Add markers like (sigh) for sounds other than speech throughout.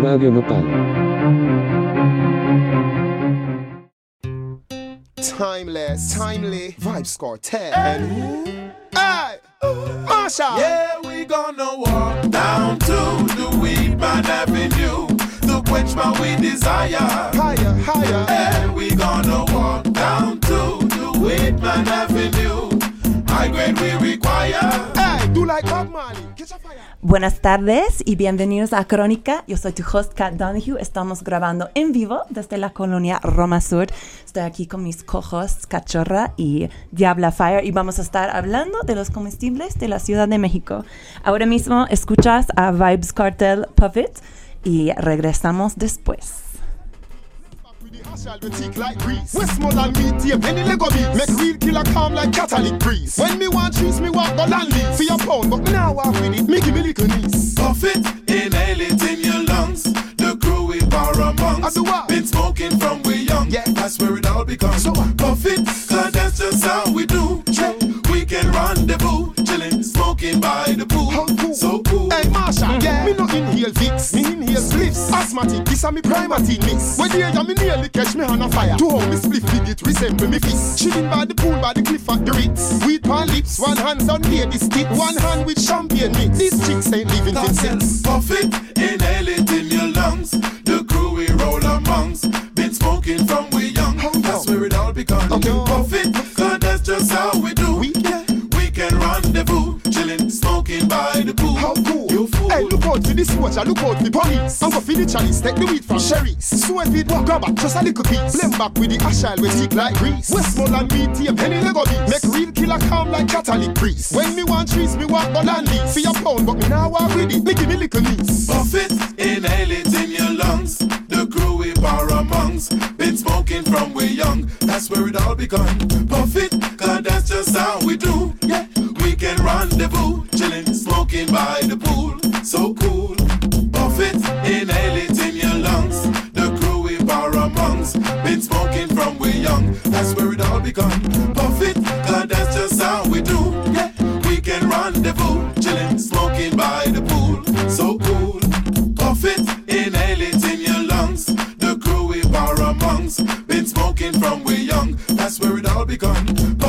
Radio Nopal. Timeless, timely, Vibes Quartet. And hey, Marsha. Yeah, we gonna walk down to the Weedman Avenue to quench my weed desire. Higher, higher. And we gonna walk down to the Weedman Avenue. High grade we require. Buenas tardes y bienvenidos a Crónica. Yo soy tu host, Kat Donahue. Estamos grabando en vivo desde la colonia Roma Sur. Estoy aquí con mis co-hosts, Cachorra y Diabla Fire, y vamos a estar hablando de los comestibles de la Ciudad de México. Ahora mismo escuchas a Vibes Cartel Puppet y regresamos después. With the we tick like grease. Westmoreland meet tape, any Lego beat. Make real killer calm like Catholic priest. When me want trees, me walk the land leaf. For your pound, but now walk with it. Me give me little niece. Puff it, inhale it in your lungs. The crew we bar I amongst. do what? Been smoking from we young. Yeah. That's where it all becomes. So what? Puff it, cause that's just how we do. Yeah. Weekend rendezvous. Chilling, smoking by the pool. How cool. So cool. Hey, Marsha, mm-hmm. yeah. me no inhale Vicks, me inhale spliffs. Asthmatic, this a me primatine mix. When the me nearly catch me on a fire. To how me spliff with it resemble me fist. Chilling by the pool, by the cliff at the Ritz. Weed pan lips, one hands on ladies' tit, one hand with champagne mix. These chicks ain't living for sense. Puff it, inhale it in your lungs. The crew we roll amongst. Been smoking from we young. That's where it all begun. Okay. Puff it, cause that's just how we do. We, yeah. Weekend rendezvous. Chilling, smoking by the pool. How cool. You fool. Hey, look out for this watch, I look out for police. I'm go for the chalice, take the weed from Sherry's. Sweat it, grab back, just a little piece. Blend back with the ash we stick like grease. Westmoreland meet tape, any Lego beat. Make real killer calm like Catholic priest. When me want trees, me walk the land leaf. For your pound, but me now walk with it. Me give me little niece. Puff it, inhale it in your lungs. The crew we bar amongst. Been smoking from we young. That's where it all begun. Puff it, cause that's just how we do. Yeah. Weekend rendezvous. Chilling, smoking by the pool. So cool. Puff it, inhale it in your lungs. The crew we bar amongst. Been smoking from we young. That's where it all begun. Puff it, cause that's just how we do. Yeah. Weekend rendezvous. Chilling, smoking by the pool. So cool. Puff it, inhale it in your lungs. The crew we bar amongst. Been smoking from we young. That's where it all begun. Puff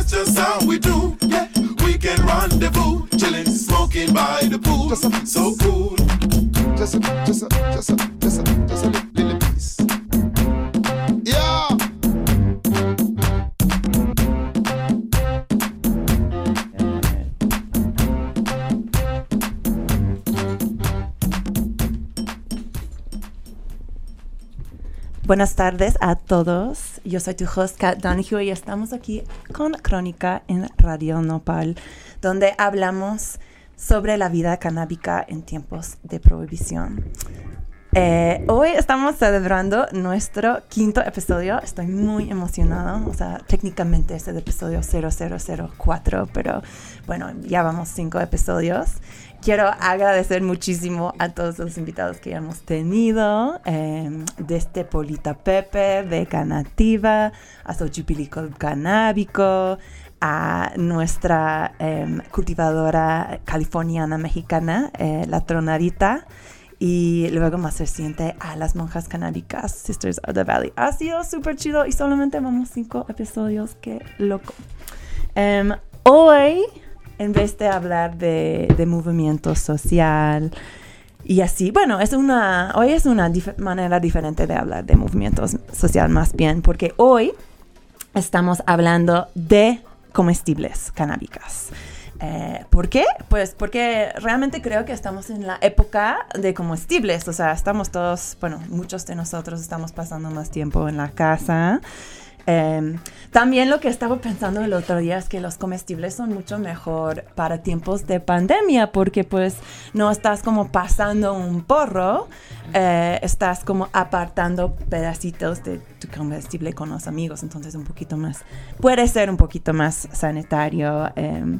that's just how we do. Yeah. we Weekend rendezvous. Chilling, smoking by the pool. Just a- So cool. Just a, just a, just a, just a, just a Buenas tardes a todos. Yo soy tu host, Kat Donahue, y estamos aquí con Crónica en Radio Nopal, donde hablamos sobre la vida canábica en tiempos de prohibición. Eh, hoy estamos celebrando nuestro quinto episodio. Estoy muy emocionada. O sea, técnicamente es el episodio 0004, pero bueno, ya vamos cinco episodios. Quiero agradecer muchísimo a todos los invitados que hemos tenido, eh, desde Polita Pepe, de Canativa, a Xochipilco Canábico, a nuestra em, cultivadora californiana mexicana, eh, la Tronadita, y luego más reciente a las monjas canábicas, Sisters of the Valley. Ha sido súper chido y solamente vamos cinco episodios, qué loco. Em, hoy, en vez de hablar de, de movimiento social y así, bueno, es una, hoy es una manera diferente de hablar de movimiento social más bien, porque hoy estamos hablando de comestibles canábicas. Eh, ¿Por qué? Pues porque realmente creo que estamos en la época de comestibles, o sea, estamos todos, bueno, muchos de nosotros estamos pasando más tiempo en la casa. Eh, también lo que estaba pensando el otro día es que los comestibles son mucho mejor para tiempos de pandemia porque pues no estás como pasando un porro, eh, estás como apartando pedacitos de tu comestible con los amigos, entonces un poquito más, puede ser un poquito más sanitario. eh,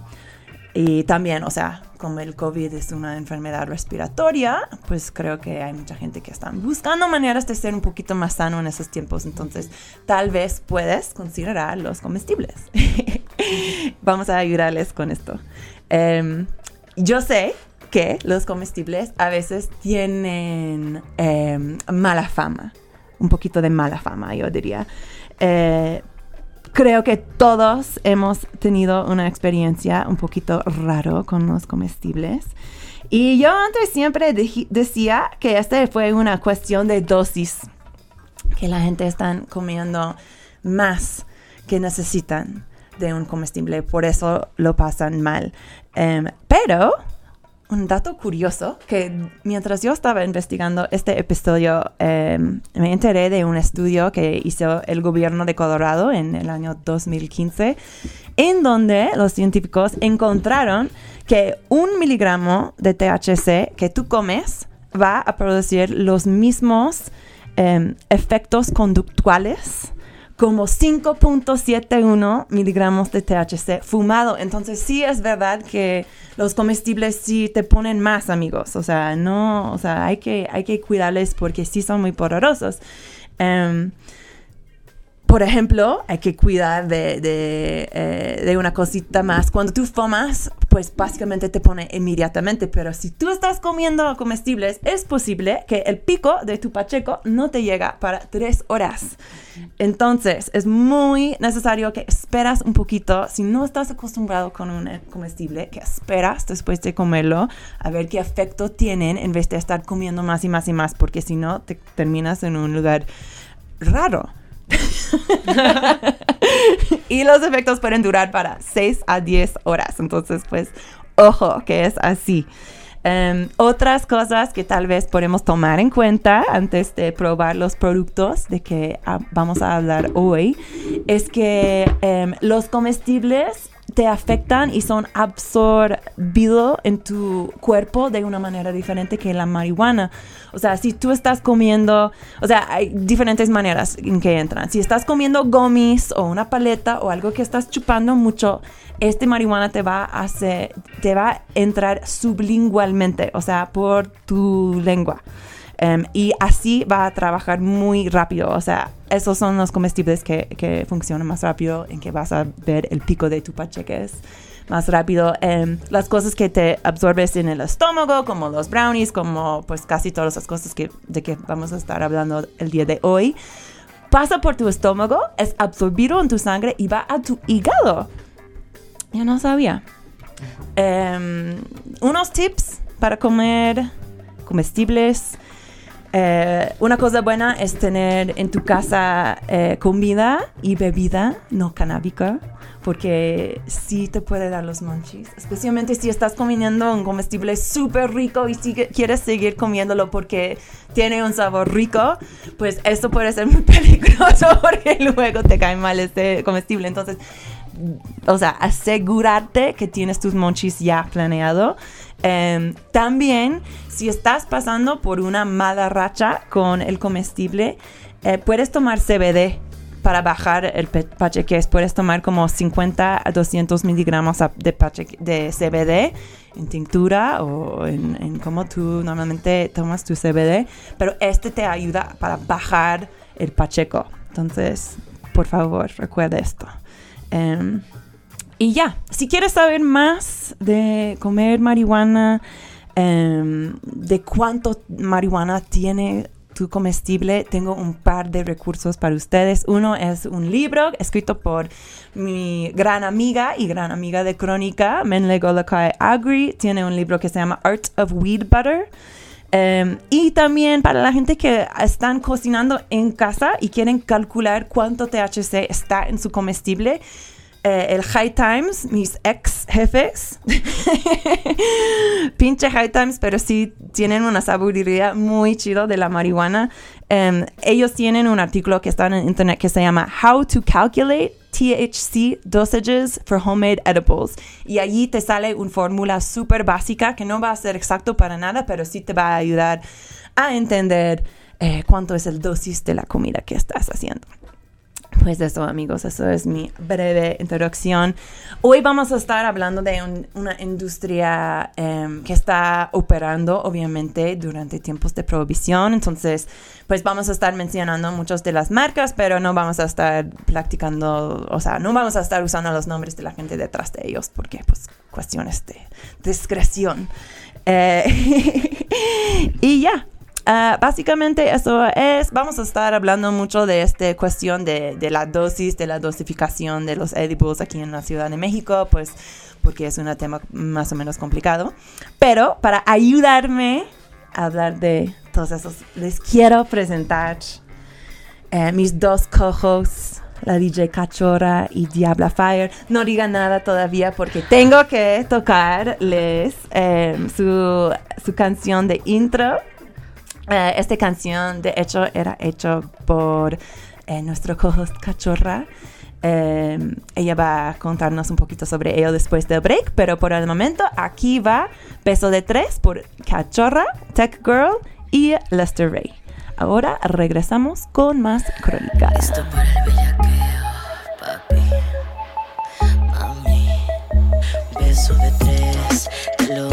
y también, o sea, como el COVID es una enfermedad respiratoria, pues creo que hay mucha gente que está buscando maneras de ser un poquito más sano en esos tiempos. Entonces, tal vez puedes considerar los comestibles. (laughs) Vamos a ayudarles con esto. Em, yo sé que los comestibles a veces tienen em, mala fama, un poquito de mala fama, yo diría. Eh, creo que todos hemos tenido una experiencia un poquito raro con los comestibles. Y yo antes siempre dij- decía que esta fue una cuestión de dosis, que la gente está comiendo más que necesitan de un comestible, por eso lo pasan mal. Em, pero un dato curioso, que mientras yo estaba investigando este episodio, em, me enteré de un estudio que hizo el gobierno de Colorado en el año 2015, en donde los científicos encontraron que un miligramo de THC que tú comes va a producir los mismos em, efectos conductuales como 5.71 miligramos de THC fumado. Entonces sí es verdad que los comestibles sí te ponen más amigos. O sea, no, o sea, hay que, hay que cuidarles porque sí son muy poderosos. Em, por ejemplo, hay que cuidar de, de, eh, de una cosita más. Cuando tú fumas, pues básicamente te pone inmediatamente, pero si tú estás comiendo comestibles, es posible que el pico de tu pacheco no te llega para tres horas. Entonces, es muy necesario que esperas un poquito. Si no estás acostumbrado con un eh, comestible, que esperas después de comerlo a ver qué efecto tienen en vez de estar comiendo más y más y más, porque si no, te terminas en un lugar raro. (laughs) y los efectos pueden durar para 6 a 10 horas. Entonces, pues, ojo, que es así. Em, otras cosas que tal vez podemos tomar en cuenta antes de probar los productos de que ah, vamos a hablar hoy es que em, los comestibles te afectan y son absorbidos en tu cuerpo de una manera diferente que la marihuana. O sea, si tú estás comiendo, o sea, hay diferentes maneras en que entran. Si estás comiendo gummies o una paleta o algo que estás chupando mucho, este marihuana te va a hacer, te va a entrar sublingualmente, o sea, por tu lengua. Um, y así va a trabajar muy rápido. O sea, esos son los comestibles que, que funcionan más rápido, en que vas a ver el pico de tu pacheques más rápido. Um, las cosas que te absorbes en el estómago, como los brownies, como pues casi todas las cosas que, de que vamos a estar hablando el día de hoy, pasa por tu estómago, es absorbido en tu sangre y va a tu hígado. Yo no sabía. Um, unos tips para comer comestibles. Eh, una cosa buena es tener en tu casa eh, comida y bebida no canábica, porque sí te puede dar los monchis, especialmente si estás comiendo un comestible súper rico y sigue, quieres seguir comiéndolo porque tiene un sabor rico, pues esto puede ser muy (laughs) peligroso porque luego te cae mal este comestible. Entonces, o sea, asegurarte que tienes tus monchis ya planeado. Um, también, si estás pasando por una mala racha con el comestible, eh, puedes tomar CBD para bajar el pacheques. Puedes tomar como 50 a 200 miligramos de, de CBD en tintura o en, en como tú normalmente tomas tu CBD, pero este te ayuda para bajar el pacheco. Entonces, por favor, recuerda esto. Um, y ya, si quieres saber más de comer marihuana, um, de cuánto marihuana tiene tu comestible, tengo un par de recursos para ustedes. Uno es un libro escrito por mi gran amiga y gran amiga de crónica, Menle Golakai Agri. Tiene un libro que se llama Art of Weed Butter. Um, y también para la gente que están cocinando en casa y quieren calcular cuánto THC está en su comestible, eh, el High Times, mis ex jefes, (laughs) pinche High Times, pero sí tienen una sabiduría muy chido de la marihuana. Um, ellos tienen un artículo que está en internet que se llama How to Calculate THC Dosages for Homemade Edibles. Y allí te sale una fórmula súper básica que no va a ser exacto para nada, pero sí te va a ayudar a entender eh, cuánto es el dosis de la comida que estás haciendo. Pues eso amigos, eso es mi breve introducción. Hoy vamos a estar hablando de un, una industria um, que está operando obviamente durante tiempos de prohibición. Entonces, pues vamos a estar mencionando muchas de las marcas, pero no vamos a estar practicando, o sea, no vamos a estar usando los nombres de la gente detrás de ellos porque pues cuestiones de discreción. Eh, (laughs) y ya, Ah, básicamente eso es, vamos a estar hablando mucho de esta cuestión de, de, la dosis, de la dosificación de los edibles aquí en la Ciudad de México, pues porque es un tema más o menos complicado. Pero para ayudarme a hablar de todos esos, les quiero presentar eh, mis dos cojos, la DJ Cachorra y Diabla Fire. No digan nada todavía porque tengo que tocarles eh, su, su canción de intro. Uh, esta canción, de hecho, era hecho por eh, nuestro co-host Cachorra. Um, ella va a contarnos un poquito sobre ello después del break, pero por el momento aquí va Peso de Tres por Cachorra, Tech Girl y Lester Ray. Ahora regresamos con más crónicas. Listo para el bellaqueo, papi. Mami, beso de tres, lo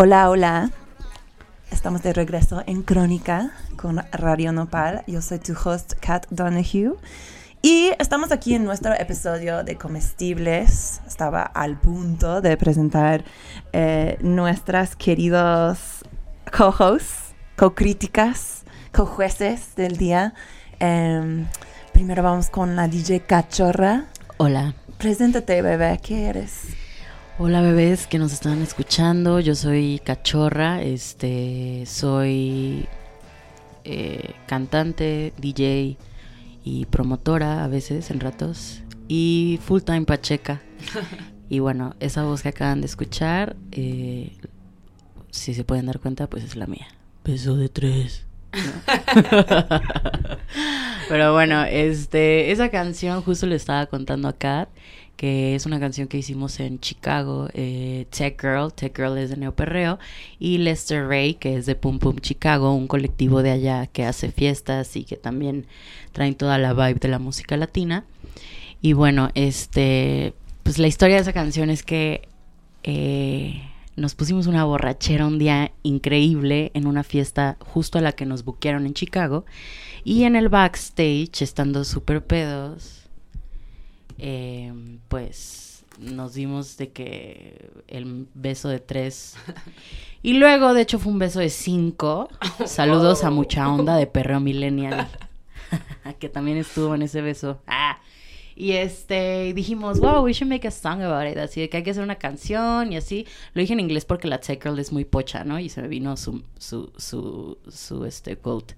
Hola, hola. Estamos de regreso en Crónica con Radio Nopal. Yo soy tu host, Kat Donahue. Y estamos aquí en nuestro episodio de comestibles. Estaba al punto de presentar eh, nuestras queridos co-hosts, co-críticas, co-jueces del día. Em, primero vamos con la DJ Cachorra. Hola. Preséntate, bebé. ¿Qué eres? Hola bebés que nos están escuchando, yo soy Cachorra, este, soy eh, cantante, DJ y promotora a veces en ratos y full time pacheca. (laughs) y bueno, esa voz que acaban de escuchar, eh, si se pueden dar cuenta, pues es la mía. Beso de tres. (laughs) Pero bueno, este, esa canción justo le estaba contando a Kat que es una canción que hicimos en Chicago, eh, Tech Girl, Tech Girl es de Neoperreo, y Lester Ray, que es de Pum Pum Chicago, un colectivo de allá que hace fiestas y que también traen toda la vibe de la música latina. Y bueno, este, pues la historia de esa canción es que eh, nos pusimos una borrachera un día increíble en una fiesta justo a la que nos buquearon en Chicago. Y en el backstage, estando súper pedos, eh, pues nos dimos de que el beso de tres. (laughs) Y luego, de hecho, fue un beso de cinco. Saludos a mucha onda de perreo millennial. (laughs) que también estuvo en ese beso. Ah. Y este, dijimos, wow, we should make a song about it. Así de que hay que hacer una canción y así. Lo dije en inglés porque la tech girl es muy pocha, ¿no? Y se me vino su, su, su, su, este, quote.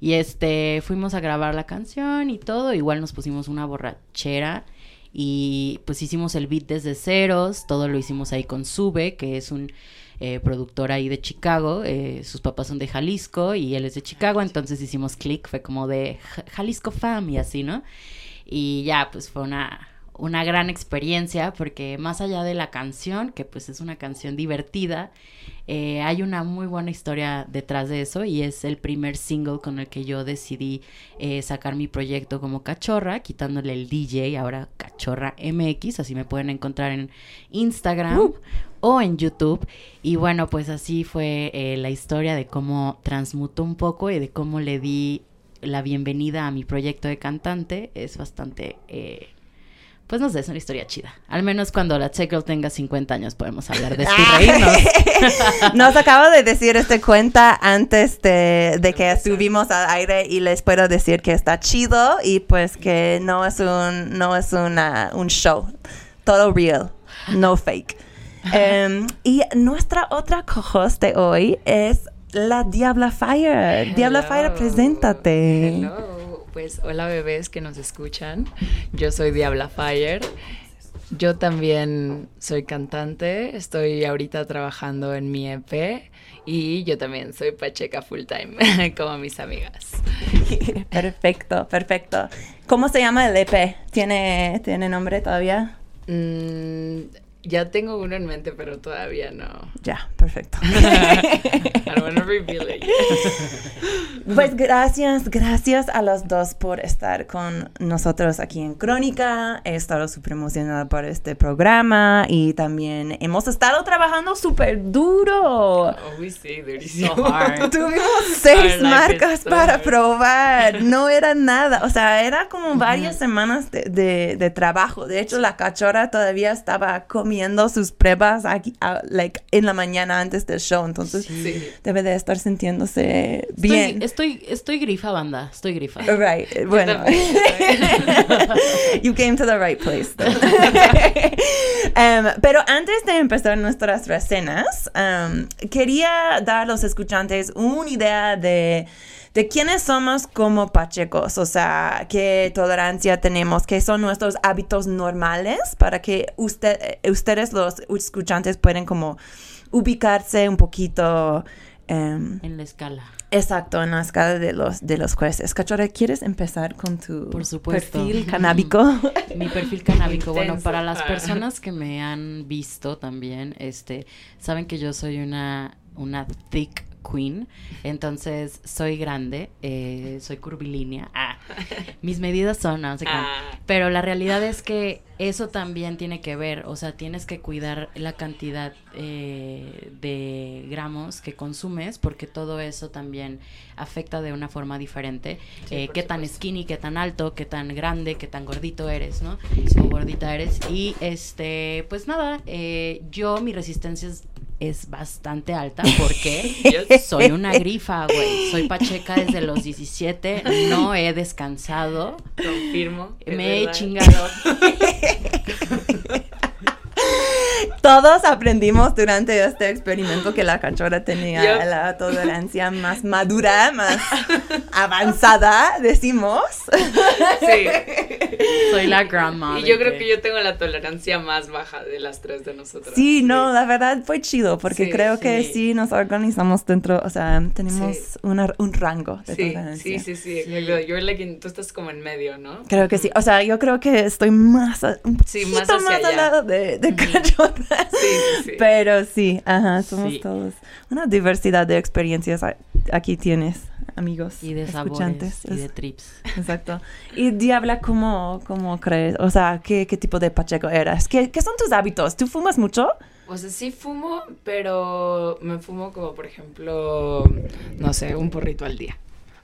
Y este, fuimos a grabar la canción y todo. Igual nos pusimos una borrachera y pues hicimos el beat desde ceros. Todo lo hicimos ahí con Sube, que es un eh, productor ahí de Chicago. Eh, sus papás son de Jalisco y él es de Chicago. Entonces hicimos click, fue como de "Ja- Jalisco Fam y así, ¿no? Y ya, pues fue una, una gran experiencia porque más allá de la canción, que pues es una canción divertida, eh, hay una muy buena historia detrás de eso y es el primer single con el que yo decidí eh, sacar mi proyecto como Cachorra, quitándole el DJ, ahora Cachorra MX, así me pueden encontrar en Instagram o en YouTube. Y bueno, pues así fue eh, la historia de cómo transmutó un poco y de cómo le di la bienvenida a mi proyecto de cantante. Es bastante... eh, pues no sé, es una historia chida. Al menos cuando la Girl tenga 50 años podemos hablar de esto y reírnos. (laughs) Nos acaba de decir este cuenta antes de, de que subimos al aire y les puedo decir que está chido y pues que no es un no es una, un show, todo real, no fake. Em, y nuestra otra co-host de hoy es la Diabla Fire. Diabla Fire, preséntate. Hello. Pues hola bebés que nos escuchan. Yo soy Diabla Fire. Yo también soy cantante. Estoy ahorita trabajando en mi EP. Y yo también soy Pacheca full time, (laughs) como mis amigas. (laughs) Perfecto, perfecto. ¿Cómo se llama el EP? ¿Tiene, ¿tiene nombre todavía? Mm, ya tengo uno en mente, pero todavía no. Ya, perfecto. (laughs) I don't reveal it. (laughs) Pues gracias, gracias a los dos por estar con nosotros aquí en Crónica. He estado súper emocionada por este programa y también hemos estado trabajando súper duro. Oh, we durísimo. So (laughs) hard. Tuvimos seis marcas so para hard. probar. No era nada. O sea, era como varias semanas de, de- de trabajo. De hecho, la cachorra todavía estaba comiendo sus pruebas aquí, like, en la mañana antes del show. Entonces, Sí. debe de estar sintiéndose Estoy, bien. estoy, estoy grifa, banda. Estoy grifa. Right, bueno. (laughs) you came to the right place. (laughs) Um, pero antes de empezar nuestras recenas, um, quería dar a los escuchantes una idea de, de quiénes somos como pachecos, o sea, qué tolerancia tenemos, qué son nuestros hábitos normales para que usted, eh, ustedes los escuchantes pueden como ubicarse un poquito. um, En la escala. Exacto, en la escala de los, de los jueces. Cachorra, ¿quieres empezar con tu Por supuesto. perfil (laughs) canábico? Mi perfil canábico. Bueno, para las personas que me han visto también, este, saben que yo soy una, una thick queen. Entonces, soy grande, eh, soy curvilínea. Ah, (laughs) mis medidas son, no sé qué. Ah. Pero la realidad es que eso también tiene que ver, o sea, tienes que cuidar la cantidad eh, de gramos que consumes porque todo eso también afecta de una forma diferente. Sí, Eh, qué tan skinny, qué tan alto, qué tan grande, qué tan gordito eres, ¿no? O gordita eres. Y este, pues nada, eh, yo mi resistencia es, es bastante alta (laughs) porque soy una grifa, güey. Soy pacheca desde los 17, no he descansado. Confirmo. Me he verdad. chingado. (laughs) (laughs) Todos aprendimos durante este experimento que la cachorra tenía Yep. la tolerancia (laughs) más madura, más avanzada, decimos. Sí. (laughs) Soy la grandma. Y yo creo que yo tengo la tolerancia más baja de las tres de nosotras. Sí, no, la verdad fue chido porque Sí, creo que sí. nos organizamos dentro, o sea, tenemos Sí. una- un rango de Sí, tolerancia. sí, sí, sí. You're like in- tú estás como en medio, ¿no? Creo que sí. O sea, yo creo que estoy más, un Sí, poquito más más, hacia al allá. lado de, de sí, sí. Pero sí, ajá, somos Sí. todos. Una diversidad de experiencias aquí tienes, amigos. Y de escuchantes. sabores y de trips. Exacto. Y Diabla, ¿cómo, cómo crees? O sea, ¿qué, qué tipo de pacheco eras? ¿Qué, ¿Qué son tus hábitos? ¿Tú fumas mucho? O sea, sí fumo, pero me fumo como, por ejemplo, no sé, un porrito al día.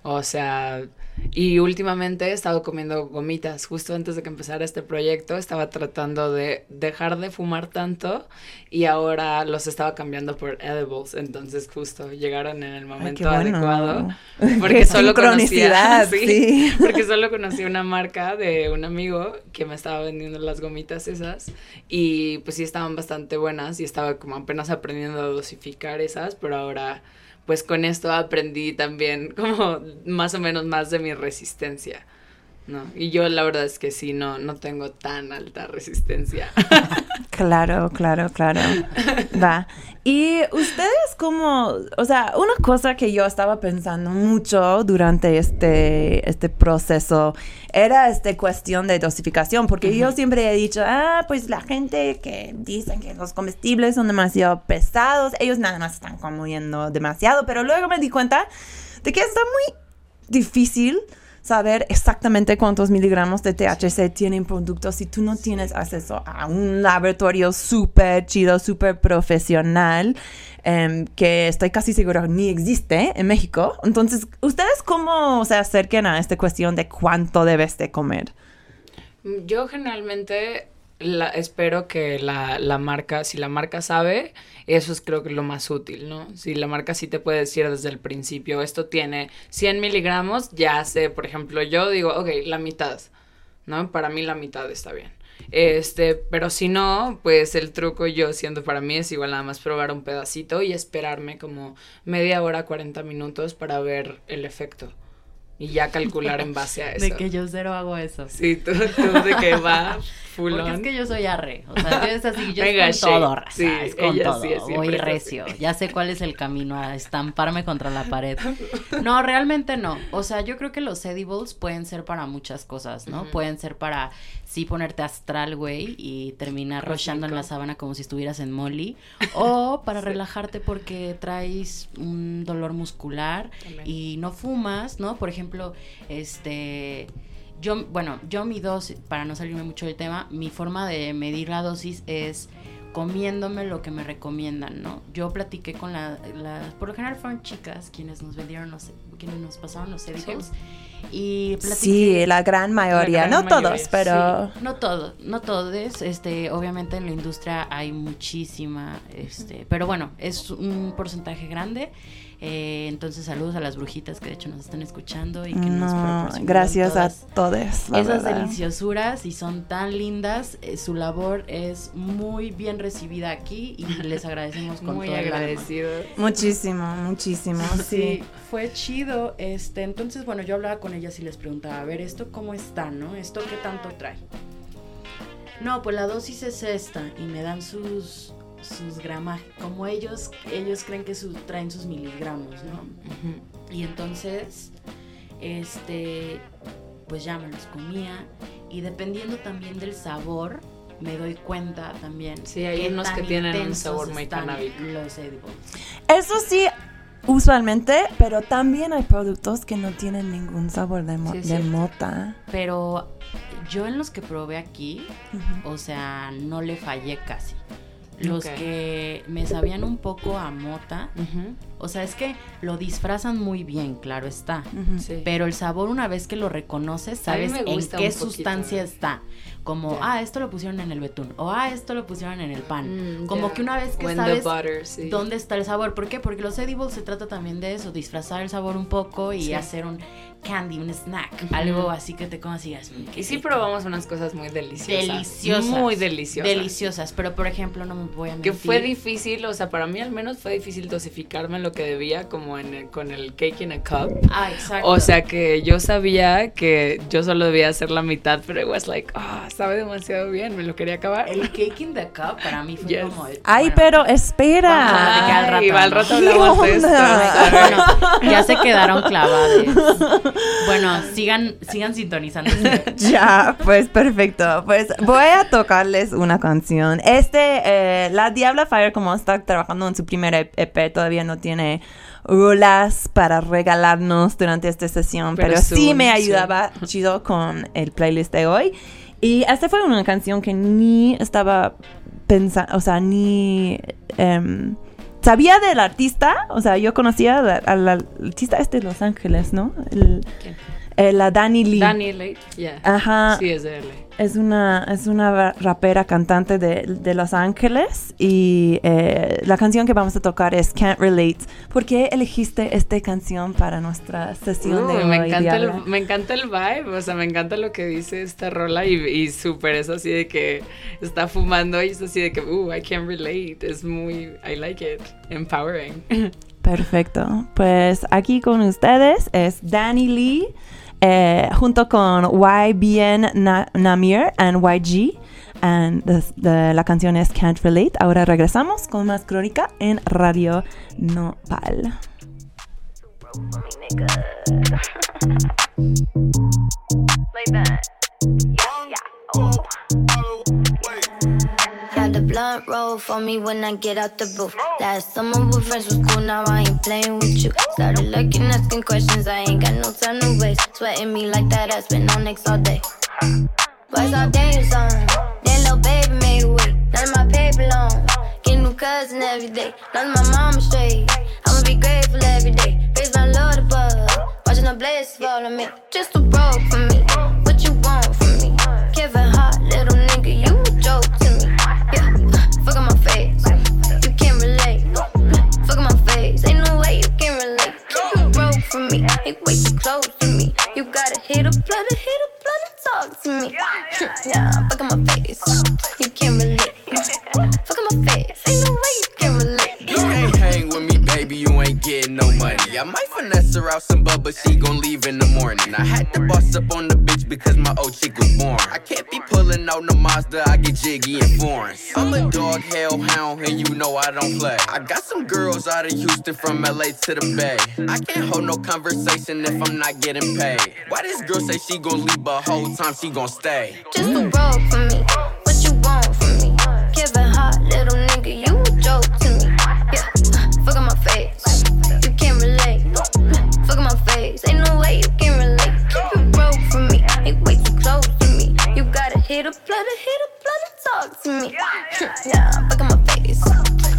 O sea, y últimamente he estado comiendo gomitas. Justo antes de que empezara este proyecto, estaba tratando de dejar de fumar tanto y ahora los estaba cambiando por edibles. Entonces, justo llegaron en el momento bueno. adecuado. (laughs) Porque solo conocía, (laughs) sí. (laughs) porque solo conocí una marca de un amigo que me estaba vendiendo las gomitas esas y pues sí estaban bastante buenas y estaba como apenas aprendiendo a dosificar esas, pero ahora pues con esto aprendí también como más o menos más de mi resistencia. ¿No? Y yo la verdad es que sí, no, no tengo tan alta resistencia. (laughs) Claro, claro, claro. Va. Y ustedes como, o sea, una cosa que yo estaba pensando mucho durante este, este proceso era esta cuestión de dosificación, porque yo siempre he dicho, ah, pues la gente que dicen que los comestibles son demasiado pesados, ellos nada más están comiendo demasiado, pero luego me di cuenta de que está muy difícil saber exactamente cuántos miligramos de THC tienen productos si tú no tienes acceso a un laboratorio súper chido, súper profesional, em, que estoy casi seguro ni existe en México. Entonces, ¿ustedes cómo se acercan a esta cuestión de cuánto debes de comer? Yo generalmente la, espero que la, la marca, si la marca sabe, eso es creo que lo más útil, ¿no? Si la marca sí te puede decir desde el principio, esto tiene 100 miligramos, ya sé, por ejemplo, yo digo, ok, la mitad, ¿no? Para mí la mitad está bien. Este, pero si no, pues el truco yo siendo para mí es igual nada más probar un pedacito y esperarme como media hora, 40 minutos para ver el efecto. Y ya calcular en base a (laughs) eso. De que yo cero hago eso. Sí, tú, tú de que va (laughs) full Porque on. es que yo soy arre. O sea, yo es así, yo Venga, es con todo, raza. Sí, es con todo. sí es Voy así. recio. Ya sé cuál es el camino a estamparme contra la pared. No, realmente no. O sea, yo creo que los edibles pueden ser para muchas cosas, ¿no? Pueden ser para sí ponerte astral, güey, y terminar rochando en la sábana como si estuvieras en Molly. O para (laughs) relajarte porque traes un dolor muscular También. y no fumas, ¿no? Por ejemplo, este yo, bueno, yo mi dosis, para no salirme mucho del tema, mi forma de medir la dosis es comiéndome lo que me recomiendan, ¿no? Yo platiqué con la- las, por lo general fueron chicas quienes nos vendieron los, quienes nos pasaron los edibles y platiqué. Sí, la gran mayoría, gran no mayoría, todos, pero... Sí, no todo, no todos, este, obviamente en la industria hay muchísima, este, pero bueno, es un porcentaje grande, eh, entonces saludos a las brujitas que de hecho nos están escuchando y que nos No, proporcionan gracias todas a todos. la esas verdad. deliciosuras y son tan lindas, eh, su labor es muy bien recibida aquí y les agradecemos con Muy todo el alma. agradecido. Muchísimo, muchísimo, Sí, sí. fue chido. Este, entonces, bueno, yo hablaba con ellas y les preguntaba, a ver, ¿esto cómo está, no? ¿Esto qué tanto trae? No, pues la dosis es esta y me dan sus sus gramajes, como ellos ellos creen que su- traen sus miligramos, ¿no? Y entonces, este, pues ya me los comía y dependiendo también del sabor, me doy cuenta también. Sí, hay qué unos tan que tienen un sabor muy canábico. Los edibles. Eso sí, usualmente, pero también hay productos que no tienen ningún sabor de, mo- Sí, de mota. Pero yo en los que probé aquí, o sea, no le fallé casi. Los que me sabían un poco a mota, o sea, es que lo disfrazan muy bien, claro está. Sí. Pero el sabor, una vez que lo reconoces, sabes en qué poquito, sustancia ¿eh? está. Como, ah, esto lo pusieron en el betún. O, ah, esto lo pusieron en el pan. Mm, como ya. que una vez que O en the sabes butter, sí. dónde está el sabor. ¿Por qué? Porque los edibles se trata también de eso, disfrazar el sabor un poco y Sí. hacer un candy, un snack. Algo así que te comas y digas, "Mm, Y sí rico". probamos unas cosas muy deliciosas. deliciosas. Muy deliciosas. Deliciosas. Pero, por ejemplo, no me voy a Que mentir. fue difícil, o sea, para mí al menos fue difícil dosificarme lo que debía, como en el- con el cake in a cup. Ah, exacto. O sea que yo sabía que yo solo debía hacer la mitad, pero it was like, ah, sabe demasiado bien, me lo quería acabar. el cake in the cup para mí fue Yes. como... el- Ay, bueno, pero Vamos a espera. platicar al rato, Ay, va, al ¿no? rato hablamos de ¿Qué esto. onda? Bueno, ya se quedaron clavados. Bueno, sigan, sigan sintonizando. (laughs) Ya, pues perfecto. Pues voy a tocarles una canción. Este, eh, La Diabla Fire, como está trabajando en su primer EP, todavía no tiene rolas para regalarnos durante esta sesión, pero, Pero sí me ayudaba chido con el playlist de hoy. Y esta fue una canción que ni estaba pensando, o sea, ni... em, Sabía del artista, o sea, yo conocía al, artista este de Los Ángeles, ¿no? ¿Quién? Eh, la Dani Lee. Danny Late, yeah. Ajá. Sí, es de LA. Es una, es una ra- rapera cantante de, de Los Ángeles y eh, la canción que vamos a tocar es Can't Relate. ¿Por qué elegiste esta canción para nuestra sesión de hoy? me, encanta el, me encanta el vibe, o sea, me encanta lo que dice esta rola y, y súper es así de que está fumando y es así de que, uh, I can relate, es muy, I like it, empowering. (laughs) Perfecto. Pues aquí con ustedes es Danny Lee eh, junto con YBN Na- Namir and YG. And la canción es Can't Relate. Ahora regresamos con más crónica en Radio Nopal. Blunt roll for me when I get out the booth. Last summer with friends was cool, now I ain't playing with you. Started looking, asking questions, I ain't got no time to waste. Sweating me like that, I been on next all day. Boys all dangerous on. Then little baby made way. None of my paper long. Get new cousin every day. None of my mama straight. I'ma be grateful every day. Praise my Lord above. Watching the blessings fall on me. Just too broke for me. Ain't way too close to me. You gotta hit a blood, hit a blood and talk to me. Yeah, fuck on my face. You can't relate. (laughs) Fuck on my face. Ain't no way you can relate. You can't hang with me, baby, you ain't getting no money. I might finesse her out some bub, but she gon' leave in the morning. I had to boss up on the bitch because my old chick was born. I can't be Mazda, I get jiggy and foreign. I'm a dog hellhound, and you know I don't play. I got some girls out of Houston from LA to the Bay. I can't hold no conversation if I'm not getting paid. Why this girl say she gon' leave, but whole time she gon' stay? Just a broke for me. What you want from me? Kevin hot little nigga, you a joke to me. Yeah, hit a blood, hit a blood talk to me. Yeah, (laughs) fuck on my face.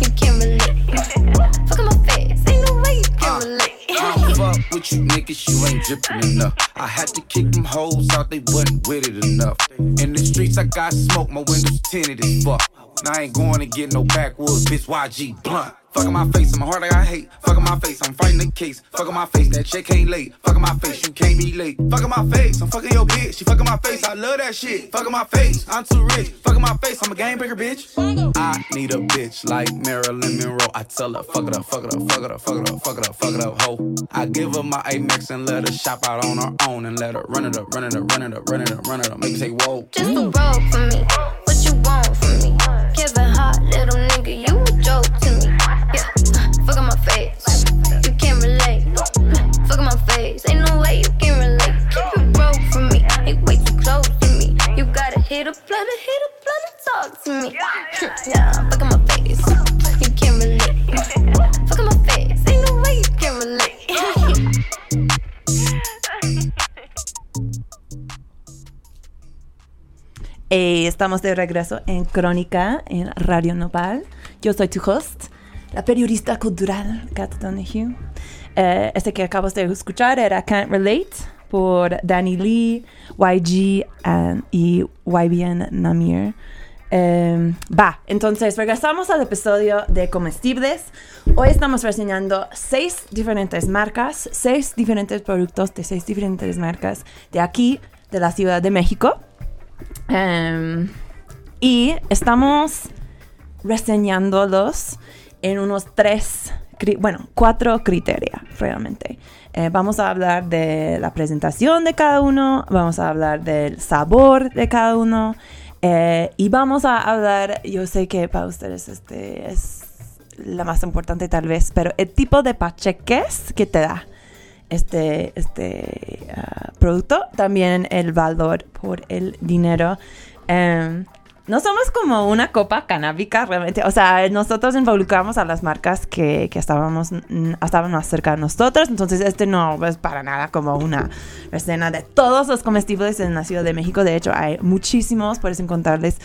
You can't relate. (laughs) Fuck on my face. Ain't no way you can uh, relate. I don't fuck with you niggas, you ain't drippin' enough. I had to kick them hoes out, they wasn't with it enough. In the streets, I got smoke, my windows tinted as fuck. And I ain't going to get no backwoods, bitch, YG blunt. Fuck on my face, in my heart I got hate. Fuckin' my face, I'm fighting the case. Fuckin' my face, that check ain't late. Fuckin' my face, you can't be late. Fuckin' my face, I'm fucking your bitch. She fuckin' my face, I love that shit. Fuckin' my face, I'm too rich. Fuckin' my face, I'm a game breaker, bitch. I need a bitch like Marilyn Monroe. I tell her, fuck it up, fuck it up, fuck it up, fuck it up, fuck it up, fuck it up, ho. I give her my Amex and let her shop out on her own and let her run it up, run it up, run it up, run it up, run it up. Make me say, whoa. Just too broke for me. What you want from me? Kevin Hart, little hit a blood, hit a talk to me. Yeah, (laughs) fuck my face. You can't relate. (laughs) Fuck my face. Ain't no way you can relate. (laughs) Eh, estamos de regreso en Crónica en Radio Nopal. Yo soy tu host, la periodista cultural Kat Donahue. Eh, este que acabas de escuchar era Can't Relate por Danny Lee, YG y YBN Namir. Em, va, entonces regresamos al episodio de comestibles. Hoy estamos reseñando seis diferentes marcas, seis diferentes productos de seis diferentes marcas de aquí, de la Ciudad de México. Em, y estamos reseñándolos en unos tres, bueno, cuatro criterios realmente. Eh, vamos a hablar de la presentación de cada uno, vamos a hablar del sabor de cada uno eh, y vamos a hablar, yo sé que para ustedes este es la más importante tal vez, pero el tipo de pacheques que te da este, este ah, producto, también el valor por el dinero. Em, no somos como una copa canábica realmente, o sea, nosotros involucramos a las marcas que, que estábamos, mm, estaban más cerca de nosotros, entonces este no es para nada como una escena de todos los comestibles en la Ciudad de México, de hecho hay muchísimos, puedes encontrarles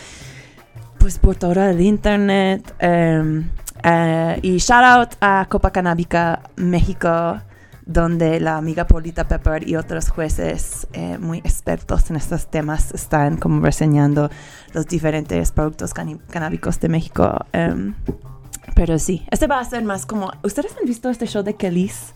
pues por todo el internet. eh, y shout out a Copa Canábica México, donde la amiga Polita Pepper y otros jueces eh, muy expertos en estos temas están como reseñando los diferentes productos canábicos de México. em, pero sí, este va a ser más como... ¿Ustedes han visto este show de Kellys?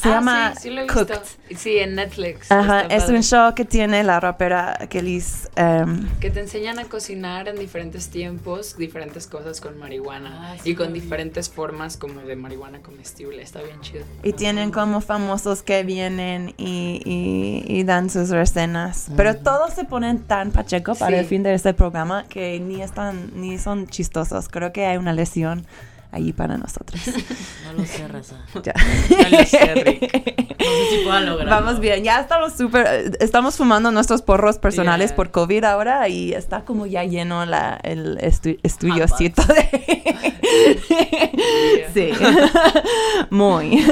Se Ah, llama sí, sí lo he Cooked. visto. Sí, en Netflix. Ajá, es padre. un show que tiene la rapera Kellys. em, Que te enseñan a cocinar en diferentes tiempos, diferentes cosas con marihuana Ah, sí y con vi. diferentes formas como de marihuana comestible. Está bien chido. Y tienen como famosos que vienen y, y- y dan sus recenas. Pero todos se ponen tan pacheco para Sí. el fin de este programa que ni están, ni son chistosos. Creo que hay una lesión ahí para nosotros. (laughs) No lo sé, raza. (laughs) Ya. No lo sé, Rick. (laughs) No sé si pueda lograrlo. Vamos bien, ya estamos súper, estamos fumando nuestros porros personales Yeah. por COVID ahora y está como ya lleno la, el estu- estudiocito de... sí, muy.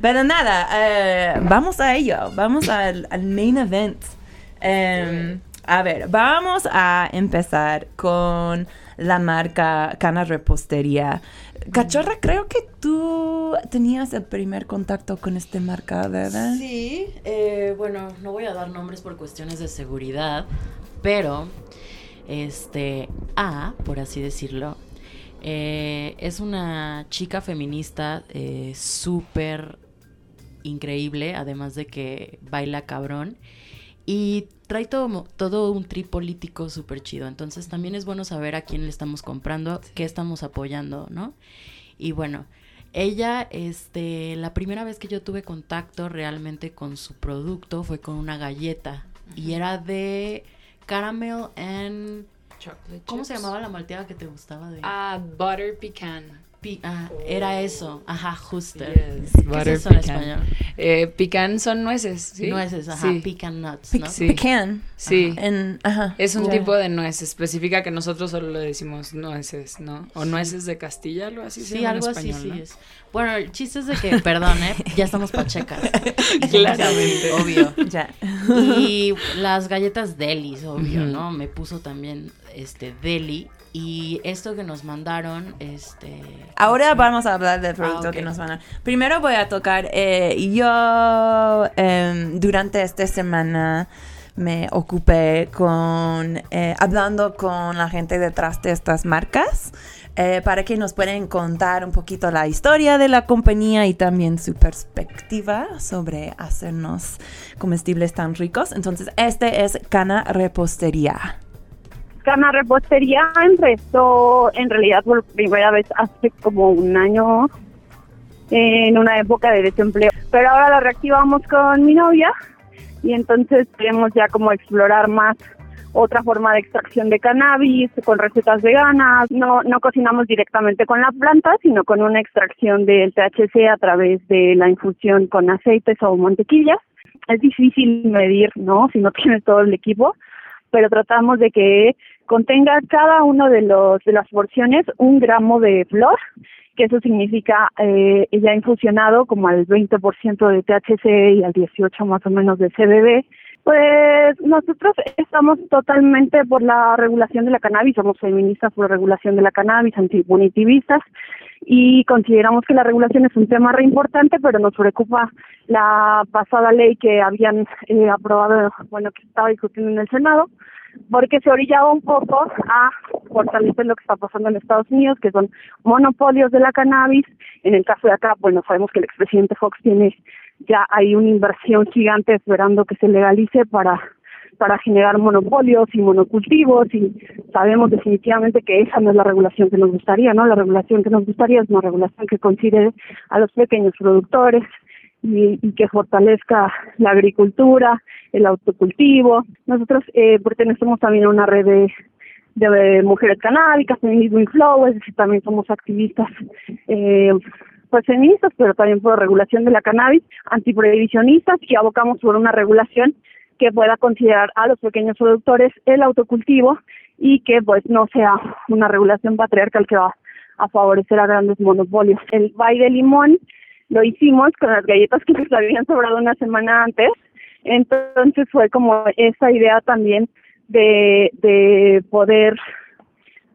Pero nada, eh, vamos a ello, vamos al, al main event. Em, a ver, vamos a empezar con la marca Cana Repostería. Cachorra, creo que tú tenías el primer contacto con esta marca, ¿verdad? Sí, eh, bueno, no voy a dar nombres por cuestiones de seguridad, pero este A, por así decirlo, eh, es una chica feminista eh, súper increíble, además de que baila cabrón. Y trae todo, todo un trip político súper chido. Entonces también es bueno saber a quién le estamos comprando, qué estamos apoyando, ¿no? Y bueno, ella, este, la primera vez que yo tuve contacto realmente con su producto fue con una galleta. Y era de caramel and... Chocolate ¿Cómo se llamaba la malteada que te gustaba de...? Ah, butter pecan. Ah, era eso. Ajá, justo. Yes, ¿Qué es eso en español? Eh, pecan son nueces, ¿sí? Nueces, ajá, Sí. pecan nuts, ¿no? Sí. Pecan. Sí. En, ajá. Es un tipo de nuez específica que nosotros solo le decimos nueces, ¿no? O nueces de Castilla, algo así. se Sí, llama en algo así español, sí ¿no? es. Bueno, el chiste es de que, (laughs) perdón, ¿eh? ya estamos pachecas. (laughs) Claramente. así, Obvio. Ya. Y las galletas Delis, obvio. ¿no? Me puso también este Deli. Y esto que nos mandaron, este. Ahora vamos a hablar del producto Ah, ok. que nos van a... Primero voy a tocar, eh, yo em, durante esta semana me ocupé con, eh, hablando con la gente detrás de estas marcas. eh, para que nos puedan contar un poquito la historia de la compañía y también su perspectiva sobre hacernos comestibles tan ricos. Entonces, este es Cana Repostería. Cana Repostería empezó en realidad por primera vez hace como un año en una época de desempleo. Pero ahora la reactivamos con mi novia y entonces queremos ya como explorar más otra forma de extracción de cannabis con recetas veganas. No, no cocinamos directamente con la planta, sino con una extracción del THC a través de la infusión con aceites o mantequillas. Es difícil medir, ¿no? Si no (laughs) tienes todo el equipo, pero tratamos de que contenga cada uno de los de las porciones un gramo de flor, que eso significa eh, ya infusionado como al 20% de THC y al 18 más o menos de CBD Pues nosotros estamos totalmente por la regulación de la cannabis, somos feministas por la regulación de la cannabis, antipunitivistas y consideramos que la regulación es un tema re importante, pero nos preocupa la pasada ley que habían eh, aprobado, bueno, que estaba discutiendo en el Senado, porque se orillaba un poco a fortalecer lo que está pasando en Estados Unidos, que son monopolios de la cannabis. En el caso de acá, bueno, sabemos que el expresidente Fox tiene ya hay una inversión gigante esperando que se legalice para para generar monopolios y monocultivos y sabemos definitivamente que esa no es la regulación que nos gustaría, ¿no? La regulación que nos gustaría es una regulación que considere a los pequeños productores y, y que fortalezca la agricultura, el autocultivo. Nosotros eh, pertenecemos también a una red de, mujeres canábicas, Feminismo Inflow, es decir, también somos activistas eh, pues feministas, pero también por regulación de la cannabis, antiprohibicionistas y abocamos por una regulación que pueda considerar a los pequeños productores el autocultivo y que pues no sea una regulación patriarcal que va a favorecer a grandes monopolios. El baile de limón lo hicimos con las galletas que (laughs) nos habían sobrado una semana antes, entonces fue como esa idea también de, de poder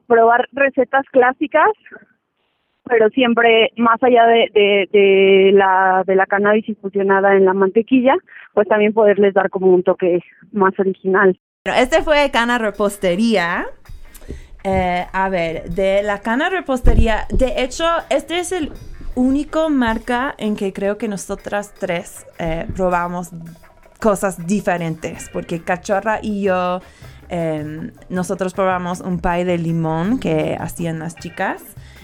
probar recetas clásicas pero siempre más allá de, de, la de la cannabis infusionada en la mantequilla, pues también poderles dar como un toque más original. Este fue Cana Repostería. Eh, a ver, de la Cana Repostería, de hecho, este es el único marca en que creo que nosotras tres eh, probamos cosas diferentes, porque Cachorra y yo, eh, nosotros probamos un pie de limón que hacían las chicas.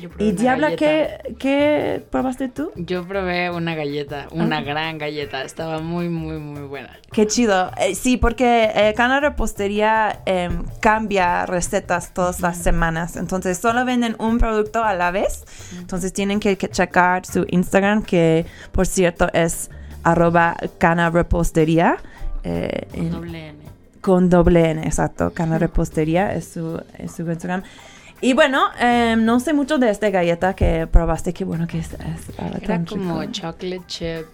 Probé Y una Diabla, galleta. ¿qué, ¿qué probaste tú? Yo probé una galleta, una Ah. gran galleta. Estaba muy, muy, muy buena. Qué chido. Eh, sí, porque eh, Cana Repostería em, cambia recetas todas las semanas. Entonces, solo venden un producto a la vez. Entonces, tienen que, que checar su Instagram, que por cierto es arroba Cana Repostería. eh, en- Doble N. con doble N, exacto. Cana Repostería es su, es su Instagram. Y bueno, em, no sé mucho de esta galleta que probaste. Qué bueno que es. es- Era como rico. chocolate chip.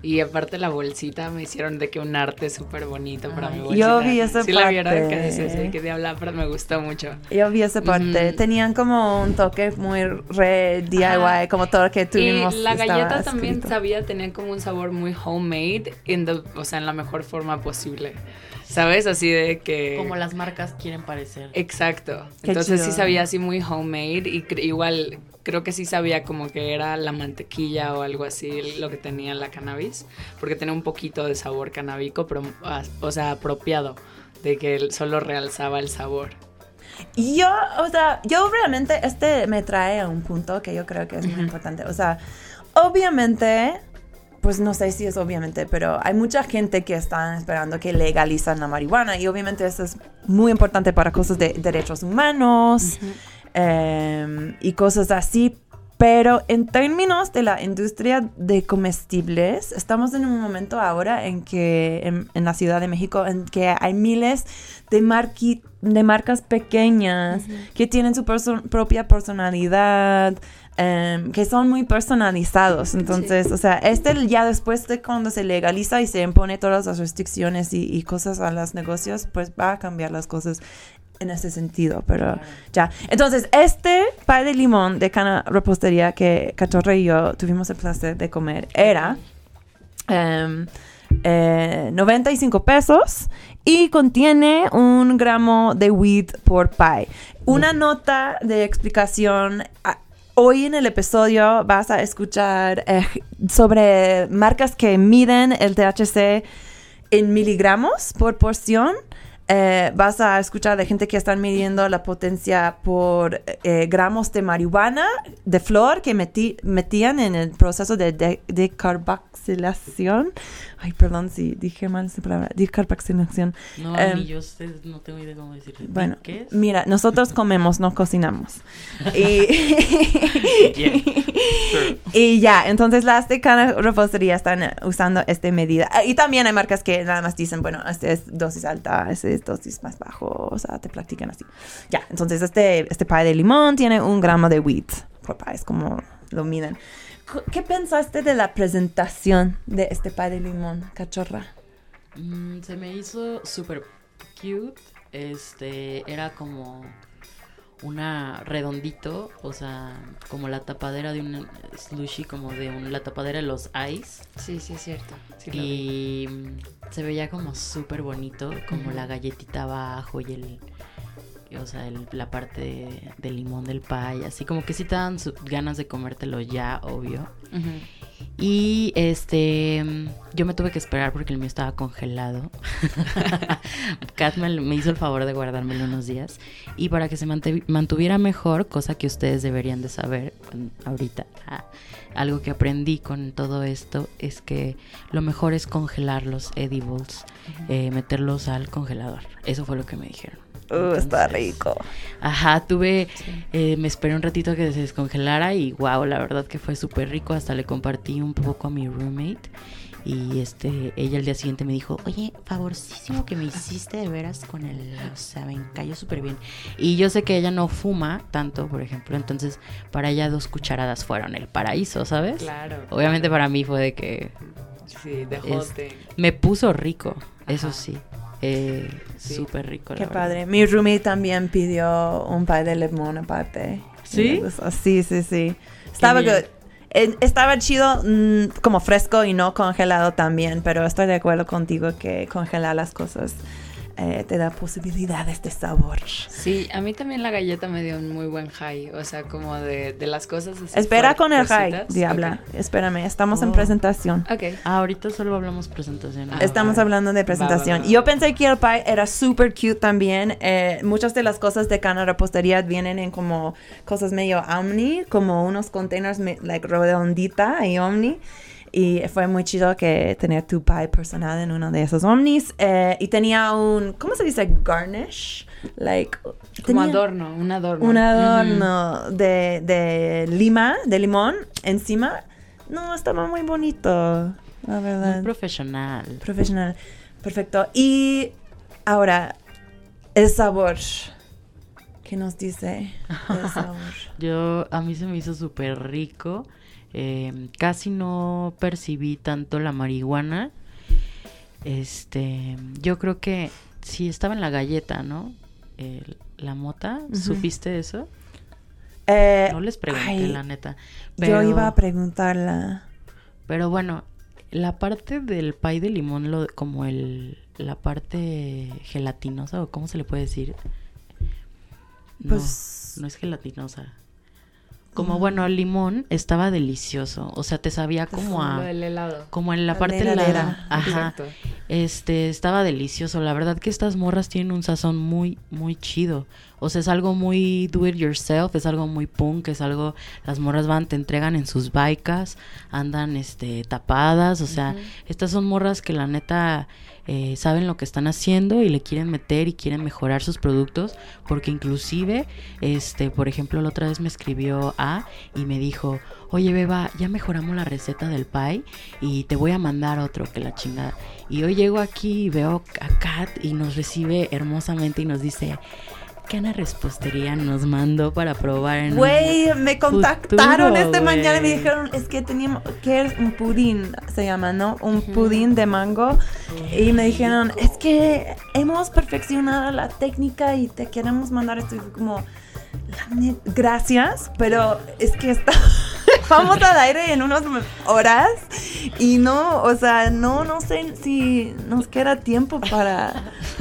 Y aparte la bolsita me hicieron de que un arte súper bonito para mi Ay, bolsita. yo vi esa ¿Sí la vieron? parte. Que dice sí, que diabla, pero me gustó mucho. Yo vi esa parte. Ujú. Tenían como un toque muy re DIY, Ajá. como todo lo que tuvimos. y la galleta también escrito. sabía, tenía como un sabor muy homemade, in the- o sea, en la mejor forma posible. ¿Sabes? Así de que... Como las marcas quieren parecer. Exacto. Qué Entonces chido. sí sabía así muy homemade y cre- igual creo que sí sabía como que era la mantequilla o algo así lo que tenía la cannabis, porque tenía un poquito de sabor canábico, pero, o sea, apropiado, de que solo realzaba el sabor. Y yo, o sea, yo realmente, este me trae a un punto que yo creo que es muy importante. O sea, obviamente, pues no sé si es obviamente, pero hay mucha gente que está esperando que legalizan la marihuana y obviamente eso es muy importante para cosas de derechos humanos em, y cosas así. Pero en términos de la industria de comestibles, estamos en un momento ahora en que en, en la Ciudad de México, en que hay miles de, marqui- de marcas pequeñas que tienen su perso- propia personalidad, em, que son muy personalizados. Entonces, o sea, este ya después de cuando se legaliza y se impone todas las restricciones y, y cosas a los negocios, pues va a cambiar las cosas en ese sentido, pero ya. Entonces, este pie de limón de cana repostería que Cachorro y yo tuvimos el placer de comer era em, eh, 95 pesos y contiene un gramo de weed por pie. Una nota de explicación. Hoy en el episodio vas a escuchar eh, sobre marcas que miden el THC en miligramos por porción. Eh, vas a escuchar de gente que están midiendo la potencia por eh, gramos de marihuana, de flor que metí- metían en el proceso de, de, decarboxilación. Ay, perdón si dije mal esa palabra. Decarboxilación. No, Em, ni yo sé, no tengo idea cómo decirlo. bueno, ¿Qué es? mira, nosotros comemos, no cocinamos. y, (laughs) (laughs) y ya, entonces las de cada repostería están eh, usando esta medida. Y también hay marcas que nada más dicen, bueno, este es dosis alta, este es dosis más bajo, o sea, te platican así. Ya, entonces este, este pie de limón tiene un gramo de wheat por pie, es como lo miden. ¿Qué pensaste de la presentación de este pie de limón, cachorra? Mm, se me hizo súper cute. Este, era como una redondito, o sea, como la tapadera de un slushy, como de un, la tapadera de los ice. Sí, sí, es cierto. Sí y se veía como súper bonito, como la galletita abajo y el, o sea, el- la parte de, de limón del pie, así como que sí te dan su- ganas de comértelo ya, obvio. Y este, yo me tuve que esperar porque el mío estaba congelado. (laughs) Kat me, me hizo el favor de guardármelo unos días. Y para que se mantuviera mejor, cosa que ustedes deberían de saber mm, ahorita, ah, algo que aprendí con todo esto es que lo mejor es congelar los edibles, eh, meterlos al congelador. Eso fue lo que me dijeron. Uh, está rico. Ajá, tuve, eh, me esperé un ratito que se descongelara y wow, la verdad que fue súper rico. Hasta le compartí un poco a mi roommate y este, ella al día siguiente me dijo, oye, favorcísimo que me hiciste de veras con el, o sea, me cayó súper bien. Y yo sé que ella no fuma tanto, por ejemplo, entonces para ella dos cucharadas fueron el paraíso, ¿sabes? Claro. Obviamente para mí fue de que Sí, de es- me puso rico, eso sí. Eh, Sí. Súper rico. la Qué verdad. padre. Mi roomie también pidió un pie de limón aparte. ¿Sí? Sí, sí, sí. Estaba good. Eh, Estaba chido, mm, como fresco y no congelado también, pero estoy de acuerdo contigo que congelar las cosas eh, te da posibilidades de sabor. Sí, a mí también la galleta me dio un muy buen high. O sea, como de, de las cosas así. Espera con el high, fuertecitas. diabla. Espérame, estamos en Oh. presentación. Ok. Ah, ahorita solo hablamos presentación. Ah, Estamos va. hablando de presentación. Va, va, va. Yo pensé que el pie era super cute también. Eh, muchas de las cosas de Cana Repostería vienen en como cosas medio omni, como unos containers me- like redondita y omni. Y fue muy chido que tener tu pie personal en uno de esos omnis. Eh, y tenía un, ¿cómo se dice? Garnish. Like, Como adorno, un adorno. Un adorno de, de lima, de limón encima. No, estaba muy bonito, la verdad. Muy profesional. Profesional. Perfecto. Y ahora, el sabor. ¿Qué nos dice el (laughs) sabor? Yo, a mí se me hizo súper rico. Eh, casi no percibí tanto la marihuana. Este, yo creo que sí estaba en la galleta, ¿no? El- la mota. ¿supiste eso? Eh, No les pregunté, ay, la neta. Yo iba a preguntarla. pero bueno, la parte del pay de limón, lo, como el, la parte gelatinosa, o cómo se le puede decir. No, Pues- no es gelatinosa. Como bueno, el limón estaba delicioso. O sea, te sabía como a. Como en la La parte helada. Ajá. Exacto. Este, estaba delicioso. La verdad que estas morras tienen un sazón muy, muy chido. O sea, es algo muy do it yourself, es algo muy punk, es algo, las morras van, te entregan en sus bikes, andan, este, tapadas. O sea, estas son morras que la neta eh, saben lo que están haciendo y le quieren meter y quieren mejorar sus productos. Porque inclusive, este, por ejemplo, la otra vez me escribió A y me dijo, oye Beba, ya mejoramos la receta del pie y te voy a mandar otro que la chingada. Y hoy llego aquí y veo a Kat y nos recibe hermosamente y nos dice, Cana Repostería nos mandó para probar Güey, me contactaron futuro, esta mañana y me dijeron, es que teníamos, que es un pudín, se llama, ¿no? Un pudín de mango. Y me dijeron, es que hemos perfeccionado la técnica y te queremos mandar esto. Y fue como, "La net- gracias, pero es que está... (laughs) Vamos al aire en unas horas y no, o sea, no, no sé si nos queda tiempo para,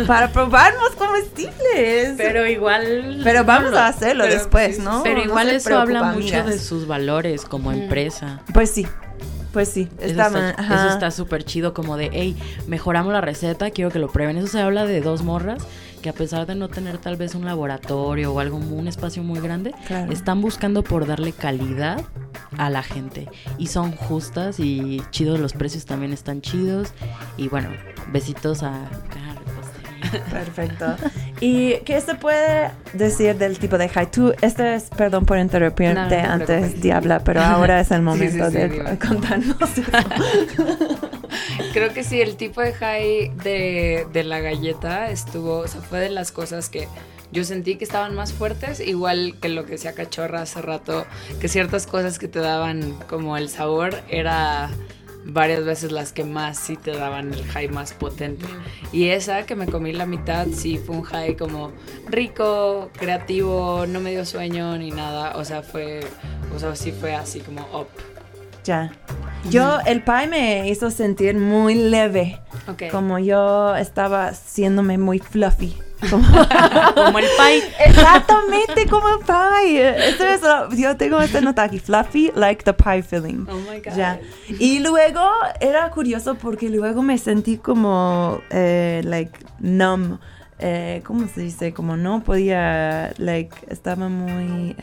para probarnos comestibles. Pero igual... Pero vamos no, a hacerlo pero- después, ¿no? Pero No igual se eso habla mucho amigas. de sus valores como empresa. Pues sí, pues sí. Está- eso está súper chido, como de, hey, mejoramos la receta, quiero que lo prueben. Eso se habla de dos morras que a pesar de no tener tal vez un laboratorio o algo, un espacio muy grande, Claro. están buscando por darle calidad a la gente. Y son justas y chidos, los precios también están chidos. Y bueno, besitos a. (laughs) Perfecto. ¿Y qué se puede decir del tipo de high? Tú, este es, perdón por interrumpirte No, no te antes. Diabla, pero ahora es el momento sí, sí, de contarnos. (laughs) Creo que sí, el tipo de high de, de la galleta estuvo, o sea, fue de las cosas que yo sentí que estaban más fuertes, igual que lo que decía Cachorra hace rato, que ciertas cosas que te daban como el sabor era varias veces las que más sí te daban el high más potente. Y esa que me comí la mitad sí fue un high como rico, creativo, no me dio sueño ni nada. O sea, fue, o sea, sí fue así como up. Ya. Yo, el pie me hizo sentir muy leve. Como yo estaba haciéndome muy fluffy. Como, (laughs) Como el pie. Exactamente como el pie. Esto es, yo tengo esta nota aquí, fluffy like the pie filling. Oh my God. Ya. Y luego era curioso porque luego me sentí como, eh, like, numb. Eh, ¿Cómo se dice? Como no podía, like, estaba muy...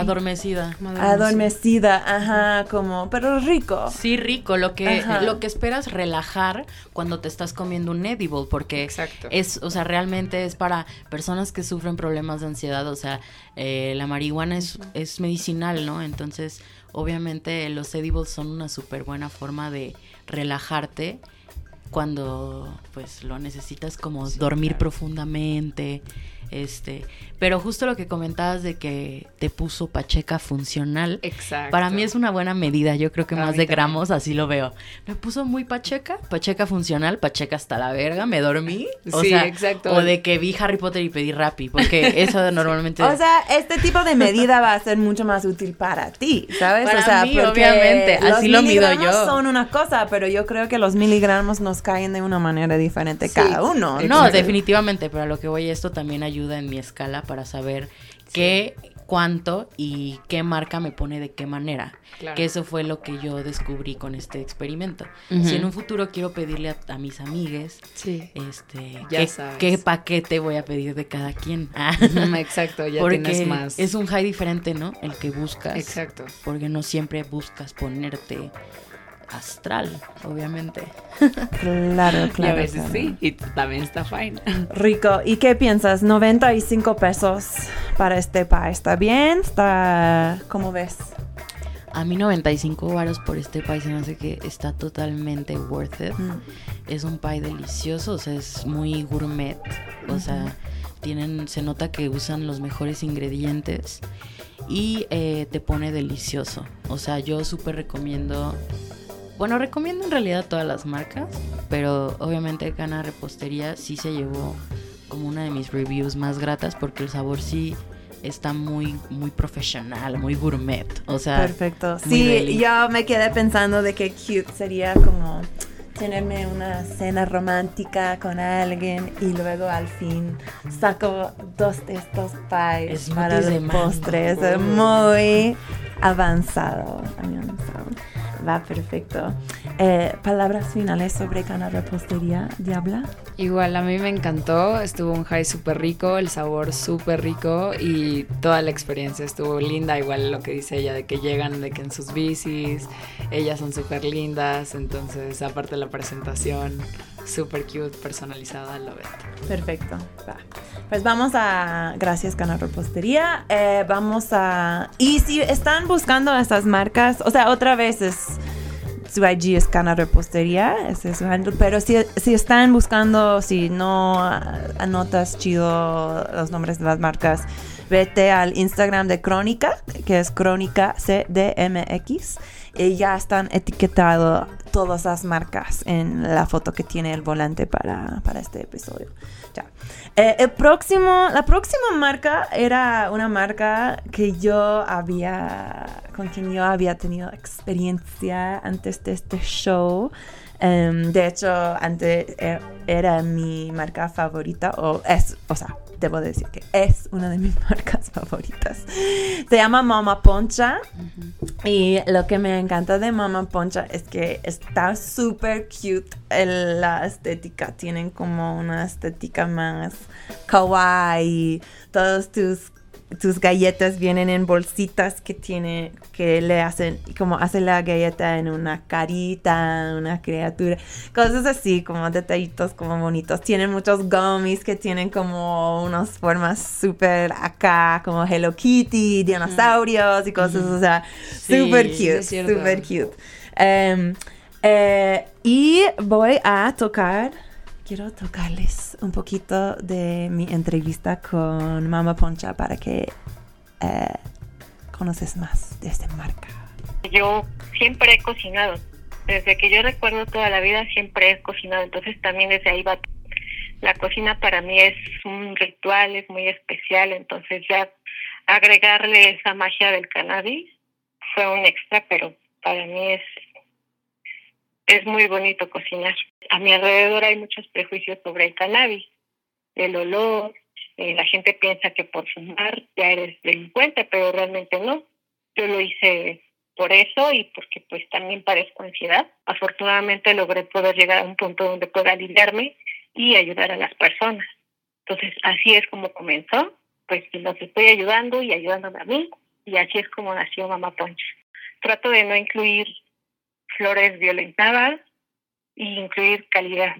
Adormecida. adormecida, ajá, como, pero rico. Sí, rico, lo que, Ajá. lo que esperas relajar cuando te estás comiendo un edible, porque Exacto. es, o sea, realmente es para personas que sufren problemas de ansiedad, o sea, eh, la marihuana es, es medicinal, ¿no? Entonces, obviamente los edibles son una súper buena forma de relajarte cuando pues lo necesitas como dormir profundamente este pero justo lo que comentabas de que te puso pacheca funcional Exacto. para mí es una buena medida yo creo que Para más de también. gramos así lo veo me puso muy pacheca pacheca funcional pacheca hasta la verga me dormí o Sí, sea exacto. o de que vi Harry Potter y pedí Rappi porque (laughs) eso normalmente O sea, este tipo de medida va a ser mucho más útil para ti, ¿sabes? Para o sea, mí, obviamente, los así lo mido miligramos yo. son una cosa, pero yo creo que los miligramos nos caen de una manera diferente Sí, cada uno. No, definitivamente, pero a lo que voy esto también ayuda en mi escala para saber qué, cuánto y qué marca me pone de qué manera. Claro. Que eso fue lo que yo descubrí con este experimento. Ujú. Si en un futuro quiero pedirle a, a mis amigues, Sí. este, Ya qué, sabes. qué paquete voy a pedir de cada quien. (laughs) Exacto, ya porque tienes más. es un high diferente, ¿no? El que buscas. Exacto. Porque no siempre buscas ponerte astral, obviamente. Claro, (laughs) y a claro. veces claro. sí, y también está fine. (laughs) Rico. ¿Y qué piensas? 95 pesos para este pie. ¿Está bien? ¿Está... ¿Cómo ves? A mí 95 varos por este pie se me hace que está totalmente worth it. Mm. Es un pie delicioso, o sea, es muy gourmet. O sea, tienen, se nota que usan los mejores ingredientes y eh, te pone delicioso. O sea, yo súper recomiendo. Bueno, recomiendo en realidad todas las marcas, pero obviamente Cana Repostería sí se llevó como una de mis reviews más gratas porque el sabor sí está muy, muy profesional, muy gourmet. O sea, Perfecto. Sí, yo me quedé pensando de que cute sería como tenerme una cena romántica con alguien y luego al fin saco dos de estos pies Smoothies para de el mango. postre. Es muy avanzado. avanzado. Va perfecto. Eh, Palabras finales sobre Cana Repostería, Diabla. Igual, a mí me encantó, estuvo un high súper rico, el sabor súper rico y toda la experiencia estuvo linda, igual lo que dice ella, de que llegan de que en sus bicis, ellas son súper lindas, entonces aparte la presentación, súper cute, personalizada, lo it. Perfecto. Va. Pues vamos a. Gracias, Cana Repostería. Eh, vamos a. Y si están buscando estas marcas, o sea, otra vez es. Su IG es Cana Repostería, ese es su handle. Pero si, si están buscando, si no anotas chido los nombres de las marcas, vete al Instagram de Crónica, que es Crónica CDMX. Ya están etiquetados todas las marcas en la foto que tiene el volante para, para este episodio. Ya. Eh, el próximo, la próxima marca era una marca que yo había, con quien yo había tenido experiencia antes de este show. Em, de hecho, antes eh, era mi marca favorita, o es, o sea, debo decir que es una de mis (laughs) marcas favoritas. Se llama Mama Poncha. Y lo que me encanta de Mama Poncha es que está súper cute el- la estética. Tienen como una estética más kawaii. Todos tus, tus galletas vienen en bolsitas que tiene, que le hacen, como hace la galleta en una carita, una criatura. Cosas así, como detallitos como bonitos. Tienen muchos gummies que tienen como unas formas súper acá, como Hello Kitty, dinosaurios y cosas, o sea, súper sí cute, súper cute. Em, eh, y voy a tocar, quiero tocarles un poquito de mi entrevista con Mama Poncha para que eh, conoces más de esta marca. Yo siempre he cocinado. Desde que yo recuerdo toda la vida siempre he cocinado, entonces también desde ahí va. La cocina para mí es un ritual, es muy especial, entonces ya agregarle esa magia del cannabis fue un extra, pero para mí es es muy bonito cocinar. A mi alrededor hay muchos prejuicios sobre el cannabis, el olor, eh, la gente piensa que por fumar ya eres delincuente, pero realmente no. Yo lo hice por eso y porque pues también padezco ansiedad. Afortunadamente logré poder llegar a un punto donde pueda aliviarme y ayudar a las personas. Entonces así es como comenzó, pues los estoy ayudando y ayudándome a mí y así es como nació Mamá Poncha. Trato de no incluir flores violentadas e incluir calidad.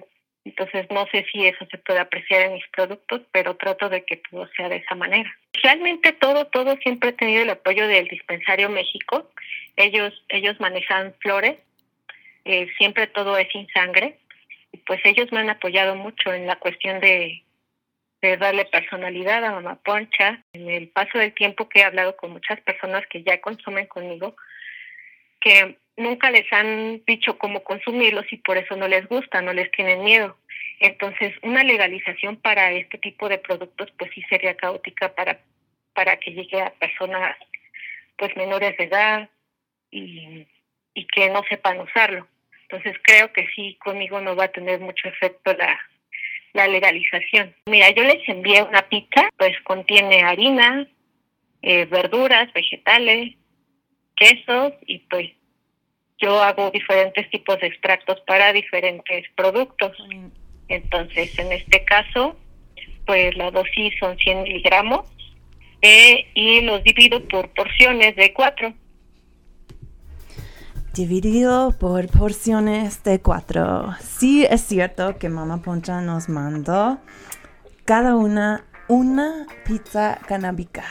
Entonces no sé si eso se puede apreciar en mis productos, pero trato de que todo sea de esa manera. Realmente todo, todo siempre he tenido el apoyo del Dispensario México. Ellos, ellos manejan flores, eh, siempre todo es sin sangre. Y pues ellos me han apoyado mucho en la cuestión de, de darle personalidad a Mamá Poncha. En el paso del tiempo que he hablado con muchas personas que ya consumen conmigo, que nunca les han dicho cómo consumirlos y por eso no les gusta, no les tienen miedo. Entonces, una legalización para este tipo de productos pues sí sería caótica para para que llegue a personas pues menores de edad y, y que no sepan usarlo. Entonces, creo que sí conmigo no va a tener mucho efecto la la legalización. Mira, yo les envié una pizza, pues contiene harina, eh, verduras, vegetales, quesos y pues yo hago diferentes tipos de extractos para diferentes productos. Entonces, en este caso, pues la dosis son 100 miligramos eh, y los divido por porciones de cuatro. Dividido por porciones de cuatro. Sí es cierto que Mama Poncha nos mandó cada una una pizza canábica.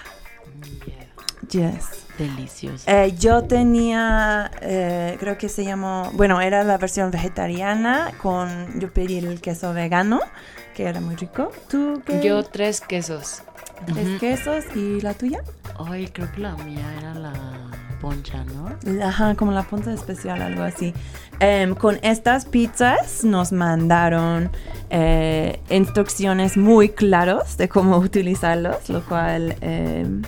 Yes. Delicioso. Eh, yo tenía, eh, creo que se llamó, bueno, era la versión vegetariana con, yo pedí el queso vegano, que era muy rico. ¿Tú qué? Yo tres quesos. Tres quesos y la tuya? Ay, creo que la mía era la poncha, ¿no? Ajá, como la punta especial, algo así. Em, con estas pizzas nos mandaron eh, instrucciones muy claras de cómo (laughs) utilizarlos, lo cual em,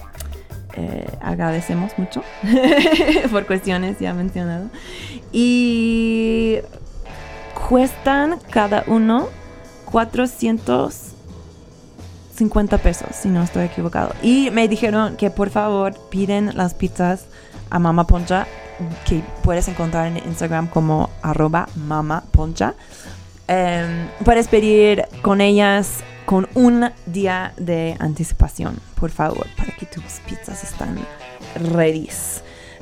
eh, agradecemos mucho (laughs) por cuestiones ya mencionado. Y cuestan cada uno 450 pesos, si no estoy equivocado. Y me dijeron que por favor piden las pizzas a Mama Poncha, que puedes encontrar en Instagram como arroba Mama Poncha. Em, puedes pedir con ellas con un día de anticipación, por favor, para que tus pizzas están ready.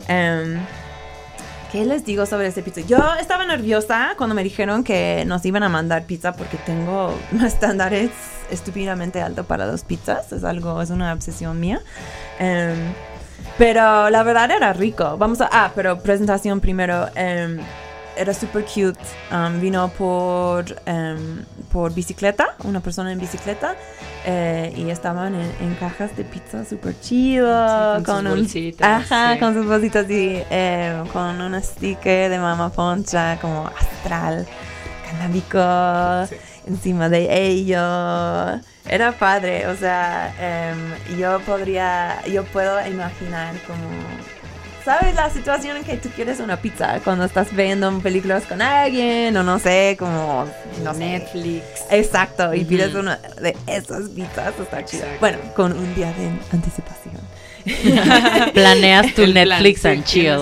Em, ¿Qué les digo sobre este pizza? Yo estaba nerviosa cuando me dijeron que nos iban a mandar pizza porque tengo (laughs) estándares estúpidamente altos para las pizzas. Es algo, es una obsesión mía. Em, pero la verdad era rico. Vamos a. Ah, pero presentación primero. em, era super cute. Um, vino por, em, por bicicleta, una persona en bicicleta. eh, y estaban en, en cajas de pizza super chido. Sí, con sus un- bolsitas, Ajá, sí. con sus bolsitas y eh, con un sticker de Mama Poncha como astral, canábico, encima de ello. Era padre, o sea, em, yo podría, yo puedo imaginar como, ¿sabes la situación en que tú quieres una pizza cuando estás viendo películas con alguien o no sé, como no sé. Netflix. Exacto, y pides una de esas pizzas, está chido. Bueno, con un día de anticipación. (laughs) Planeas tu El plan, Netflix sí, and chill.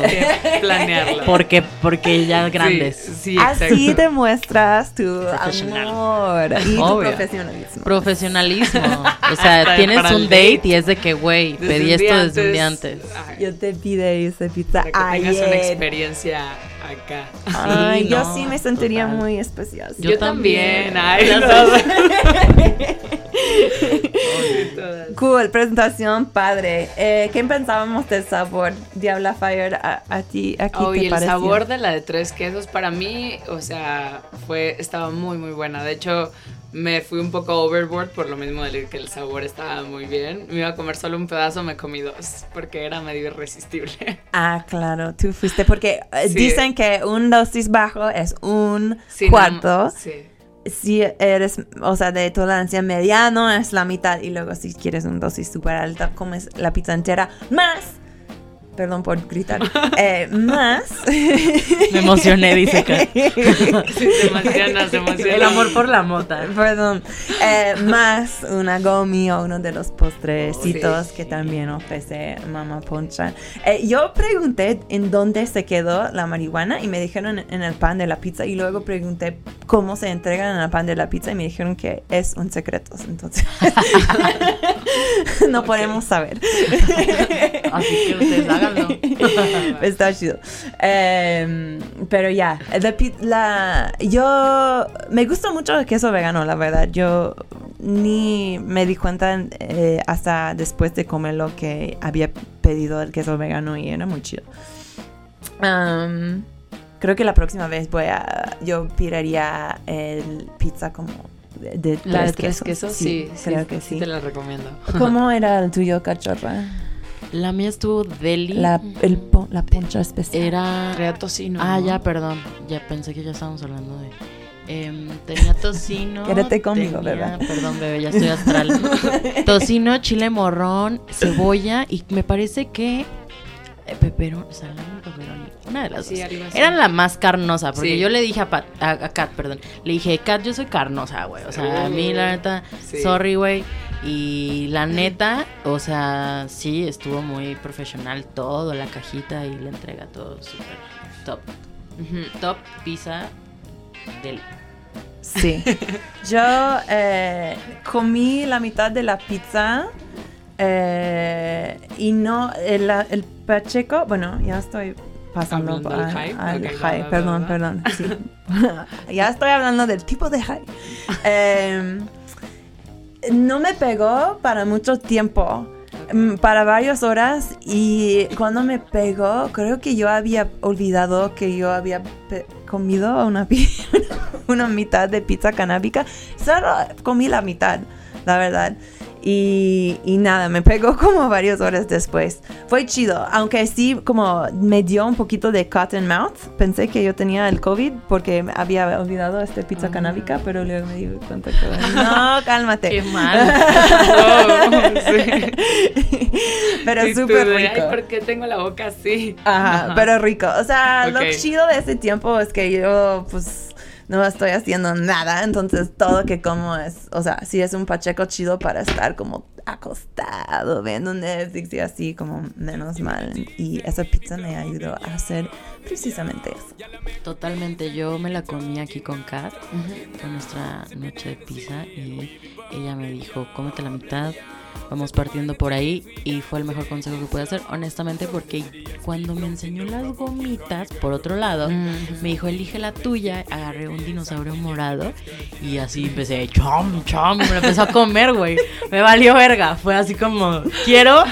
planearlo. Porque, porque ya grandes. Sí, Así demuestras tu amor y tu Obvio. profesionalismo. Profesionalismo. (laughs) O sea, Hasta tienes un date date. y es de que, güey, pedí esto desde un día antes. Yo te pide esa pizza Para que tengas una experiencia acá. Ay, Sí, yo no, sí me sentiría total. muy especial. Yo, también. Ay, no. (laughs) Cool, presentación padre. Eh, ¿Qué pensábamos del sabor Diabla Fire a, a ti? Aquí Oh, te y el pareció? sabor de la de tres quesos para mí, o sea, fue estaba muy muy buena. De hecho, me fui un poco overboard por lo mismo de que el sabor estaba muy bien. Me iba a comer solo un pedazo, me comí dos porque era medio irresistible. (laughs) Ah, claro, tú fuiste porque eh, Sí. dicen que un dosis bajo es un Sí, cuarto. no, sí. Si eres, o sea, de tolerancia mediano es la mitad y luego si quieres un dosis súper alta comes la pizza entera más, perdón por gritar, eh, más. Me emocioné, dice Kat. (laughs) Sí, se emociona, se emociona. El amor por la mota. Perdón, eh, más una gomi o uno de los postrecitos Sí. que también ofrece Mama Poncha. Eh, yo pregunté en dónde se quedó la marihuana y me dijeron en el pan de la pizza y luego pregunté cómo se entregan en el pan de la pizza y me dijeron que es un secreto, entonces (laughs) (laughs) no podemos saber. Así que ustedes háganlo. (laughs) Está chido. Em, pero ya, pi- la, yo me gusta mucho el queso vegano, la verdad. Yo ni me di cuenta eh, hasta después de comerlo que había pedido el queso vegano y era muy chido. Am, creo que la próxima vez voy a, yo pediría el pizza como de, de La de tres tres quesos, sí, sí, creo que sí. te la recomiendo. ¿Cómo (laughs) era el tuyo, cachorra? La mía estuvo deli. La, el po- la poncha especial. Era. Traía tocino. Ah, ¿no? ya, perdón. Ya pensé que ya estábamos hablando de. Em, tenía tocino. (laughs) Quédate conmigo, tenía- bebé. Perdón, bebé, ya estoy astral. (laughs) tocino, chile morrón, cebolla y me parece que. eh, Peperón, salami y pepperoni. Una de las Sí, dos. Eran la más carnosa, porque Sí. yo le dije a, Pat, a, a Kat, perdón. Le dije, Kat, yo soy carnosa, güey. O sea, a mí, la neta, Sí. sorry, güey. Y la neta, o sea, sí, estuvo muy profesional todo, la cajita y la entrega, todo súper top. Top pizza del. Sí. Yo eh, comí la mitad de la pizza eh, y no, el, el pacheco, bueno, ya estoy pasando high. al high, perdón, perdón. sí. (laughs) (laughs) ya estoy hablando del tipo de high. (laughs) Eh, no me pegó para mucho tiempo, mm, para varias horas y cuando me pegó creo que yo había olvidado que yo había comido una, (laughs) una mitad de pizza canábica. Solo comí la mitad, la verdad. Y, y nada, me pegó (laughs) como varias horas después. Fue chido, aunque sí como me dio un poquito de cotton mouth. Pensé que yo tenía el COVID porque había olvidado este pizza canábica, pero luego me di cuenta que (laughs) no, cálmate. Qué mal. (laughs) Oh, sí. pero súper rico. Ay, ¿por qué tengo la boca así? Ajá, pero rico. O sea, Ok. lo chido de ese tiempo es que yo, pues, no estoy haciendo nada. Entonces, todo que como es, o sea, sí es un pacheco chido para estar como acostado, viendo Netflix y así, como menos mal. Y esa pizza me ayudó a hacer precisamente eso. Totalmente, yo me la comí aquí con Kat. Fue nuestra noche de pizza y ella me dijo, cómete la mitad, vamos partiendo por ahí y fue el mejor consejo que pude hacer, honestamente, porque cuando me enseñó las gomitas, por otro lado, me dijo, elige la tuya, agarré un dinosaurio morado y así empecé, chom, chom, me lo empezó a comer, güey, me valió verga, fue así como, quiero,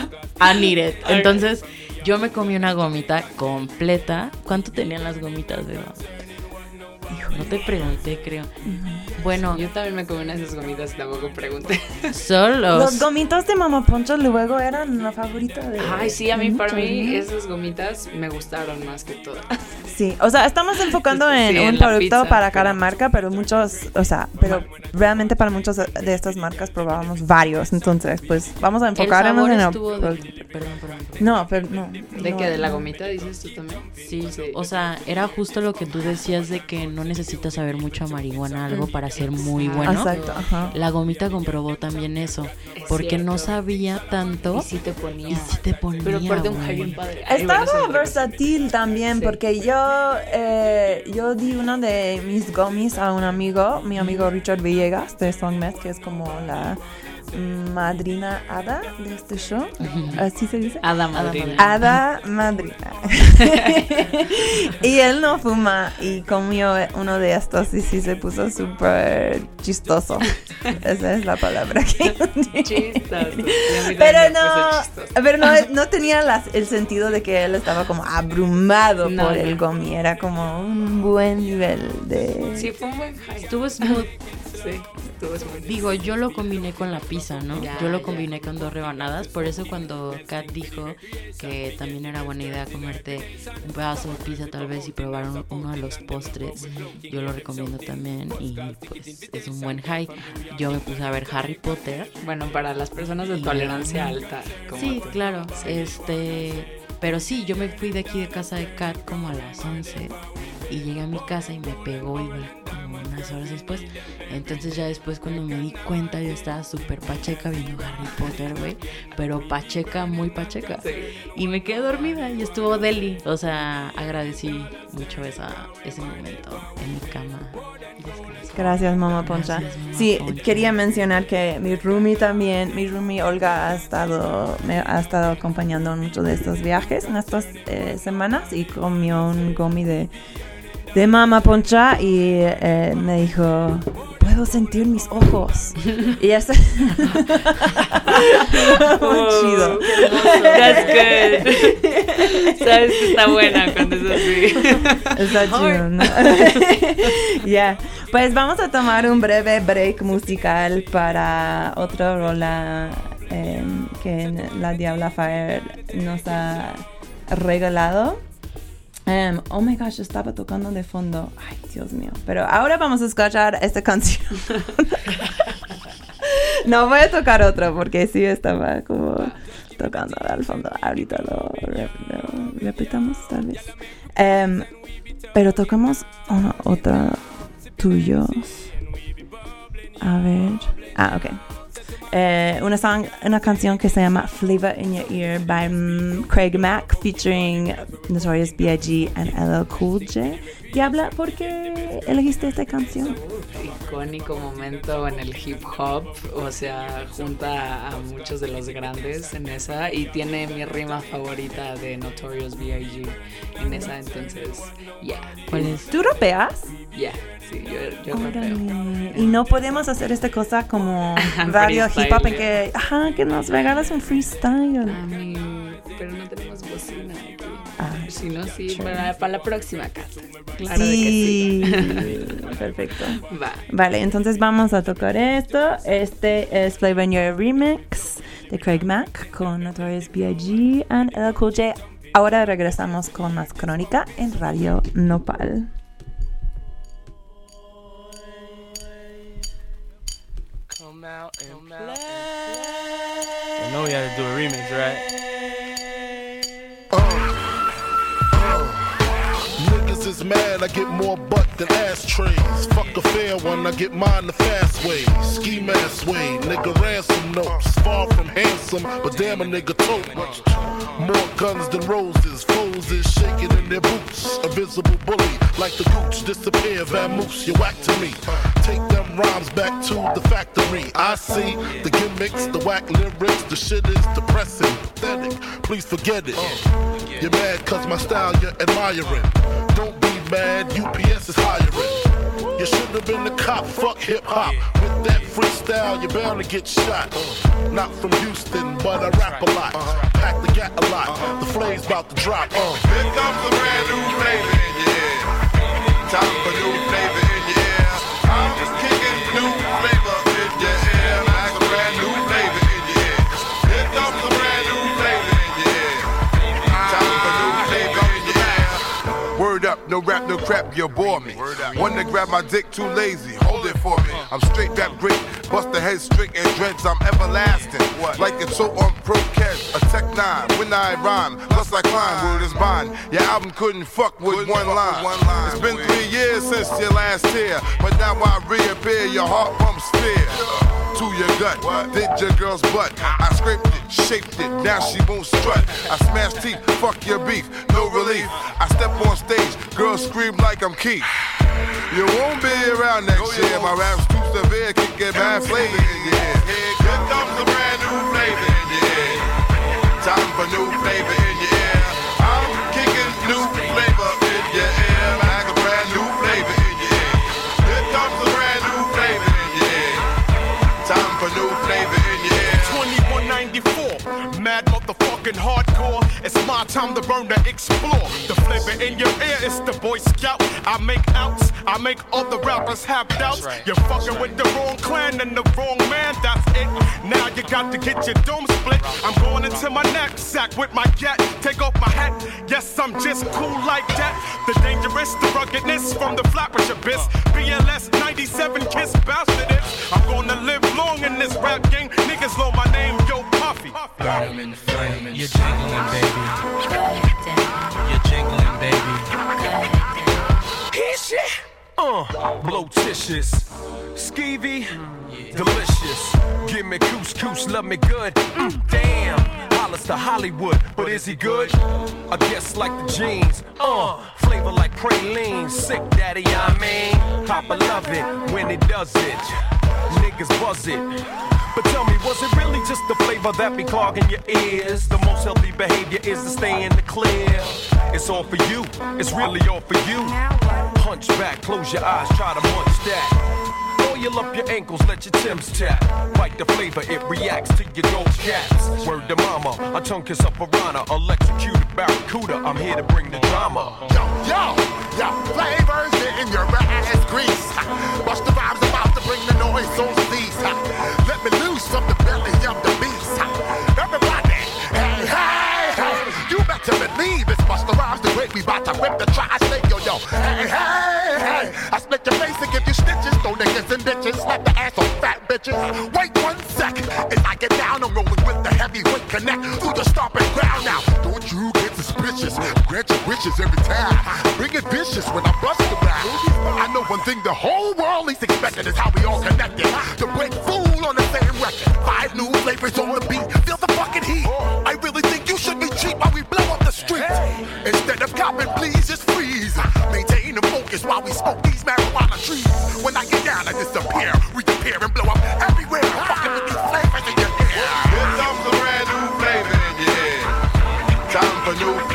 need it. Entonces... Yo me comí una gomita completa. ¿Cuánto tenían las gomitas, No te pregunté, creo. Bueno, Yo también me comí unas de esas gomitas y tampoco pregunté. (laughs) solo. Los gomitos de Mama Poncho luego eran la favorita de. Ay, sí, a mí, para mí, ¿no? esas gomitas me gustaron más que todas. (laughs) Sí, o sea, estamos enfocando Sí, en un producto pizza, para cada marca, pero muchos, o sea, pero realmente para muchos de estas marcas probábamos varios, entonces, pues vamos a enfocarnos en el estuvo de- producto. Perdón, perdón. perdón. No, pero no. ¿De no, qué? ¿De la gomita dices tú también? Sí, o sea, era justo lo que tú decías de que no necesitas saber mucho a marihuana algo para ser muy bueno. Exacto, ajá. La gomita comprobó también eso, Es porque no sabía tanto Y sí te ponía. y sí te ponía. Pero aparte un bien padre. Bueno, Estaba es versátil también Sí. porque yo eh, yo di uno de mis gomis a un amigo, mi amigo Richard Villegas de Songmet, que es como la madrina hada de este show, así se dice. Hada madrina. Hada madrina. (laughs) y él no fuma y comió uno de estos y sí se puso súper chistoso. Esa es la palabra que. (laughs) Chistoso. Pero no, pero no, no tenía las- el sentido de que él estaba como abrumado No, por no. el gomi. Era como un buen nivel de... Sí, fue un buen high. Estuvo smooth. Sí, muy Digo, yo lo combiné con la pizza, ¿no? Ya, yo lo ya. combiné con dos rebanadas, por eso cuando Kat dijo que también era buena idea comerte un pedazo de pizza tal vez y probar un- uno de los postres, yo lo recomiendo también y pues es un buen high. Yo me puse a ver Harry Potter. Bueno, para las personas de tolerancia alta. como Sí, tú. claro. Este, pero sí, yo me fui de aquí de casa de Kat como a las 11 y llegué a mi casa y me pegó igual como unas horas después. Entonces ya después cuando me di cuenta yo estaba súper pacheca viendo Harry Potter, güey, pero pacheca, muy pacheca. Y me quedé dormida y estuvo deli. O sea, agradecí mucho esa, ese momento en mi cama. Gracias, mamá Poncha. Gracias, mamá sí, Poncha. quería mencionar que mi roomie también, mi roomie Olga ha estado, me ha estado acompañando en muchos de estos viajes en estas eh, semanas y comió un gomi de, de mamá Poncha y eh, me dijo, puedo sentir mis ojos. y eso (laughs) muy chido. That's good. Sabes que está buena cuando es así. Está chido, ¿no? (laughs) Ya, pues vamos a tomar un breve break musical para otra rola eh, que la Diabla Fire nos ha regalado. Em, oh my gosh, estaba tocando de fondo. Ay, Dios mío. Pero ahora vamos a escuchar (laughs) esta canción. no voy a tocar otra porque sí estaba como tocando al fondo. Ahorita lo, re- lo repitamos tal vez. Em, pero tocamos una otra tuyos. A ver. Ah, ok. Eh, una, song, una canción que se llama Flavor in Your Ear by mm, Craig Mack featuring Notorious B.I.G. and LL Cool J. Diabla, ¿por qué elegiste esta canción? icónico momento en el hip hop, o sea, junta a muchos de los grandes en esa y tiene mi rima favorita de Notorious B.I.G. en esa, entonces, yeah. ¿Tú rapeas? Yeah, sí, yo, yo rapeo. Órale. Y no podemos hacer esta cosa como (laughs) radio hip hop en que, ajá, que nos regalas un freestyle. A mí, pero no tenemos bocina aquí. Ah, si no, sí, para, para la próxima. Claro sí. de que sí. (laughs) Perfecto. Va. Vale, entonces vamos a tocar esto. Este es Flavor Your Remix de Craig Mack con Notorious B.I.G. and LL Cool J. Ahora regresamos con más crónica en Radio Nopal. I know we had to do a remix, right? Is mad, I get more butt than ashtrays. Fuck a fair one, I get mine the fast way. Ski mask way, nigga ransom notes. Far from handsome, but damn a nigga tote. More guns than roses, foes is shaking in their boots. A visible bully, like the gooch disappear, vamoose, you whack to me. Take them rhymes back to the factory. I see the gimmicks, the whack lyrics, the shit is depressing, pathetic. Please forget it. You're mad cause my style you're admiring. Don't mad, UPS is hiring. You should have been the cop, fuck hip hop. With that freestyle, you're bound to get shot. Not from Houston, but I rap a lot. Pack the gat a lot. The flame's about to drop. Uh. Here comes a brand new your ear. Time no rap, no crap, you bore me. One to grab my dick, too lazy. Hold it for me. I'm straight rap great. Bust the head straight and dreads, I'm everlasting. Like it's so on pro catch, a tech nine. When I rhyme, plus I climb, word is bond. Your album couldn't fuck with one line. It's been three years since your last tear, but now I reappear, your heart pumps fear. To your gut, did your girl's butt. I scraped it, shaped it, now she won't strut. I smashed teeth, fuck your beef, no relief. I step on stage, girls scream like I'm Keith. You won't be around next oh, year. My rap's too severe, can get bad flavor in your ear. Here comes a brand new flavor in your ear. Time for new flavor in your ear. I'm kicking new flavor in your ear. Like a brand new flavor in your ear. Here comes a brand new flavor in your ear. Time for new flavor in your ear. 2194, mad motherfucking hardcore. It's my time to burn to explore. The flavor in your make outs, I make other rappers have doubts. You're fucking with the wrong clan and the wrong man, that's it. Now you got to get your dome split. I'm going into my knapsack with my gat. Take off my hat. Yes, I'm just cool like that. The dangerous, the ruggedness from the flappers abyss. BLS 97 kiss bastard is. I'm gonna live long in this rap game. Niggas know my name, yo Puffy. Burn, flame, you're jingling, baby. You're jingling, baby. Hit shit. Uh, blotitious, skeevy, delicious. Give me couscous, love me good. Mm, damn, Hollis to Hollywood, but is he good? I guess like the jeans. Uh, flavor like praline, sick daddy, I mean. Papa love it when he does it. Niggas buzz it. But tell me, was it really just the flavor that be clogging your ears? The most healthy behavior is to stay in the clear. It's all for you, it's really all for you. Hunch back, close your eyes, try to munch that. Oil up your ankles, let your Timbs tap. Bite the flavor, it reacts to your gold caps. Word to mama, a tongue kiss a piranha, electrocuted barracuda. I'm here to bring the drama. Yo, yo, yo, flavors in your ass grease. Bust the vibes about to bring the noise on cease. Let me loose from the belly of the believe it's Busta Rhymes the great. We bout to whip the tri-state, yo, yo. Hey, hey, hey, I split your face and give you stitches. Throw niggas in ditches, slap the ass on fat bitches. Wait one second, as I get down, I'm rolling with the heavyweight connect through the stomping ground now. Don't you suspicious? Grant your wishes every time. Bring it vicious when I bust the rap. I know one thing the whole world is expecting is how we all connected. To break fool on the same record. Five new flavors on the beat. Feel the fucking heat. I really think you should be cheap while we blow up the streets. Instead of copping, please just freeze. Maintain the focus while we smoke these marijuana trees. When I get down, I disappear, reappear, and blow up everywhere. Fucking with these flavors in your ear. Here comes a brand new flavor in your ear. Time for new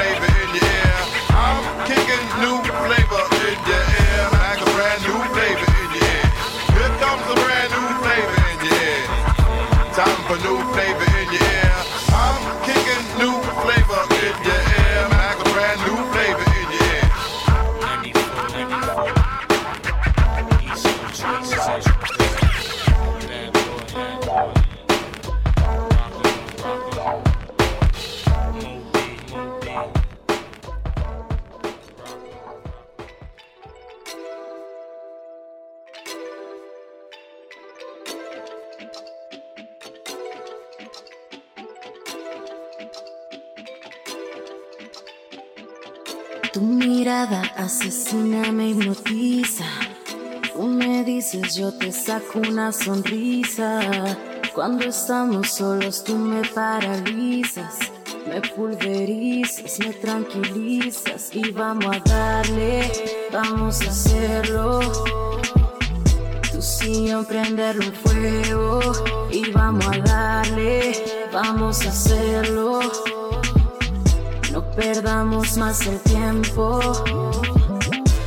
mirada asesina me hipnotiza. Tú me dices, yo te saco una sonrisa. Cuando estamos solos, tú me paralizas. Me pulverizas, me tranquilizas. Y vamos a darle, vamos a hacerlo. Tú siempre prenderlo en fuego. Y vamos a darle, vamos a hacerlo. Perdamos más el tiempo.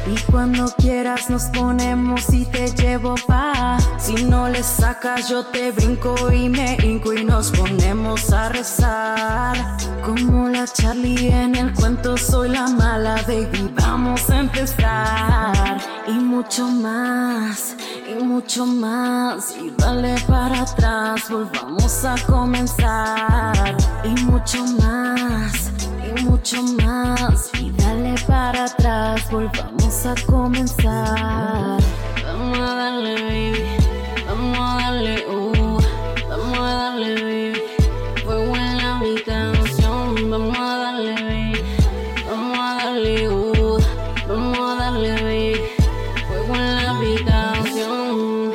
Y cuando quieras nos ponemos y te llevo pa. Si no le sacas, yo te brinco y me hinco y nos ponemos a rezar. Como la Charlie en el cuento, soy la mala, baby. Vamos a empezar. Y mucho más, y mucho más. Y dale para atrás, volvamos a comenzar. Y mucho más mucho más. Y dale para atrás, volvamos a comenzar. Vamos a darle, baby. Vamos a darle, uh. Vamos a darle, baby. Fuego en la habitación. Vamos a darle, baby. Vamos a darle, uh. Vamos a darle, baby. Fuego en la habitación.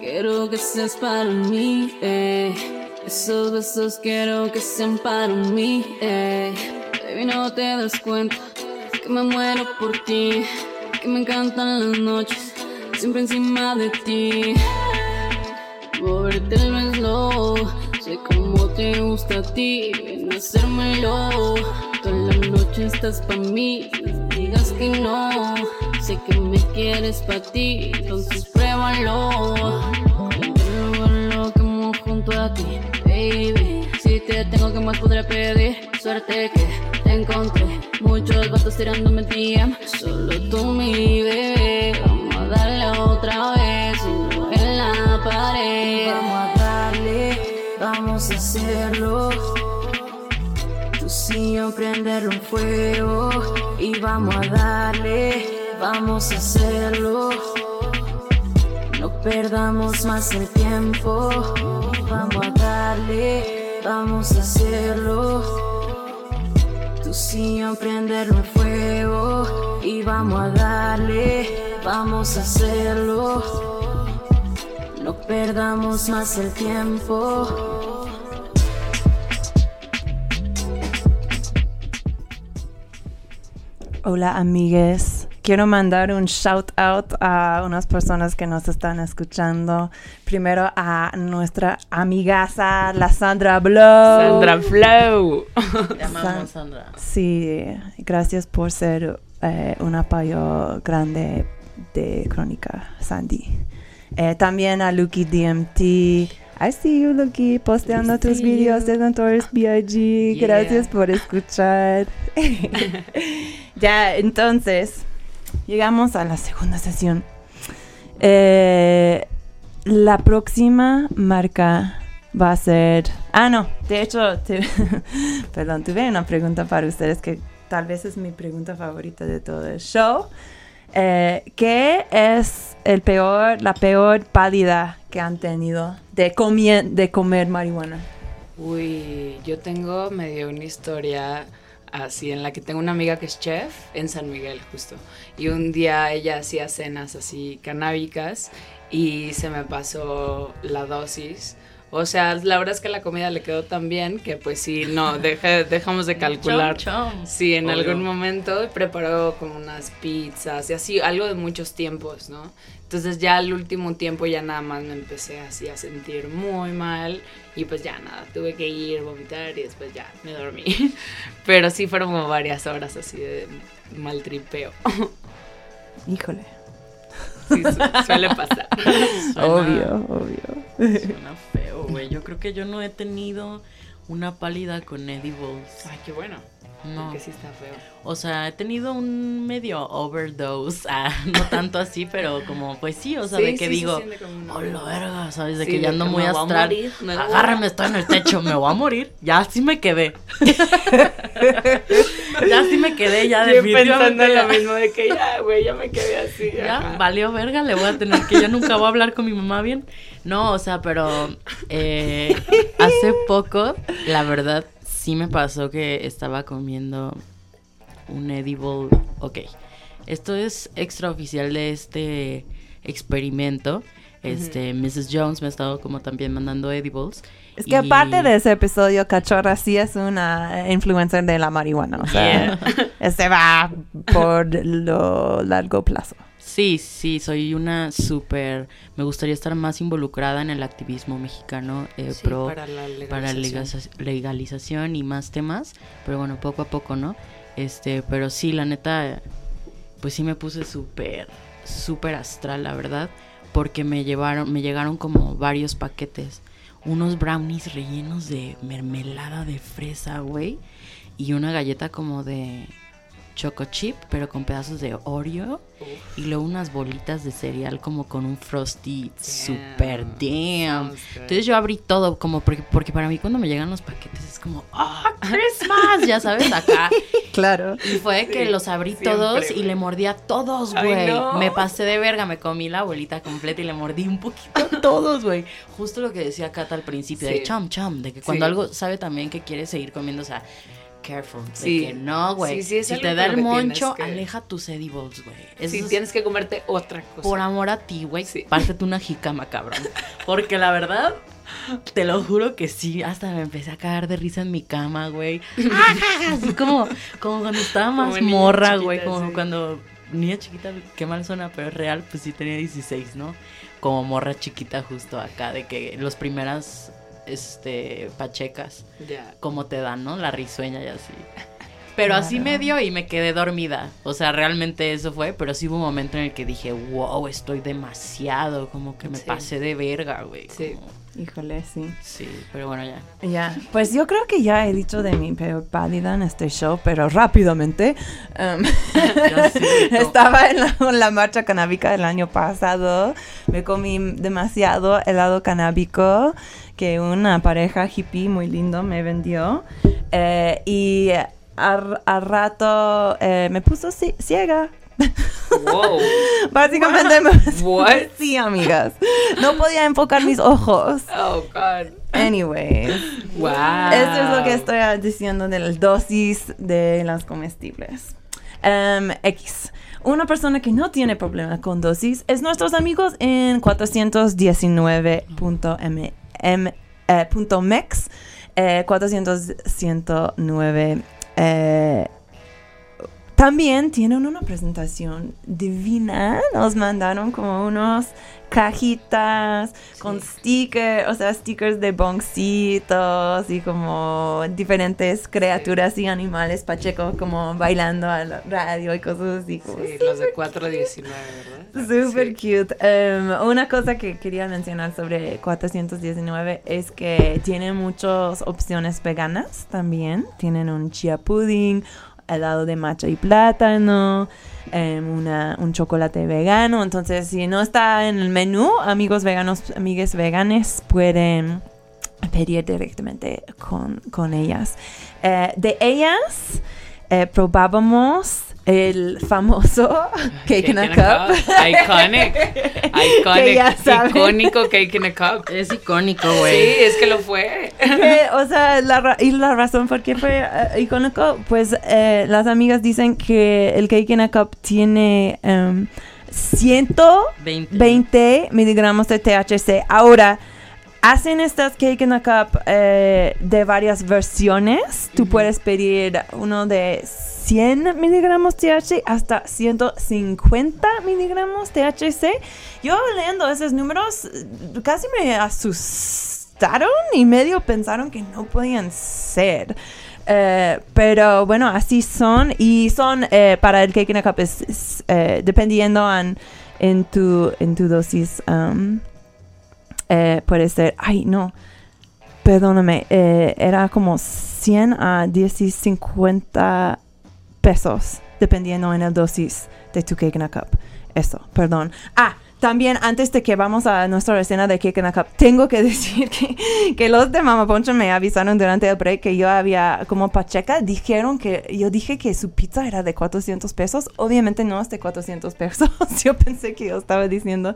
Quiero que seas para mí, eh. Esos besos quiero que sean para mí, eh. Baby, no te das cuenta que me muero por ti, que me encantan las noches, siempre encima de ti. Moverte no es sé cómo te gusta a ti, ven a hacérmelo. Toda la noche estás pa' mí, digas que no, sé que me quieres pa' ti, entonces pruébalo. Lo que amo junto a ti, baby. Si te tengo, que más podré pedir? Suerte que encontré muchos vatos tirándome DM. Solo tú, mi bebé. Vamos a darle otra vez. Uno en la pared. Vamos a darle, vamos a hacerlo. Tú sí prenderlo en fuego. Y vamos a darle, vamos a hacerlo. No perdamos más el tiempo. Vamos a darle, vamos a hacerlo. Tú sí prenderlo en fuego. Y vamos a darle, vamos a hacerlo. No perdamos más el tiempo. Hola amigues, quiero mandar un shout out a unas personas que nos están escuchando. Primero a nuestra amigaza, la Sandra Blow. Sandra Flow. Te amamos, Sandra. Sí, gracias por ser eh, un apoyo grande de Crónica, Sandy. Eh, también a Lucky DMT. I see you, Lucky, posteando tus videos de Notorious B.I.G. Yeah. Gracias por escuchar. (laughs) (laughs) ya, entonces, llegamos a la segunda sesión. Eh, la próxima marca va a ser... Ah, no, de hecho, (laughs) perdón, tuve una pregunta para ustedes que tal vez es mi pregunta favorita de todo el show. Eh, ¿Qué es el peor, la peor pálida que han tenido de, de comer marihuana? Uy, yo tengo medio una historia así en la que tengo una amiga que es chef en San Miguel justo. Y un día ella hacía cenas así canábicas y se me pasó la dosis. O sea, la verdad es que la comida le quedó tan bien que pues sí, no, (laughs) deje- dejamos de calcular. Chom, chom. Sí, en Obvio. algún momento preparó como unas pizzas y así, algo de muchos tiempos, ¿no? Entonces ya al último tiempo ya nada más me empecé así a sentir muy mal y pues ya nada, tuve que ir, vomitar y después ya me dormí. (laughs) Pero sí fueron como varias horas así de mal tripeo. (laughs) Híjole. Sí, su- suele pasar. Suena- Obvio, obvio. Suena feo, güey. Yo creo que yo no he tenido una pálida con edibles. Ay, qué bueno. No. Porque sí está feo. O sea, he tenido un medio overdose. Ah, (laughs) no tanto así, pero como, pues sí, o sea, Sí, de que sí digo, una- oh, la verga, ¿sabes? De Sí, que ya ando muy astral. morir, Agárrame, estoy en el techo, me voy a morir. Ya así me quedé. (laughs) ya así me quedé, ya definitivamente. pensando en lo mismo de que ya, güey, ya me quedé así. Ya, ajá. valió verga, le voy a tener que ya nunca voy a hablar con mi mamá bien. No, o sea, pero eh, hace poco, la verdad, sí me pasó que estaba comiendo un edible. Ok, esto es extraoficial de este experimento. Este, Mrs. Jones me ha estado como también mandando edibles. Es que y- aparte de ese episodio, Cachorra sí es una influencer de la marihuana. O sea, (laughs) este va por lo largo plazo. Sí, sí, soy una súper... Me gustaría estar más involucrada en el activismo mexicano eh, Sí, pro para la para legalización. legaliza- legalización y más temas, pero bueno, poco a poco, ¿no? Este, pero sí, la neta, pues sí me puse súper, súper astral, la verdad, porque me llevaron, me llegaron como varios paquetes, unos brownies rellenos de mermelada de fresa, güey, y una galleta como de choco chip, pero con pedazos de Oreo. Y luego unas bolitas de cereal como con un frosty super damn. sounds good. Entonces yo abrí todo como porque, porque para mí cuando me llegan los paquetes es como, ¡ah, Christmas! Ya sabes, acá. (laughs) Claro. Y fue que Sí, los abrí siempre, todos y le mordí a todos, güey. no. Me pasé de verga, me comí la bolita completa y le mordí un poquito a todos, güey. Justo lo que decía Cata al principio, Sí. de chum chum, de que cuando Sí. algo sabe también que quiere seguir comiendo, o sea, careful. De Sí. que no, güey. Sí, sí, si te da el moncho, que- aleja tus edibles, güey. Sí, es- tienes que comerte otra cosa. por amor a ti, güey, pártete una jicama, cabrón. Porque la verdad, te lo juro que sí, hasta me empecé a cagar de risa en mi cama, güey. (laughs) Así como, como cuando estaba más Como morra, chiquita, güey, como sí. cuando niña chiquita, qué mal suena, pero es real, pues sí tenía 16, ¿no? Como morra chiquita justo acá, de que los primeras, este, pachecas, Ya. como te dan, ¿no? La risueña y así. Pero así me dio y me quedé dormida. O sea, realmente eso fue, pero sí hubo un momento en el que dije, wow, estoy demasiado, como que me Sí. pasé de verga, güey. Sí. como- Híjole, sí. Sí, pero bueno, ya. Ya, pues yo creo que ya he dicho de mi peor pálida en este show, pero rápidamente. (laughs) um, (laughs) estaba en la, en la marcha canábica el año pasado, me comí demasiado helado canábico que una pareja hippie muy lindo me vendió eh, y al, al rato eh, me puso ci- ciega. Wow. (laughs) Básicamente me What? sí, amigas. No podía enfocar mis ojos. Oh, God. Anyways. Wow. Esto es lo que estoy diciendo de la dosis de las comestibles. Em, X. Una persona que no tiene problema con dosis es nuestros amigos en 419.m em, eh, eh, 400.109. eh, también tienen una presentación divina. Nos mandaron como unos cajitas con stickers, o sea, stickers de boncitos y como diferentes criaturas y animales pacheco como bailando a la radio y cosas así. como Sí, los de 419, ¿verdad? Super cute. Um, una cosa que quería mencionar sobre 419 es que tiene muchas opciones veganas también. Tienen un chia pudding, helado de matcha y plátano, em, una- un chocolate vegano. Entonces, si no está en el menú, amigos veganos, amigas veganes pueden pedir directamente con, con ellas. Eh, de ellas eh, probábamos el famoso (laughs) cake in a cup. Iconic. (laughs) Ya Iconic. saben. Icónico cake in a cup. Es icónico, Sí, güey. es que lo fue. Que, o sea, la, ra- y la razón por qué fue eh, icónico, pues eh, las amigas dicen que el cake in a cup tiene em, 120 miligramos de THC. Ahora, hacen estas cake in a cup eh, de varias versiones. Tú puedes pedir uno de 100 miligramos THC hasta 150 miligramos THC. Yo leyendo esos números casi me asustaron y medio pensaron que no podían ser. Eh, pero bueno, así son y son eh, para el cake in a cup es, es, eh, dependiendo en, en tu en tu dosis um, eh, puede ser ay no perdóname eh, era como 100 a 10 50 pesos dependiendo en el dosis de tu cake in a cup eso perdón ah también antes de que vamos a nuestra escena de Cake in a Cup, tengo que (laughs) decir que, que los de Mama Poncho me avisaron durante el break que yo había, como Pacheca, dijeron que yo dije que su pizza era de 400 pesos. Obviamente no es de 400 pesos. (laughs) yo pensé que yo estaba diciendo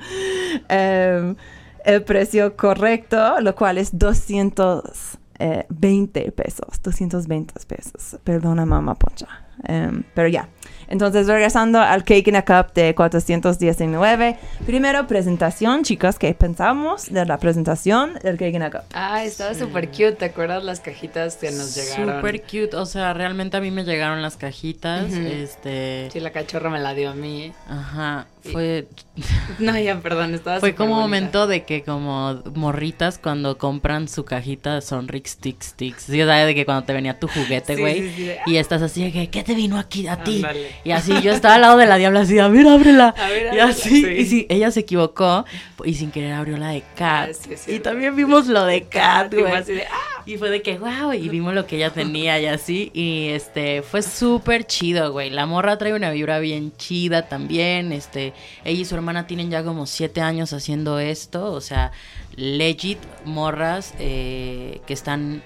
em, el precio correcto, lo cual es 220 pesos. 220 pesos. Perdona, Mama Poncha. Em, pero ya. Entonces, regresando al Cake in a Cup de 419. Primero, presentación, chicos, ¿qué pensamos de la presentación del Cake in a Cup? Ah, estaba súper cute. ¿Te acuerdas las cajitas que nos llegaron? Súper cute. O sea, realmente a mí me llegaron las cajitas. Ujú. Este. Sí, la cachorra me la dio a mí. Ajá. Fue. (laughs) No, ya, perdón, estaba Fue como un momento de que como morritas cuando compran su cajita son Rick Stick Sticks. Sí, ¿sabes? De que cuando te venía tu juguete, güey. sí, sí, Y estás así de que, ¿qué te vino aquí a ti? Y así yo estaba al lado de la diabla así, a ver, ábrela. A ver, y ábrela, así, sí. y sí, ella se equivocó y sin querer abrió la de Kat. Ah, y también vimos lo de Kat, Y fue güey. así de, ¡ah! Y fue de que, wow, y vimos lo que ella tenía y así. Y este, fue súper chido, güey. La morra trae una vibra bien chida también. Este, ella y su hermana tienen ya como siete años haciendo esto. O sea, legit morras eh, que están,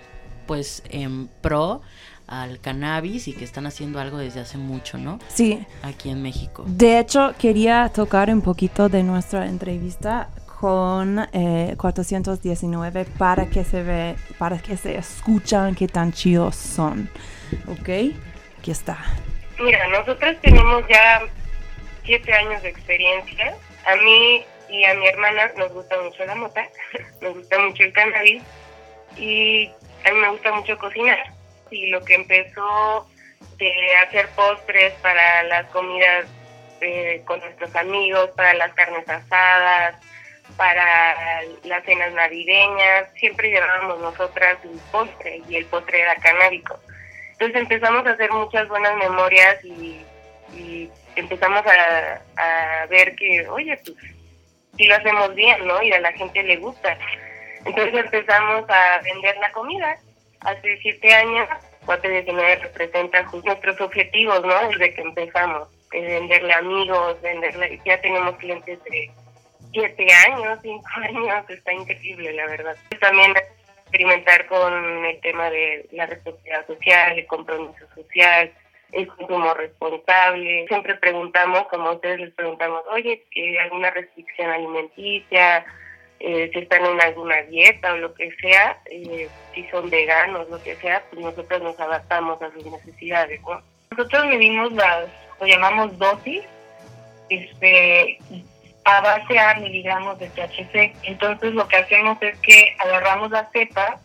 pues, en pro al cannabis y que están haciendo algo desde hace mucho, ¿no? Sí. Aquí en México. De hecho, quería tocar un poquito de nuestra entrevista con eh, 419 para que se ve, para que se escuchan qué tan chidos son. ¿Ok? Aquí está. Mira, nosotros tenemos ya siete años de experiencia. A mí y a mi hermana nos gusta mucho la mota, (laughs) nos gusta mucho el cannabis y a mí me gusta mucho cocinar. Y lo que empezó de hacer postres para las comidas eh, con nuestros amigos, para las carnes asadas, para las cenas navideñas, siempre llevábamos nosotras un postre y el postre era canábico. Entonces empezamos a hacer muchas buenas memorias y, y empezamos a, ver que, oye, pues sí lo hacemos bien, ¿no? Y a la gente le gusta. Entonces empezamos a vender la comida. Hace siete años, 419 representa nuestros objetivos, ¿no? Desde que empezamos. Eh, venderle amigos, venderle... Ya tenemos clientes de siete años, cinco años. Está increíble, la verdad. También experimentar con el tema de la responsabilidad social, el compromiso social, el consumo responsable. Siempre preguntamos, como ustedes les preguntamos, oye, ¿que ¿alguna restricción alimenticia? Eh, si están en alguna dieta o lo que sea, eh, si son veganos, lo que sea, pues nosotros nos adaptamos a sus necesidades, ¿no? Nosotros medimos las, lo llamamos dosis, este, a base a miligramos de THC. Entonces lo que hacemos es que agarramos la cepa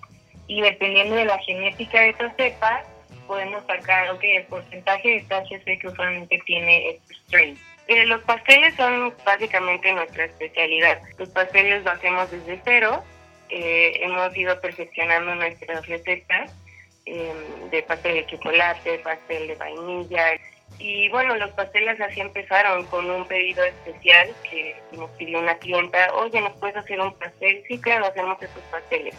y dependiendo de la genética de esa cepa, podemos sacar, ok, el porcentaje de THC que usualmente tiene este strain. Eh, los pasteles son básicamente nuestra especialidad. Los pasteles lo hacemos desde cero. Eh, hemos ido perfeccionando nuestras recetas eh, de pastel de chocolate, pastel de vainilla. Y bueno, los pasteles así empezaron con un pedido especial que nos pidió una clienta, oye, ¿nos puedes hacer un pastel? Sí, claro, hacemos esos pasteles.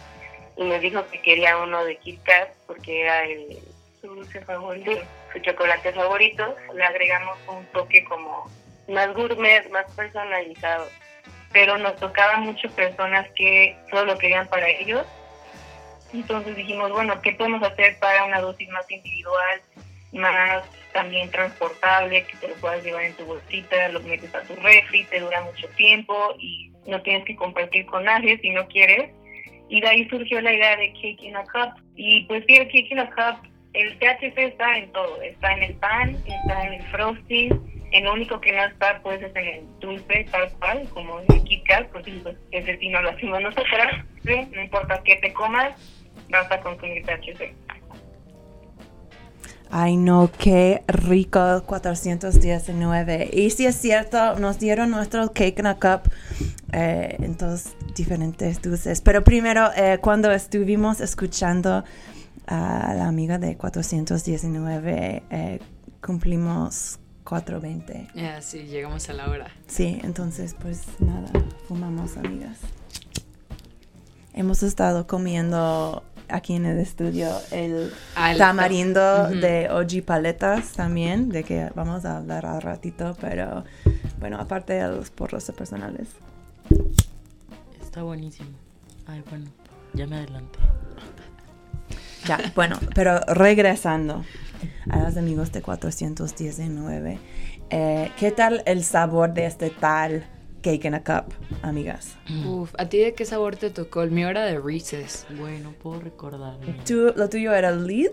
Y nos dijo que quería uno de Kit Kat porque era el, su dulce favorito, su chocolate favorito. Le agregamos un toque como más gourmet, más personalizado. Pero nos tocaba mucho personas que solo lo querían para ellos. Entonces dijimos, bueno, ¿qué podemos hacer para una dosis más individual, más también transportable, que te lo puedas llevar en tu bolsita, lo metes a tu refri, te dura mucho tiempo y no tienes que compartir con nadie si no quieres. Y de ahí surgió la idea de Cake in a Cup. Y pues sí, el Cake in a Cup, el THC está en todo. Está en el pan, está en el frosting, el único que no está, pues, es en el dulce, tal cual, como en el Kit Kat, pues, pues ese sí no lo hacemos nosotros. ¿sí? No importa qué te comas, vas a consumir THC. Ay, no, qué rico 419. Y si es cierto, nos dieron nuestro cake in a cup eh, en todos diferentes dulces. Pero primero, eh, cuando estuvimos escuchando a la amiga de 419, eh, cumplimos 4.20. Ya, sí, llegamos a la hora. Sí, entonces pues nada, fumamos amigas. Hemos estado comiendo aquí en el estudio el tamarindo de OG Paletas también, de que vamos a hablar al ratito, pero bueno, aparte de los porros personales. Está buenísimo. Ay, bueno, ya me adelanté. Ya, bueno, pero regresando a los amigos de 419, eh, ¿qué tal el sabor de este tal cake in a cup, amigas? Uf, ¿a ti de qué sabor te tocó? El mío era de Reese's. Bueno, puedo recordar. Tú- lo tuyo era Lit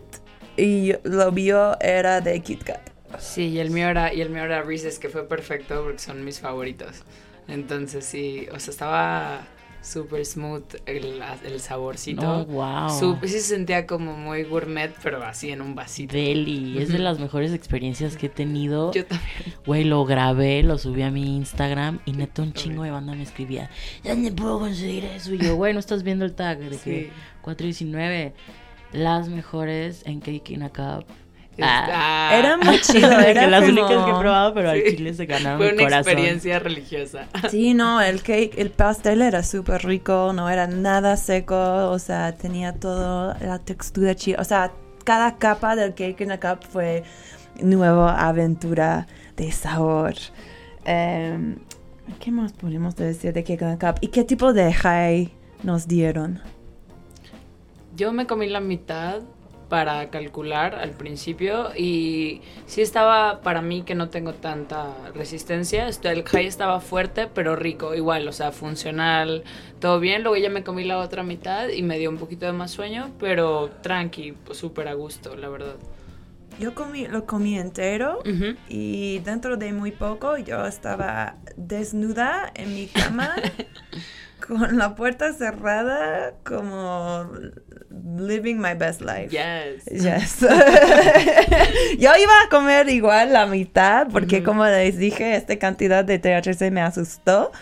y lo mío era de Kit Kat. Sí, y el mío era, y el mío era Reese's, que fue perfecto porque son mis favoritos. Entonces sí, o sea, estaba súper smooth el, el saborcito. No, wow. Sup- sí se sentía como muy gourmet, pero así en un vasito. Deli, es de las mejores experiencias que he tenido. Yo también. Güey, lo grabé, lo subí a mi Instagram y neta un chingo de banda me escribía, ¿dónde puedo conseguir eso? Y yo, güey, no estás viendo el tag de que Sí. 419, las mejores en Cake in a Cup. Ah. Era muy (laughs) chido, De era las como- únicas que he probado, pero al Sí. chile se ganaron Fue mi una corazón. experiencia religiosa. (laughs) Sí, no, el cake, el pastel era súper rico, no era nada seco, o sea, tenía toda la textura chida, o sea, cada capa del cake in a cup fue nueva aventura de sabor. Em, ¿Qué más podemos decir de cake in a cup? ¿Y qué tipo de high nos dieron? Yo me comí la mitad para calcular al principio y sí estaba para mí que no tengo tanta resistencia. El high estaba fuerte pero rico, igual, o sea, funcional, todo bien. Luego ya me comí la otra mitad y me dio un poquito de más sueño, pero tranqui, pues, súper a gusto, la verdad. Yo comí, lo comí entero y dentro de muy poco yo estaba desnuda en mi cama (laughs) con la puerta cerrada como living my best life. Yes. Yes. (laughs) (laughs) yo iba a comer igual la mitad porque como les dije, esta cantidad de THC me asustó.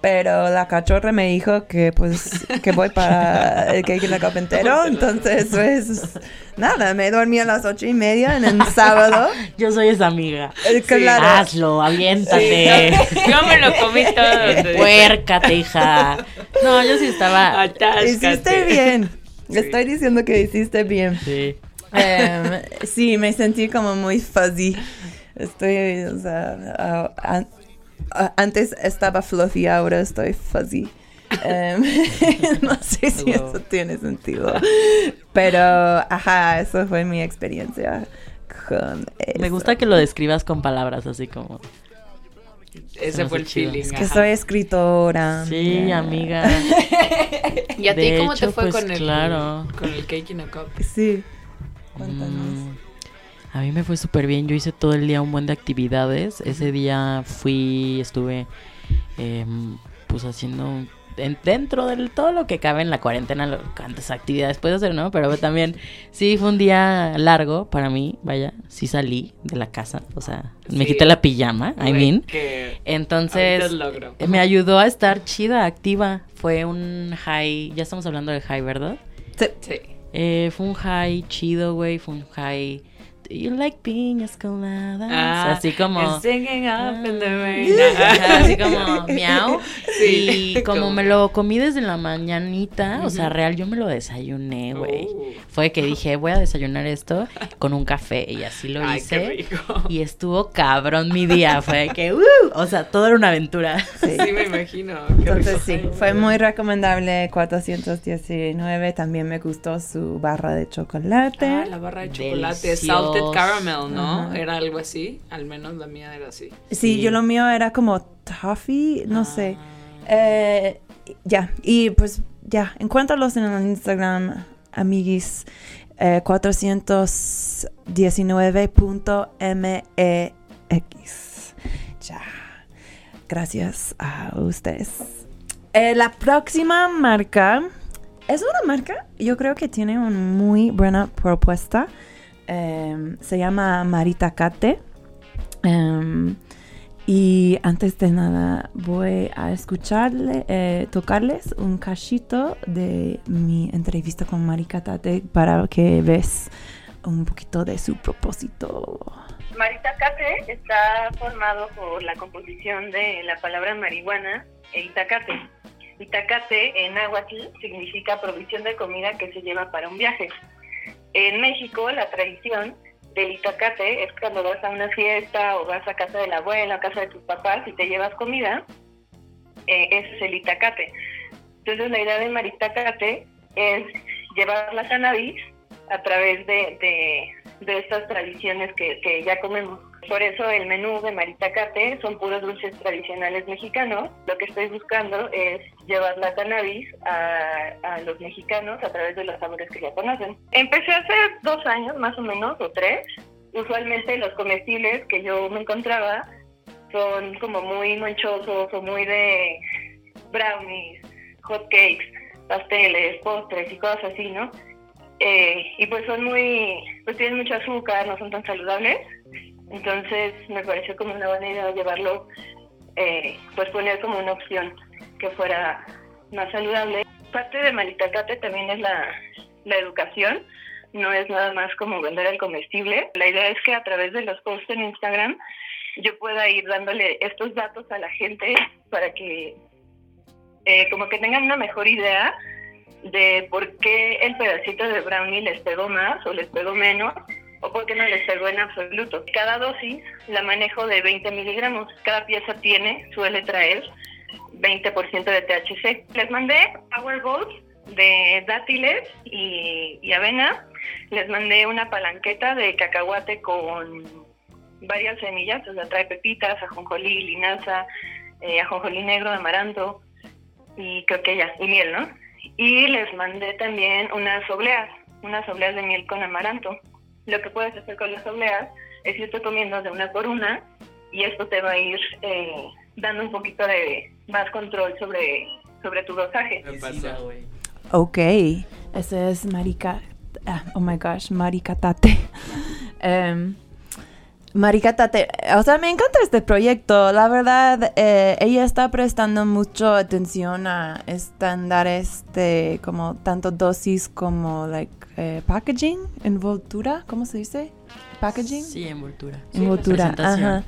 Pero la cachorra me dijo que pues que voy para el cake in the cup entero. (laughs) Entonces, pues nada, me dormí a las ocho y media en el sábado. Yo soy esa amiga. Eh, claro. Hazlo, aviéntate. Sí. Yo me lo comí todo. Puércate, hija. No, yo sí estaba. Hiciste bien. Estoy diciendo que hiciste bien. Sí. Em, sí, me sentí como muy fuzzy. Estoy, o sea, antes estaba fluffy, ahora estoy fuzzy. Em, (laughs) no sé si Wow. eso tiene sentido. Pero, ajá, eso fue mi experiencia con eso. Me gusta que lo describas con palabras así como. Ese fue el chido. feeling. Es que ajá. soy escritora. Sí, amiga. (laughs) ¿Y a ti De cómo te hecho, fue pues, con, el, claro. con el cake in a cup? Sí. Mm, A mí me fue súper bien. Yo hice todo el día un buen de actividades. Ese día fui, estuve em, pues haciendo en- dentro de todo lo que cabe en la cuarentena, lo, cuántas actividades puedes hacer, ¿no? Pero también sí fue un día largo para mí, vaya, sí salí de la casa, o sea, me Sí. quité la pijama, I mean. que Entonces, logro. me ayudó a estar chida, activa. Fue un high, ya estamos hablando de high, ¿verdad? Sí. Eh, fue un high chido, güey. Fue un high. Do you like piñas coladas? Ah, así como. Singing up in the rain. Ajá, así como (laughs) miau. Sí, y (laughs) como me lo comí desde la mañanita, o sea, real, yo me lo desayuné, güey. Uh. Fue que dije, voy a desayunar esto con un café y así lo Ay, qué hice. rico. Y estuvo cabrón mi día. Fue que, uh, o sea, todo era una aventura. Sí, me imagino. Entonces rico. sí, fue muy recomendable 419. También me gustó su barra de chocolate. Ah, la barra de chocolate, Delicioso. Salted caramel, ¿no? Ajá. Era algo así, al menos la mía era así. Sí, yo lo mío era como toffee, no sé. Ah. Eh, ya, y pues ya, encuéntralos en el Instagram, amiguis, eh, 419.mex. Ya, gracias a ustedes. Eh, la próxima marca es una marca, yo creo que tiene una muy buena propuesta. Em, se llama Marita Cate. Em, y antes de nada voy a escucharle, eh, tocarles un cachito de mi entrevista con Marita Tate para que ves un poquito de su propósito. Marita Cate está formado por la composición de la palabra marihuana e itacate. Itacate en náhuatl significa provisión de comida que se lleva para un viaje. En México la tradición del itacate es cuando vas a una fiesta o vas a casa de la abuela, a casa de tus papás y te llevas comida, eh, ese es el itacate. Entonces la idea de Maritacate es llevar la cannabis a través de, de- de estas tradiciones que, que ya comemos. Por eso el menú de Maritacate son puros dulces tradicionales mexicanos. Lo que estoy buscando es llevar la cannabis a, los mexicanos a través de los sabores que ya conocen. Empecé hace dos años más o menos, o tres. Usualmente los comestibles que yo me encontraba son como muy manchosos o muy de brownies, hot cakes, pasteles, postres y cosas así, ¿no? Eh, y pues son muy, pues tienen mucho azúcar, no son tan saludables. Entonces me pareció como una buena idea llevarlo, eh, pues poner como una opción que fuera más saludable. Parte de Malitacate también es la, la educación, no es nada más como vender el comestible. La idea es que a través de los posts en Instagram yo pueda ir dándole estos datos a la gente para que eh, como que tengan una mejor idea de por qué el pedacito de brownie les pegó más o les pegó menos o por qué no les pegó en absoluto. Cada dosis la manejo de 20 miligramos. Cada pieza tiene, suele traer 20% de THC. Les mandé Powerballs de dátiles y, y avena. Les mandé una palanqueta de cacahuate con varias semillas, o sea, trae pepitas, ajonjolí, linaza, eh, ajonjolí negro, amaranto y creo que ya, y miel, ¿no? Y les mandé también unas obleas, unas obleas de miel con amaranto. Lo que puedes hacer con las obleas es irte comiendo de una por una y esto te va a ir eh, dando un poquito de más control sobre, sobre tu dosaje. Ok, ese es Marica. ah, oh my gosh, Marica Tate. (laughs) Em, Marica Tate, o sea, me encanta este proyecto. La verdad, eh, ella está prestando mucho atención a estándares de como tanto dosis como like eh, packaging, envoltura, ¿cómo se dice? Packaging. Sí, envoltura. Envoltura, ajá.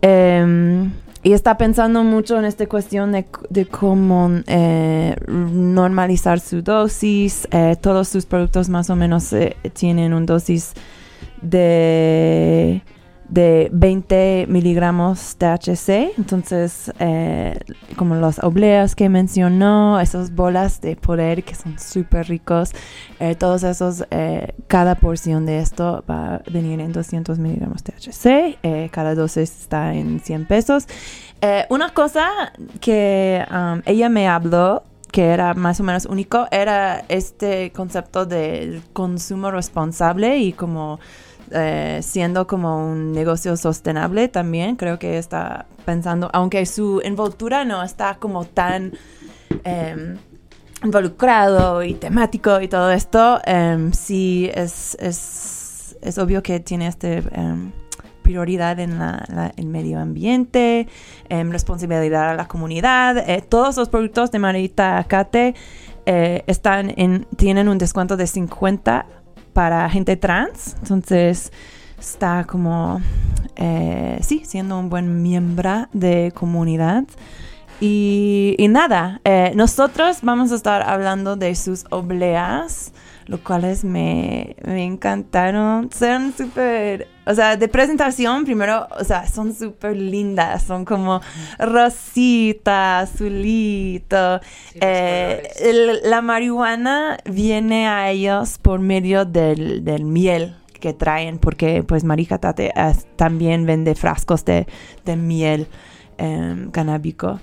Em, y está pensando mucho en esta cuestión de, de cómo eh, normalizar su dosis. Eh, todos sus productos más o menos eh, tienen un dosis de, de 20 miligramos THC. Entonces, eh, como los obleas que mencionó, esas bolas de poder que son súper ricos, eh, todos esos, eh, cada porción de esto va a venir en 200 miligramos THC. cada dosis está en 100 pesos. Una cosa que um, ella me habló que era más o menos único era este concepto del consumo responsable y como eh, siendo como un negocio sostenible también creo que está pensando aunque su envoltura no está como tan em, involucrado y temático y todo esto em, sí es, es, es obvio que tiene este em, prioridad en la- el medio ambiente, responsabilidad a la comunidad. Eh, todos los productos de Marita Acate eh, están en, tienen un descuento de 50 para gente trans. Entonces está como, eh, sí, siendo un buen miembro de comunidad. Y, y nada, eh, nosotros vamos a estar hablando de sus obleas, lo cuales me, me encantaron. Son súper, o sea, de presentación primero, o sea, son súper lindas, son como rosita, azulito. Eh, el- la marihuana viene a ellos por medio del, del miel que traen, porque pues Marija Tate eh, también vende frascos de, de miel em, canábico.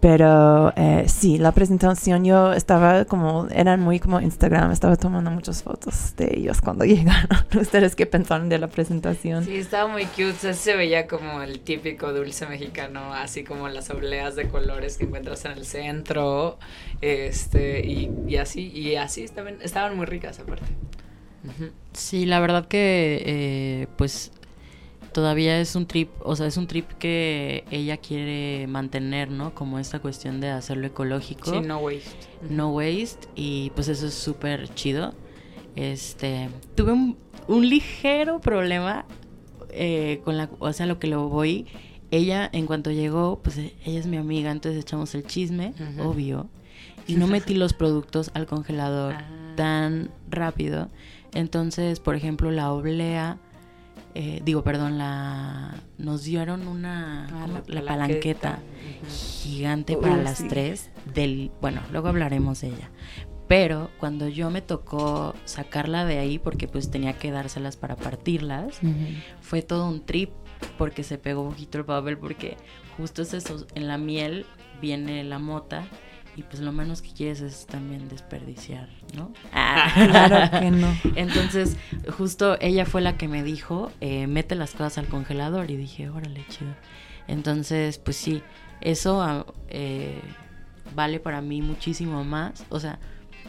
Pero eh, sí, la presentación yo estaba como, eran muy como Instagram, estaba tomando muchas fotos de ellos cuando (laughs) llegaron. ¿Ustedes qué pensaron de la presentación? Sí, estaba muy cute. o sea, se veía como el típico dulce mexicano, así como las obleas de colores que encuentras en el centro. Este, y, y así, y así estaban, estaban muy ricas aparte. Sí, la verdad que eh, pues todavía es un trip, o sea, es un trip que ella quiere mantener, ¿no? Como esta cuestión de hacerlo ecológico. Sí, no waste. No waste y pues eso es súper chido. Este, tuve un, un ligero problema eh, con la, o sea, lo que lo voy. Ella, en cuanto llegó, pues eh, ella es mi amiga, entonces echamos el chisme, obvio. Y no metí los productos al congelador Ah. tan rápido. Entonces, por ejemplo, la oblea, eh, digo, perdón, la nos dieron una Ah, la la, palanqueta palanqueta. gigante Uh, para las sí. tres del bueno luego hablaremos de ella pero cuando yo me tocó sacarla de ahí porque pues tenía que dárselas para partirlas fue todo un trip porque se pegó poquito el bubble porque justo es eso en la miel viene la mota y pues lo menos que quieres es también desperdiciar, ¿no? (laughs) Claro que no. Entonces, justo ella fue la que me dijo, eh, mete las cosas al congelador y dije, órale, chido. Entonces, pues sí, eso ah, eh, vale para mí muchísimo más. O sea,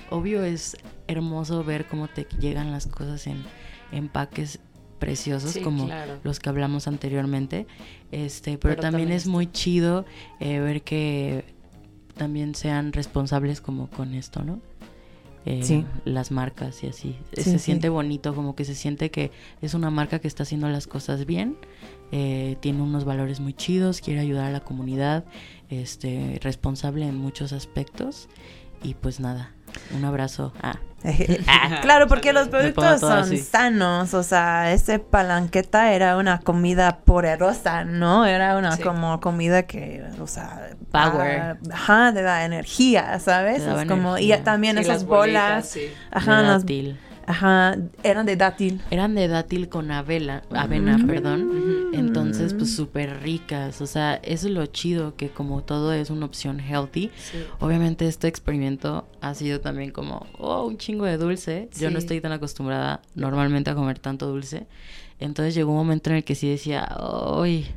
obvio es hermoso ver cómo te llegan las cosas en empaques preciosos Sí, como claro. los que hablamos anteriormente. Este, pero, Pero también, también es muy chido eh, ver que también sean responsables como con esto, ¿no? Eh, Sí. Las marcas y así. Sí, se sí. siente bonito, como que se siente que es una marca que está haciendo las cosas bien, eh, tiene unos valores muy chidos, quiere ayudar a la comunidad, este, responsable en muchos aspectos y pues nada, un abrazo. Ah. (laughs) (laughs) claro, porque los productos son así. sanos, o sea, ese palanqueta era una comida poderosa, ¿no? Era una Sí. como comida que, o sea, Power. ah, ajá, te da energía, ¿sabes? Es como, energía. y también Sí, esas las bolitas, bolas, sí. ajá, las, eran de dátil. Eran de dátil con avena, avena, Mm. perdón. Entonces, pues súper ricas. O sea, eso es lo chido, que como todo es una opción healthy. Sí. Obviamente este experimento ha sido también como, oh, un chingo de dulce. Yo no Sí. estoy tan acostumbrada normalmente a comer tanto dulce. Entonces llegó un momento en el que sí decía, ay,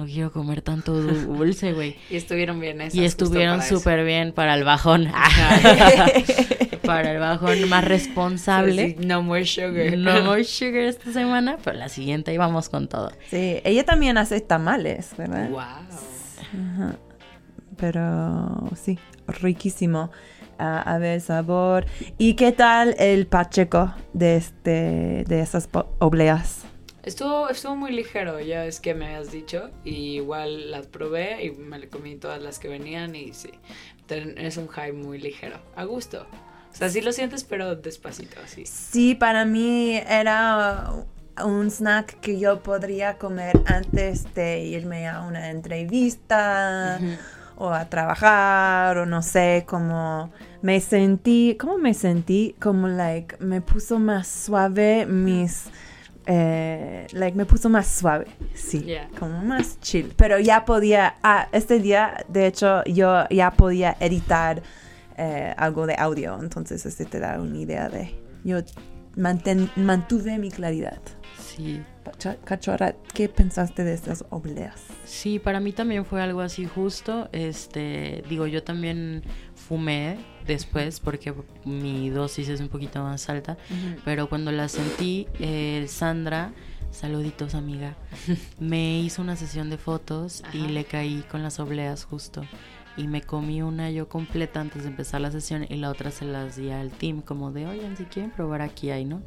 no quiero comer tanto du- dulce, güey. Y estuvieron bien esas. Y estuvieron súper bien para el bajón. (laughs) para el bajón más responsable. Sí, no more sugar. No (laughs) more sugar esta semana, pero la siguiente íbamos con todo. Sí, ella también hace tamales, ¿verdad? Wow. Ajá. Pero sí, riquísimo. Ah, a ver, sabor. ¿Y qué tal el pacheco de este de esas obleas? Estuvo, estuvo muy ligero, ya es que me habías dicho. Y igual las probé y me comí todas las que venían y sí. Es un high muy ligero. A gusto. O sea, sí lo sientes, pero despacito, así. Sí, para mí era un snack que yo podría comer antes de irme a una entrevista o a trabajar o no sé, como me sentí, ¿cómo me sentí? Como like me puso más suave mis eh, like me puso más suave, sí, Yeah. como más chill, pero ya podía, ah, este día de hecho yo ya podía editar eh, algo de audio, entonces este te da una idea de, yo manten- mantuve mi claridad. Sí. Cachorra, ¿qué pensaste de estas obleas? Sí, para mí también fue algo así justo. Este, digo, yo también fumé después porque mi dosis es un poquito más alta, pero cuando la sentí, eh, Sandra, saluditos amiga, (laughs) me hizo una sesión de fotos y le caí con las obleas justo. Y me comí una yo completa antes de empezar la sesión y la otra se las di al team como de, oigan, si quieren probar aquí hay, ¿no?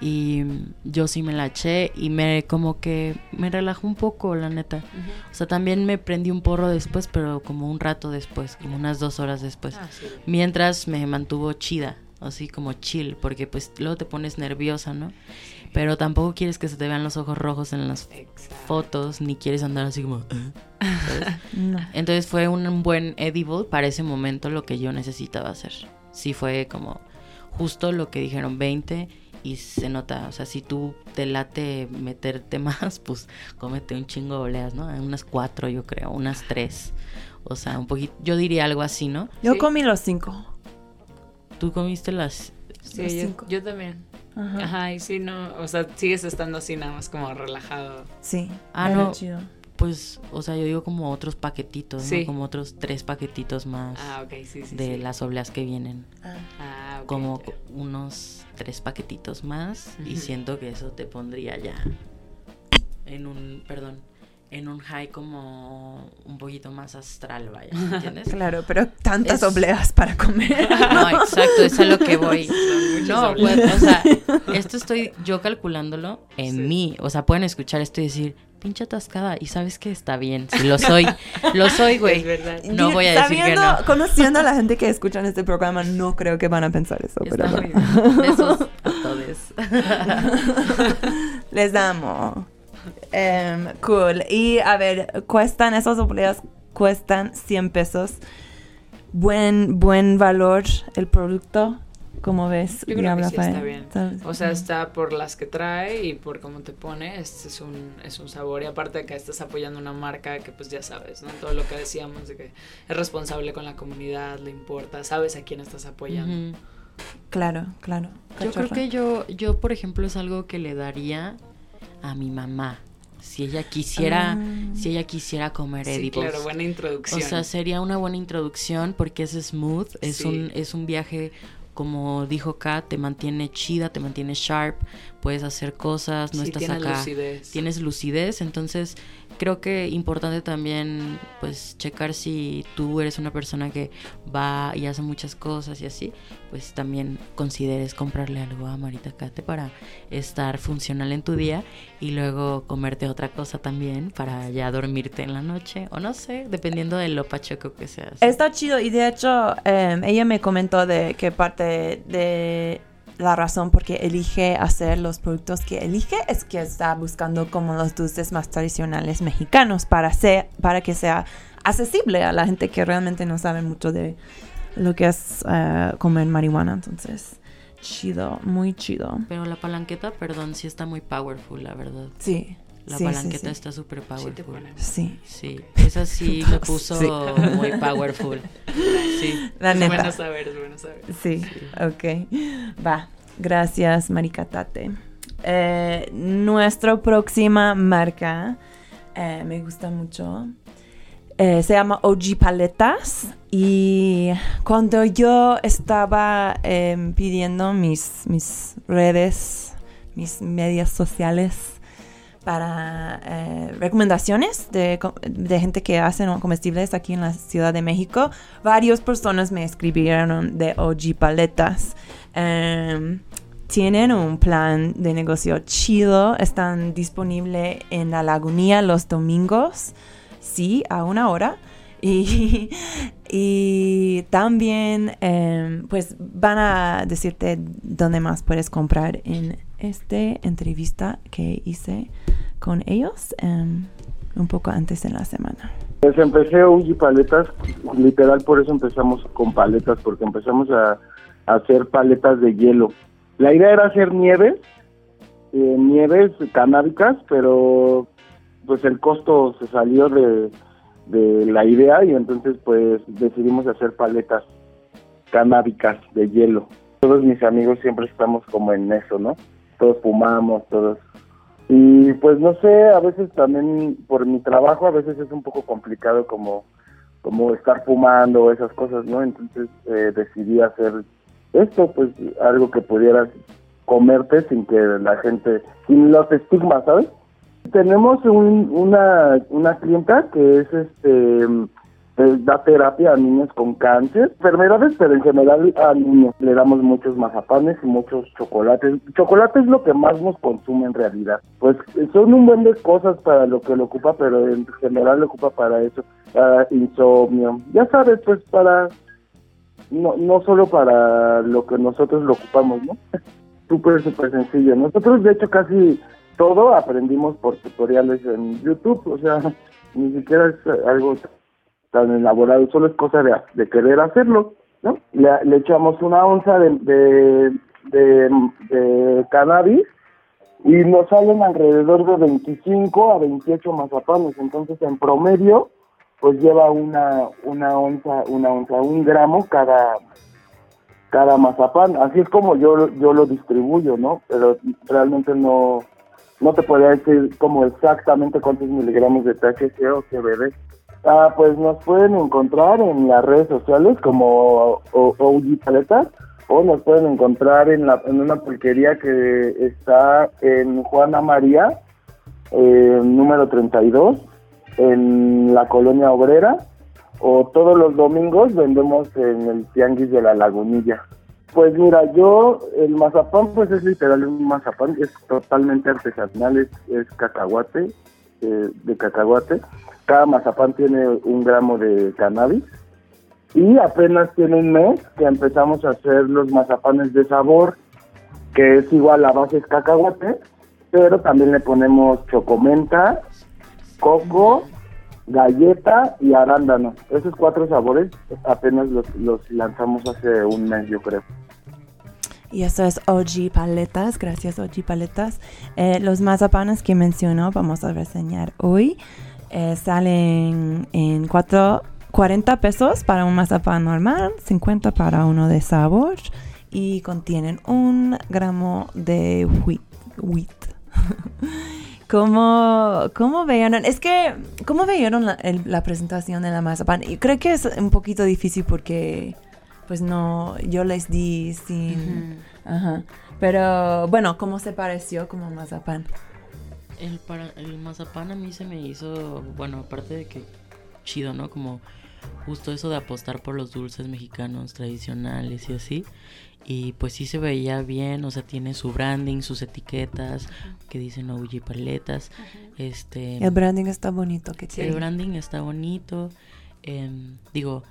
Y yo sí me la eché y me como que me relajó un poco, la neta. O sea, también me prendí un porro después, pero como un rato después, como unas dos horas después. Ah, sí. Mientras me mantuvo chida, así como chill, porque pues luego te pones nerviosa, ¿no? Pero tampoco quieres que se te vean los ojos rojos en las fotos, ni quieres andar así como... "Ah". (laughs) Entonces fue un buen edible para ese momento lo que yo necesitaba hacer. Sí fue como justo lo que dijeron 20 y se nota, o sea, si tú te late meterte (laughs) más, pues cómete un chingo de oleas, ¿no? Unas cuatro yo creo, unas tres. O sea, un poquito, yo diría algo así, ¿no? Yo comí los cinco. Tú comiste las... Sí, yo, cinco. yo también. Ajá. Ajá. y sí, no, o sea, sigues estando así nada más como relajado. Sí. Ah, no. chido. Pues, o sea, yo digo como otros paquetitos, Sí. ¿no? Como otros tres paquetitos más Ah, ok, sí, sí, de sí. las obleas que vienen. Ah, ok, como ya. unos tres paquetitos más y siento que eso te pondría ya en un, perdón, en un high como un poquito más astral, vaya, ¿me ¿entiendes? (laughs) Claro, pero tantas Es- obleas para comer. (laughs) No, exacto, es a lo que voy. (laughs) No, pues, o sea, esto estoy yo calculándolo en mí. O sea, pueden escuchar esto y decir, pinche atascada. Y sabes que está bien, si lo soy. Lo soy, (laughs) güey. Es verdad. No voy a decir que no. Conociendo a la (laughs) gente que escucha este programa, no creo que van a pensar eso. Está pero muy bueno. bien. Besos (laughs) a todos. Les amo. Em, cool. Y a ver, cuestan, esas obleas cuestan 100 pesos. Buen, buen valor el producto. Como ves, Yo creo que sí está bien. O sea, está por las que trae y por cómo te pone, este es un, es un sabor. Y aparte de que estás apoyando una marca que pues ya sabes, ¿no? Todo lo que decíamos de que es responsable con la comunidad, le importa, sabes a quién estás apoyando. Claro, claro. Yo creo que yo, yo, por ejemplo, es algo que le daría a mi mamá. Si ella quisiera, Ah. si ella quisiera comer Sí, edibles. claro, buena introducción. O sea, sería una buena introducción porque es smooth, es Sí. un, es un viaje, como dijo Kat, te mantiene chida, te mantiene sharp, puedes hacer cosas, no Sí, estás tienes acá. lucidez. Tienes lucidez, entonces creo que importante también pues checar si tú eres una persona que va y hace muchas cosas y así, pues también consideres comprarle algo a Marita Kate para estar funcional en tu día y luego comerte otra cosa también para ya dormirte en la noche o no sé, dependiendo de lo pacheco que seas. Está chido y de hecho em, ella me comentó de que parte de la razón por qué elige hacer los productos que elige es que está buscando como los dulces más tradicionales mexicanos para, ser, para que sea accesible a la gente que realmente no sabe mucho de lo que es eh, comer marihuana. Entonces, chido, muy chido. Pero la palanqueta, perdón, sí está muy powerful, la verdad. Sí. La sí, palanqueta sí. está súper powerful. Sí. Sí, esa sí (laughs) me puso Sí. muy powerful. (laughs) Sí. La es neta. bueno saber, es bueno saber. Sí, ok. Va, gracias, Maricatate. Eh, nuestra próxima marca eh, me gusta mucho. Eh, se llama OG Paletas. Y cuando yo estaba em, pidiendo mis, mis redes, mis medias sociales, para eh, recomendaciones de, gente que hacen comestibles aquí en la Ciudad de México. Varias personas me escribieron de OG Paletas. Em, tienen un plan de negocio chido. Están disponibles en la lagunilla los domingos, sí, a una hora. Y, (laughs) y también, em, pues, van a decirte dónde más puedes comprar en esta entrevista que hice con ellos em, un poco antes en la semana. Pues empecé Uji Paletas, literal por eso empezamos con paletas, porque empezamos a, a hacer paletas de hielo. La idea era hacer nieves, eh, nieves canábicas, pero pues el costo se salió de, de la idea y entonces pues decidimos hacer paletas canábicas de hielo. Todos mis amigos siempre estamos como en eso, ¿no? Todos fumamos, todos y pues no sé, a veces también por mi trabajo a veces es un poco complicado como, como estar fumando o esas cosas, ¿no? Entonces eh, decidí hacer esto, pues algo que pudieras comerte sin que la gente, sin los estigmas, ¿sabes? Tenemos un, una, una clienta que es este eh, da terapia a niños con cáncer, enfermedades, pero en general a niños. Le damos muchos mazapanes y muchos chocolates. Chocolate es lo que más nos consume en realidad. Pues son un buen de cosas para lo que lo ocupa, pero en general lo ocupa para eso, para insomnio. Ya sabes, pues para no, no solo para lo que nosotros lo ocupamos, ¿no? (laughs) Súper, súper sencillo. Nosotros, de hecho, casi todo aprendimos por tutoriales en YouTube, o sea, (laughs) ni siquiera es algo tan elaborado, solo es cosa de, de querer hacerlo, ¿no? Le, le echamos una onza de, de, de, cannabis y nos salen alrededor de 25 a 28 mazapanes, entonces en promedio pues lleva una una onza, una onza, un gramo cada cada mazapán, así es como yo yo lo distribuyo, ¿no? Pero realmente no no te podría decir como exactamente cuántos miligramos de THC o CBD. Ah, pues nos pueden encontrar en las redes sociales como OG Paletas o nos pueden encontrar en, la, en una pulquería que está en Juana María, eh, número 32, en la colonia obrera, o todos los domingos vendemos en el Tianguis de la Lagunilla. Pues mira, yo, el mazapán pues es literal un mazapán, es totalmente artesanal, es, es cacahuate, eh, de cacahuate. Cada mazapán tiene un gramo de cannabis y apenas tiene un mes que empezamos a hacer los mazapanes de sabor, que es igual la base es cacahuate, pero también le ponemos chocomenta, coco, galleta y arándano. Esos cuatro sabores apenas los, los lanzamos hace un mes, yo creo. Y eso es OG Paletas, gracias OG Paletas. Eh, los mazapanes que mencionó vamos a reseñar hoy eh, salen en cuatro, 40 pesos para un mazapán normal, 50 para uno de sabor y contienen un gramo de wheat. wheat. (laughs) ¿Cómo, ¿Cómo veieron? Es que, ¿cómo veieron la, presentación de la mazapán? Creo que es un poquito difícil porque, pues no, yo les di sin... Ajá. Pero, bueno, ¿cómo se pareció como mazapán? El, para, el mazapán a mí se me hizo, bueno, aparte de que chido, ¿no? Como justo eso de apostar por los dulces mexicanos tradicionales y así. Y pues sí se veía bien, o sea, tiene su branding, sus etiquetas que dicen OG Paletas. Este, El branding está bonito que el tiene. branding está bonito. em, digo,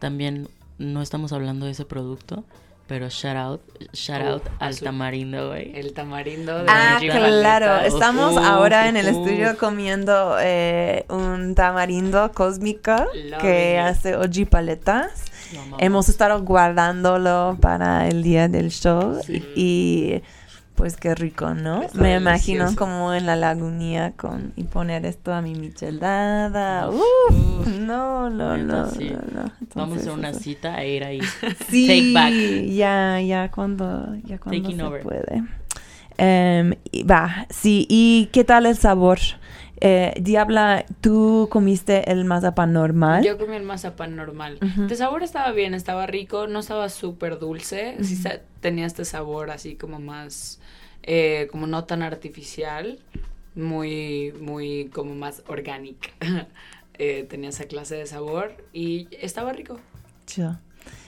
también no estamos hablando de ese producto, pero shout out, shout out al su- tamarindo, güey. El tamarindo de Ah, claro. Estamos ahora en el estudio comiendo eh, un tamarindo cósmico Love que it. hace OG Paletas. Hemos estado guardándolo para el día del show y pues qué rico, ¿no? Está Me imagino como en la lagunía con y poner esto a mi michelada. Uf, no, no, no, sí. no, no. Vamos a una eso- cita e ir ahí. (laughs) Sí, Take back. ya, ya cuando, ya cuando Taking se over. puede. Em, va, sí, ¿y qué tal el sabor? Eh, Diabla, ¿tú comiste el mazapán normal? Yo comí el mazapán normal. De sabor estaba bien, estaba rico, no estaba súper dulce. Sí tenía este sabor así como más, eh, como no tan artificial, muy, muy como más orgánica. (laughs) Eh, tenía esa clase de sabor y estaba rico. Chido.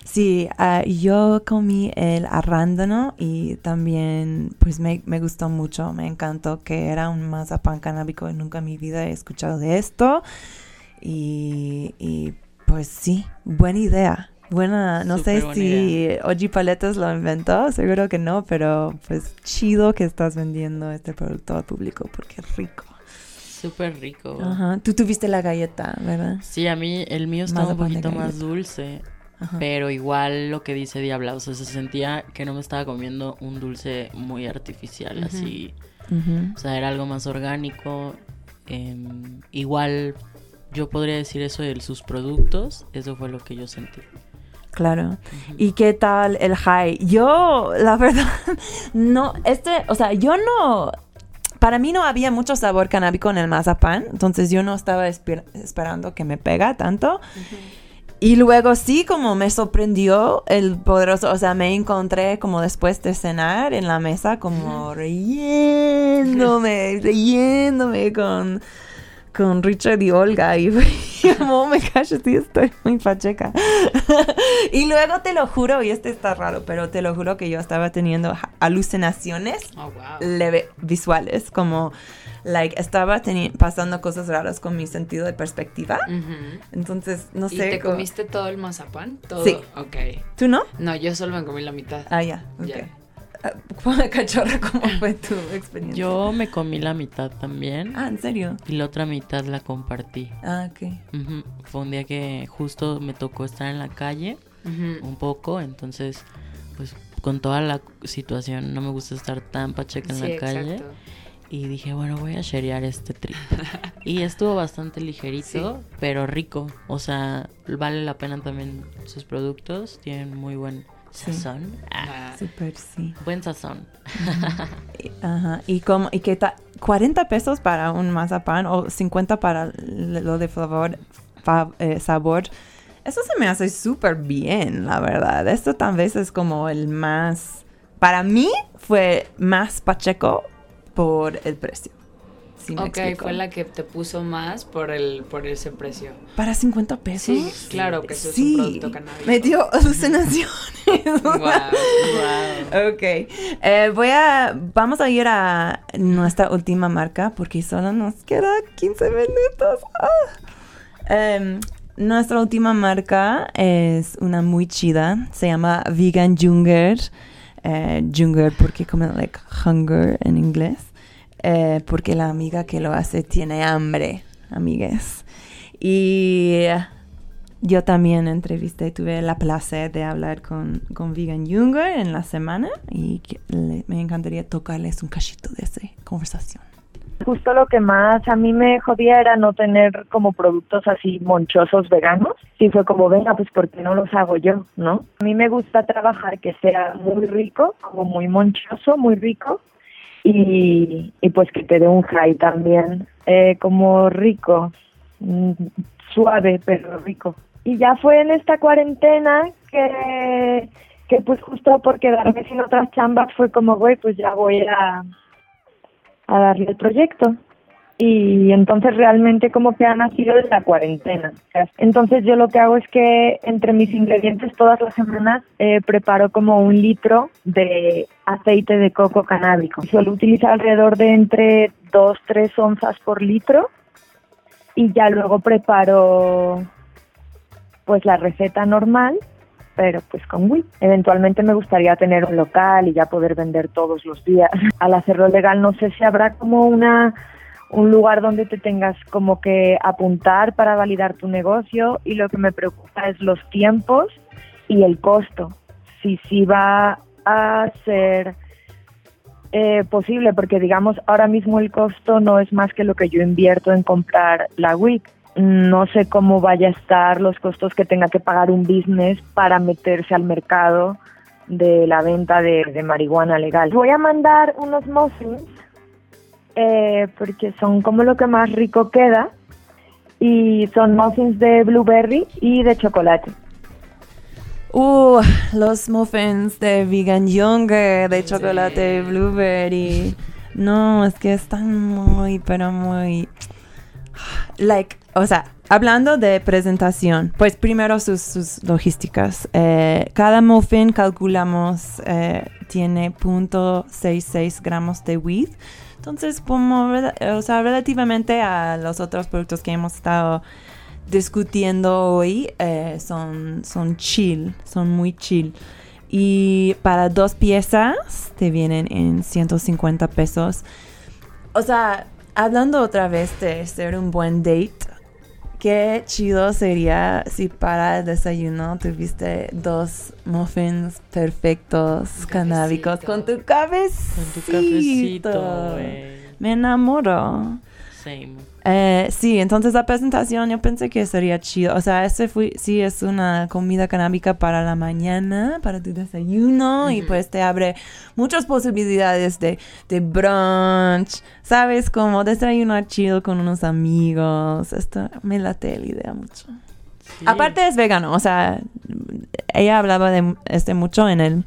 Sí, ah, yo comí el arándano y también pues me, me gustó mucho, me encantó que era un mazapán canábico y nunca en mi vida he escuchado de esto. Y, y, pues sí, buena idea. Buena, no sé si Oji Paletas lo inventó, seguro que no, pero pues chido que estás vendiendo este producto al público porque es rico. Súper rico. Ajá, tú tuviste la galleta, ¿verdad? Sí, a mí el mío estaba un poquito más dulce. Ajá. Pero igual lo que dice Diabla, o sea, se sentía que no me estaba comiendo un dulce muy artificial, así. O sea, era algo más orgánico. em, igual yo podría decir eso de sus productos, eso fue lo que yo sentí. Claro. ¿Y qué tal el high? Yo, la verdad, (laughs) no, este, o sea, yo no, para mí no había mucho sabor canábico en el mazapán, entonces yo no estaba esper- esperando que me pega tanto. Y luego sí, como me sorprendió el poderoso, o sea, me encontré como después de cenar en la mesa, como riéndome, riéndome con, con Richard y Olga. Y como, (laughs) me callo, sí, estoy muy pacheca. (laughs) y luego te lo juro, y este está raro, pero te lo juro que yo estaba teniendo alucinaciones Oh, wow. leve, visuales, como, like, estaba pasando cosas raras con mi sentido de perspectiva. Entonces, no ¿Y sé. te co- comiste todo el mazapán? ¿Todo? Sí. Ok. ¿Tú no? No, yo solo me comí la mitad. Ah, ya, ok. Ya. Ah, (laughs) Cachorra, ¿cómo fue tu experiencia? Yo me comí la mitad también. Ah, ¿en serio? Y la otra mitad la compartí. Ah, ok. Fue un día que justo me tocó estar en la calle un poco, entonces, pues con toda la situación no me gusta estar tan pacheca en Sí, la calle. exacto. Y dije, bueno, voy a sharear este trip. y estuvo bastante ligerito, pero rico. O sea, vale la pena también sus productos. Tienen muy buen Sí. sazón. Ah, Súper, sí. buen sazón. Ajá. ¿Y, cómo, y qué tal? ¿40 pesos para un mazapán o 50 para lo de favor, fa- eh, sabor? Eso se me hace súper bien, la verdad. Esto tal vez es como el más... Para mí fue más pacheco por el precio. ¿Sí me ok, explico? fue la que te puso más por el por ese precio. ¿Para 50 pesos? Sí, claro que eso Sí, es un producto canábico. Me dio alucinaciones. (laughs) Guau, Ok. Eh, voy a. Vamos a ir a nuestra última marca porque solo nos queda 15 minutos. Ah. Em, nuestra última marca es una muy chida. Se llama Vegan Junger. Eh, Junger porque como like hunger en inglés. Eh, porque la amiga que lo hace tiene hambre, amigues. Y yo también entrevisté, tuve la placer de hablar con, con Vegan Junger en la semana y me encantaría tocarles un cachito de esa conversación. Justo lo que más a mí me jodía era no tener como productos así monchosos veganos. Y fue como, venga, pues ¿por qué no los hago yo? ¿No? A mí me gusta trabajar que sea muy rico, como muy monchoso, muy rico. Y, y pues que te dé un high también, eh, como rico, mm, suave pero rico. Y ya fue en esta cuarentena que, que pues justo por quedarme sin otras chambas fue como, güey, pues ya voy a, a darle el proyecto. Y entonces realmente como que ha nacido de la cuarentena. Entonces yo lo que hago es que entre mis ingredientes todas las semanas eh, preparo como un litro de aceite de coco canábico. Suelo utilizar alrededor de entre 2-3 onzas por litro y ya luego preparo pues la receta normal pero pues con Wii. Eventualmente me gustaría tener un local y ya poder vender todos los días. (laughs) Al hacerlo legal no sé si habrá como una un lugar donde te tengas como que apuntar para validar tu negocio y lo que me preocupa es los tiempos y el costo. Si sí va a ser eh, posible, porque digamos ahora mismo el costo no es más que lo que yo invierto en comprar la WIC. No sé cómo vaya a estar los costos que tenga que pagar un business para meterse al mercado de la venta de, de marihuana legal. Voy a mandar unos muffins eh, porque son como lo que más rico queda y son muffins de blueberry y de chocolate. Uh, los muffins de Vegan Younger, de chocolate blueberry. No, es que están muy, pero muy... Like, o sea, hablando de presentación, pues primero sus, logísticas. Eh, cada muffin calculamos eh, tiene 0.66 gramos de wheat. Entonces, como, o sea, relativamente a los otros productos que hemos estado discutiendo hoy, eh, son, son chill, son muy chill. Y para dos piezas te vienen en 150 pesos. O sea, hablando otra vez de ser un buen date, qué chido sería si para el desayuno tuviste dos muffins perfectos, canábicos, con tu cabecito. Con tu cafecito. Me enamoro. Same. Eh, sí, entonces la presentación yo pensé que sería chido. O sea, este fui, sí es una comida canábica para la mañana, para tu desayuno, y pues te abre muchas posibilidades de, de brunch, ¿sabes? Como desayunar chido con unos amigos. Esto me late la idea mucho. Aparte es vegano, o sea, ella hablaba de este mucho en el,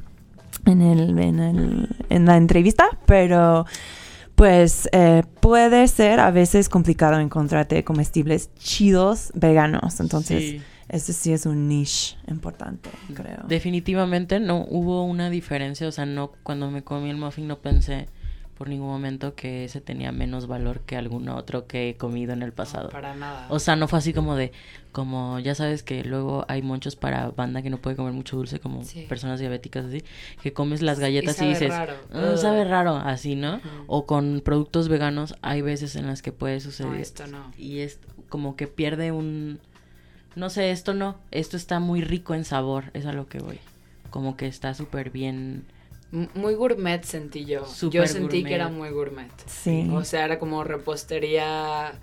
en el, en el, en la entrevista, pero pues eh, puede ser a veces complicado encontrarte comestibles chidos veganos. Entonces, Sí. ese sí es un niche importante, creo. Definitivamente no hubo una diferencia, o sea, no cuando me comí el muffin no pensé por ningún momento que ese tenía menos valor que algún otro que he comido en el pasado. para nada. O sea, no fue así como de, como ya sabes que luego hay muchos para banda que no puede comer mucho dulce, como Sí. personas diabéticas así, que comes las galletas y, sabe dices, raro. "Mm, Ugh". sabe raro, así, ¿no? O con productos veganos hay veces en las que puede suceder. No, esto no. Y es como que pierde un... No sé, esto no, esto está muy rico en sabor, es a lo que voy. Como que está súper bien... Muy gourmet sentí yo. Yo sentí gourmet. que era muy gourmet. Sí. O sea, era como repostería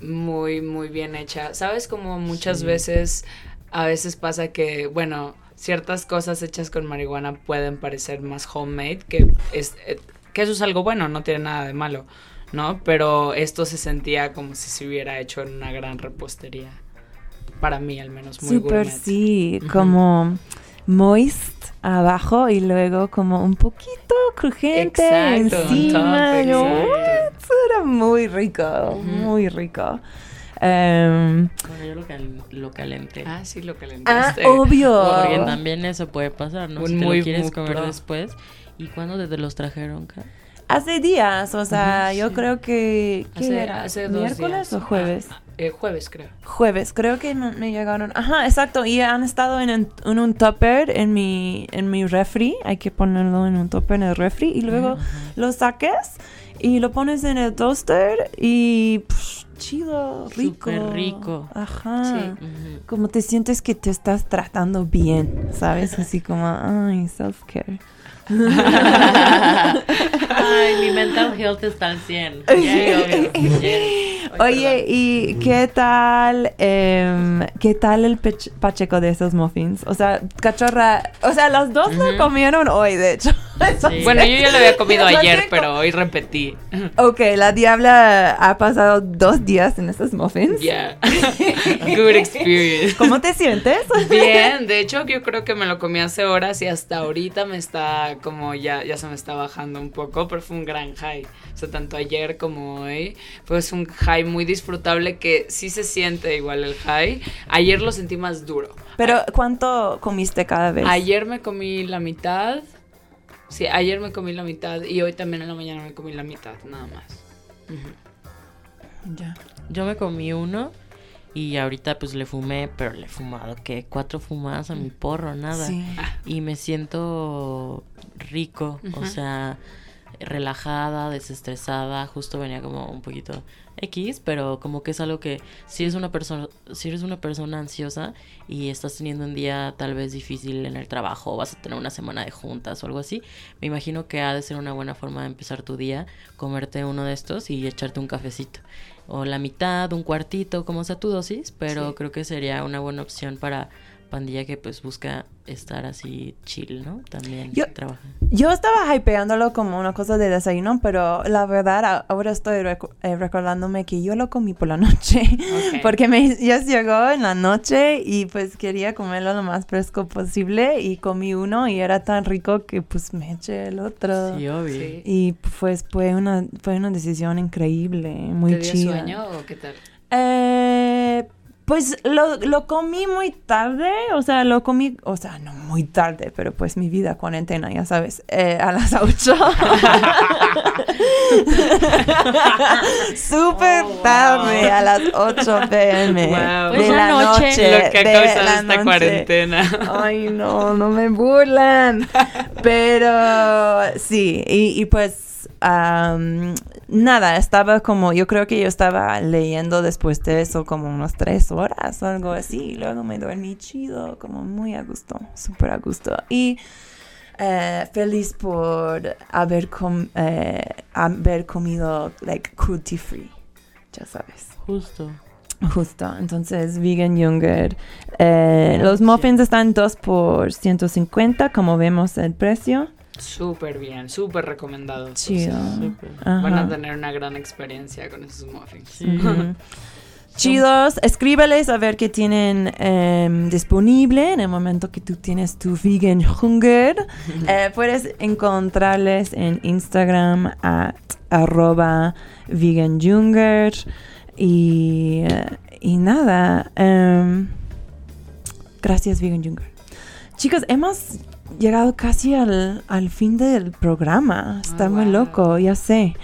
muy, muy bien hecha. ¿Sabes? Como muchas Sí. veces, a veces pasa que, bueno, ciertas cosas hechas con marihuana pueden parecer más homemade, que, es, eh, que eso es algo bueno, no tiene nada de malo, ¿no? Pero esto se sentía como si se hubiera hecho en una gran repostería. Para mí, al menos, muy Super gourmet. sí, Ujú. como moist abajo y luego como un poquito crujiente Exacto, encima. top, Yo, exacto. "What?". Era muy rico, muy rico. Em, Bueno, yo lo, cal- lo calenté. Ah, sí, lo ah, calentaste. obvio. Porque también eso puede pasar, ¿no? Un si te muy, lo quieres comer pro. después. ¿Y cuándo te los trajeron, Ka? Hace días, o sea, yo creo que... ¿qué Hace, era? hace dos ¿Miércoles días. o jueves? Ah, eh, jueves, creo. Jueves, creo que me, me llegaron. Ajá, exacto. Y han estado en, un- en un topper en mi, en mi refri. Hay que ponerlo en un topper en el refri. Y luego lo saques y lo pones en el toaster y pff, chido, rico. Súper rico. Ajá. Sí. Como te sientes que te estás tratando bien, ¿sabes? Así como, ay, self-care. Ay, mi mental health está al 100. Yeah, obvio. Yeah. Oye, ¿y qué tal, em, qué tal el pacheco de esos muffins? O sea, cachorra, o sea, los dos lo comieron hoy, de hecho. (laughs) Bueno, yo ya lo había comido ayer, pero hoy repetí. Ok, la diabla ha pasado dos días en esos muffins. Yeah. (laughs) Good experience. ¿Cómo te sientes? Bien, de hecho yo creo que me lo comí hace horas y hasta ahorita me está como ya, ya se me está bajando un poco, pero fue un gran high. O sea, tanto ayer como hoy, pues un high muy disfrutable que sí se siente igual el high. Ayer lo sentí más duro. Pero, ¿cuánto comiste cada vez? Ayer me comí la mitad. Sí, ayer me comí la mitad y hoy también en la mañana me comí la mitad, nada más. Ya. Yo me comí uno y ahorita pues le fumé, pero le he fumado que cuatro fumadas a mi porro, nada. Sí. Y me siento rico, o sea, relajada, desestresada, justo venía como un poquito X, pero como que es algo que si eres una persona, si eres una persona ansiosa y estás teniendo un día tal vez difícil en el trabajo vas a tener una semana de juntas o algo así, me imagino que ha de ser una buena forma de empezar tu día, comerte uno de estos y echarte un cafecito. O la mitad, un cuartito, como sea tu dosis, pero Sí. creo que sería una buena opción para pandilla que pues busca estar así chill, ¿no? También Yo- trabaja. Yo estaba hypeándolo como una cosa de desayuno, pero la verdad ahora estoy recu- eh, recordándome que yo lo comí por la noche. (laughs) Porque me ya llegó en la noche y pues quería comerlo lo más fresco posible y comí uno y era tan rico que pues me eché el otro. Sí, obvio. Sí. Y pues fue una, fue una decisión increíble, muy ¿Te dio chida. sueño o qué tal? Eh, Pues lo, lo comí muy tarde, o sea, lo comí, o sea, no muy tarde, pero pues mi vida cuarentena, ya sabes, eh, a las 8. (laughs) Súper tarde, a las 8 pm Wow. de Pues la noche. noche. Lo que ha de causado la esta noche. cuarentena. Ay, no, no me burlan. Pero sí, y, y pues am, nada, estaba como, yo creo que yo estaba leyendo después de eso como unas tres horas o algo así. Y luego me dormí chido, como muy a gusto, súper a gusto. Y eh, feliz por haber, com- eh, haber comido like cruelty free, ya sabes. Justo. Justo, entonces vegan yogurt. Eh, los muffins están 2 por 150, como vemos el precio. Súper bien, súper recomendado. Chido. Súper. Ajá. Van a tener una gran experiencia con esos muffins. Ujú. Chidos, escríbeles a ver qué tienen em, disponible en el momento que tú tienes tu vegan hunger. (laughs) Eh, puedes encontrarles en Instagram at arroba vegan hunger. Y, y nada, em, gracias vegan hunger. Chicos, hemos llegado casi al, al fin del programa. Está muy loco, ya sé.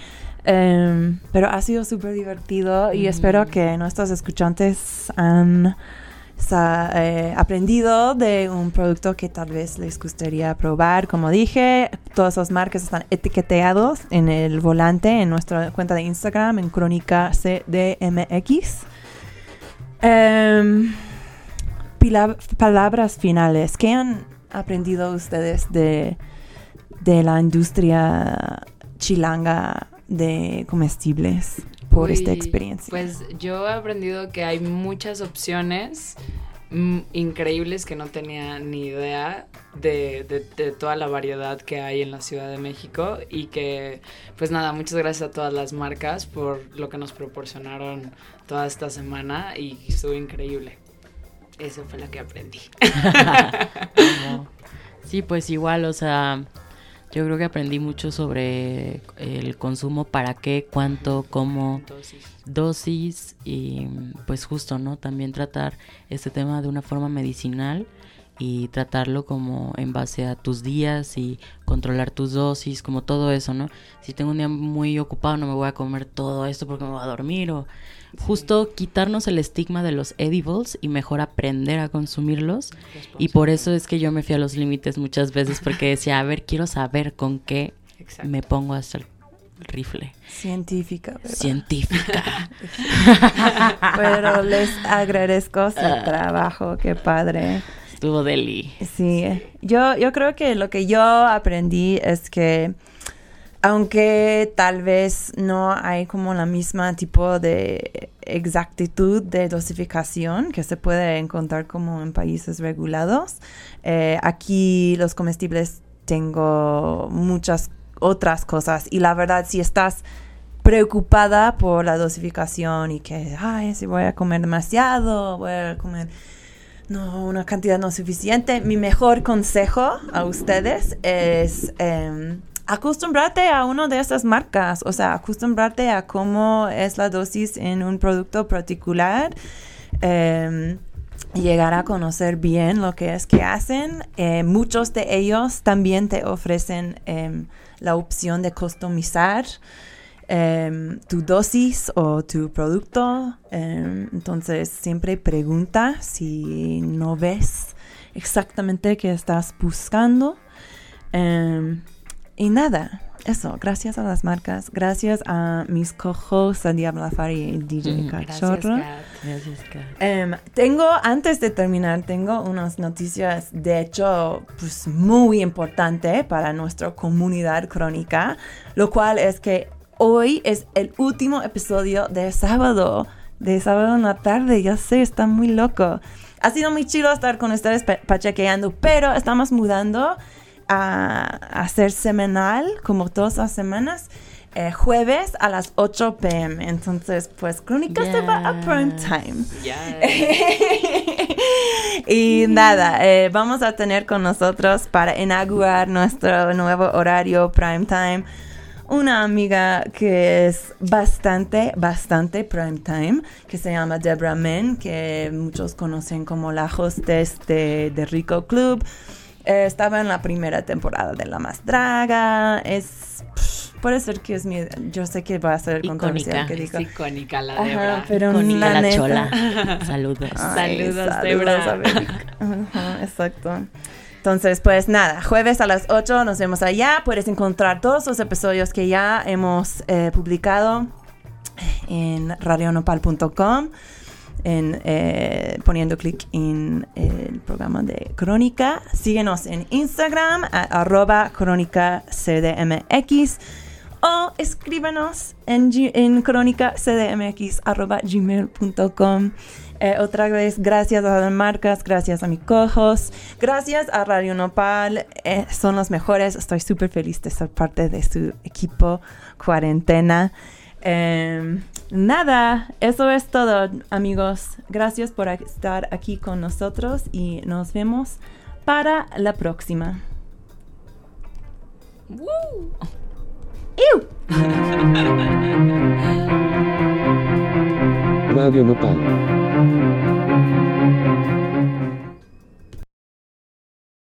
Em, pero ha sido súper divertido y espero que nuestros escuchantes han sa- eh, aprendido de un producto que tal vez les gustaría probar. Como dije, todas las marcas están etiquetados en el volante en nuestra cuenta de Instagram, en Crónica CDMX. Em, pila- palabras finales. ¿Qué han aprendido ustedes de, de la industria chilanga de comestibles por esta experiencia? Pues yo he aprendido que hay muchas opciones mm, increíbles que no tenía ni idea de, de- de toda la variedad que hay en la Ciudad de México y que pues nada, muchas gracias a todas las marcas por lo que nos proporcionaron toda esta semana y estuvo increíble. Eso fue lo que aprendí. (laughs) Sí, pues igual, o sea, yo creo que aprendí mucho sobre el consumo, para qué, cuánto, cómo, dosis y pues justo, ¿no? También tratar este tema de una forma medicinal y tratarlo como en base a tus días y controlar tus dosis, como todo eso, ¿no? Si tengo un día muy ocupado no me voy a comer todo esto porque me voy a dormir o justo quitarnos el estigma de los edibles y mejor aprender a consumirlos y por eso es que yo me fui a los límites muchas veces porque decía, a ver, quiero saber con qué me pongo hasta el rifle. Científica, ¿verdad? Científica. (laughs) Pero les agradezco su Ah. trabajo, qué padre. Estuvo deli. Sí, yo, yo creo que lo que yo aprendí es que aunque tal vez no hay como la misma tipo de exactitud de dosificación que se puede encontrar como en países regulados, eh, aquí los comestibles tengo muchas otras cosas y la verdad si estás preocupada por la dosificación y que, ay, si voy a comer demasiado, voy a comer no, una cantidad no suficiente. Mi mejor consejo a ustedes es em, acostumbrarte a una de estas marcas, o sea, acostumbrarte a cómo es la dosis en un producto particular. em, llegar a conocer bien lo que es que hacen. Eh, muchos de ellos también te ofrecen em, la opción de customizar em, tu dosis o tu producto. em, entonces siempre pregunta si no ves exactamente qué estás buscando. Em, y nada, eso, gracias a las marcas, gracias a mis cojos, a Diabla Fari y DJ Mm, Cachorro. Gracias, Kat. Em, tengo, antes de terminar, tengo unas noticias, de hecho, pues muy importante para nuestra comunidad crónica, lo cual es que hoy es el último episodio de sábado, de sábado en la tarde, ya sé, está muy loco. Ha sido muy chido estar con ustedes pa- pachequeando, pero estamos mudando a, a ser semanal, como todas las semanas. eh, jueves a las 8 pm. Entonces, pues Crónica se va a prime time. (laughs) y nada, eh, vamos a tener con nosotros para inaugurar nuestro nuevo horario prime time una amiga que es bastante, bastante prime time, que se llama Deborah Men, que muchos conocen como la hostess de, de Rico Club. Eh, estaba en la primera temporada de La Más Draga. Es. pff, puede ser que es mi. Yo sé que va a ser controversial Icónica, que diga. es icónica la Ajá, Debra. pero Icónica la, chola. (laughs) Saludos. Ay, Saludos, Debra. Ajá, exacto. Entonces, pues nada, jueves a las 8 nos vemos allá. Puedes encontrar todos los episodios que ya hemos eh, publicado en radionopal.com, en, eh, poniendo clic en el programa de Crónica. Síguenos en Instagram, a, arroba crónica CDMX o escríbanos en, en crónicacdmx arroba gmail.com. Eh, otra vez, gracias a las marcas, gracias a mis cojos, gracias a Radio Nopal, eh, son los mejores. Estoy súper feliz de ser parte de su equipo cuarentena. Em, nada, eso es todo, amigos. Gracias por estar aquí con nosotros y nos vemos para la próxima. ¡Ew! (laughs) Radio Nopal. Thank you.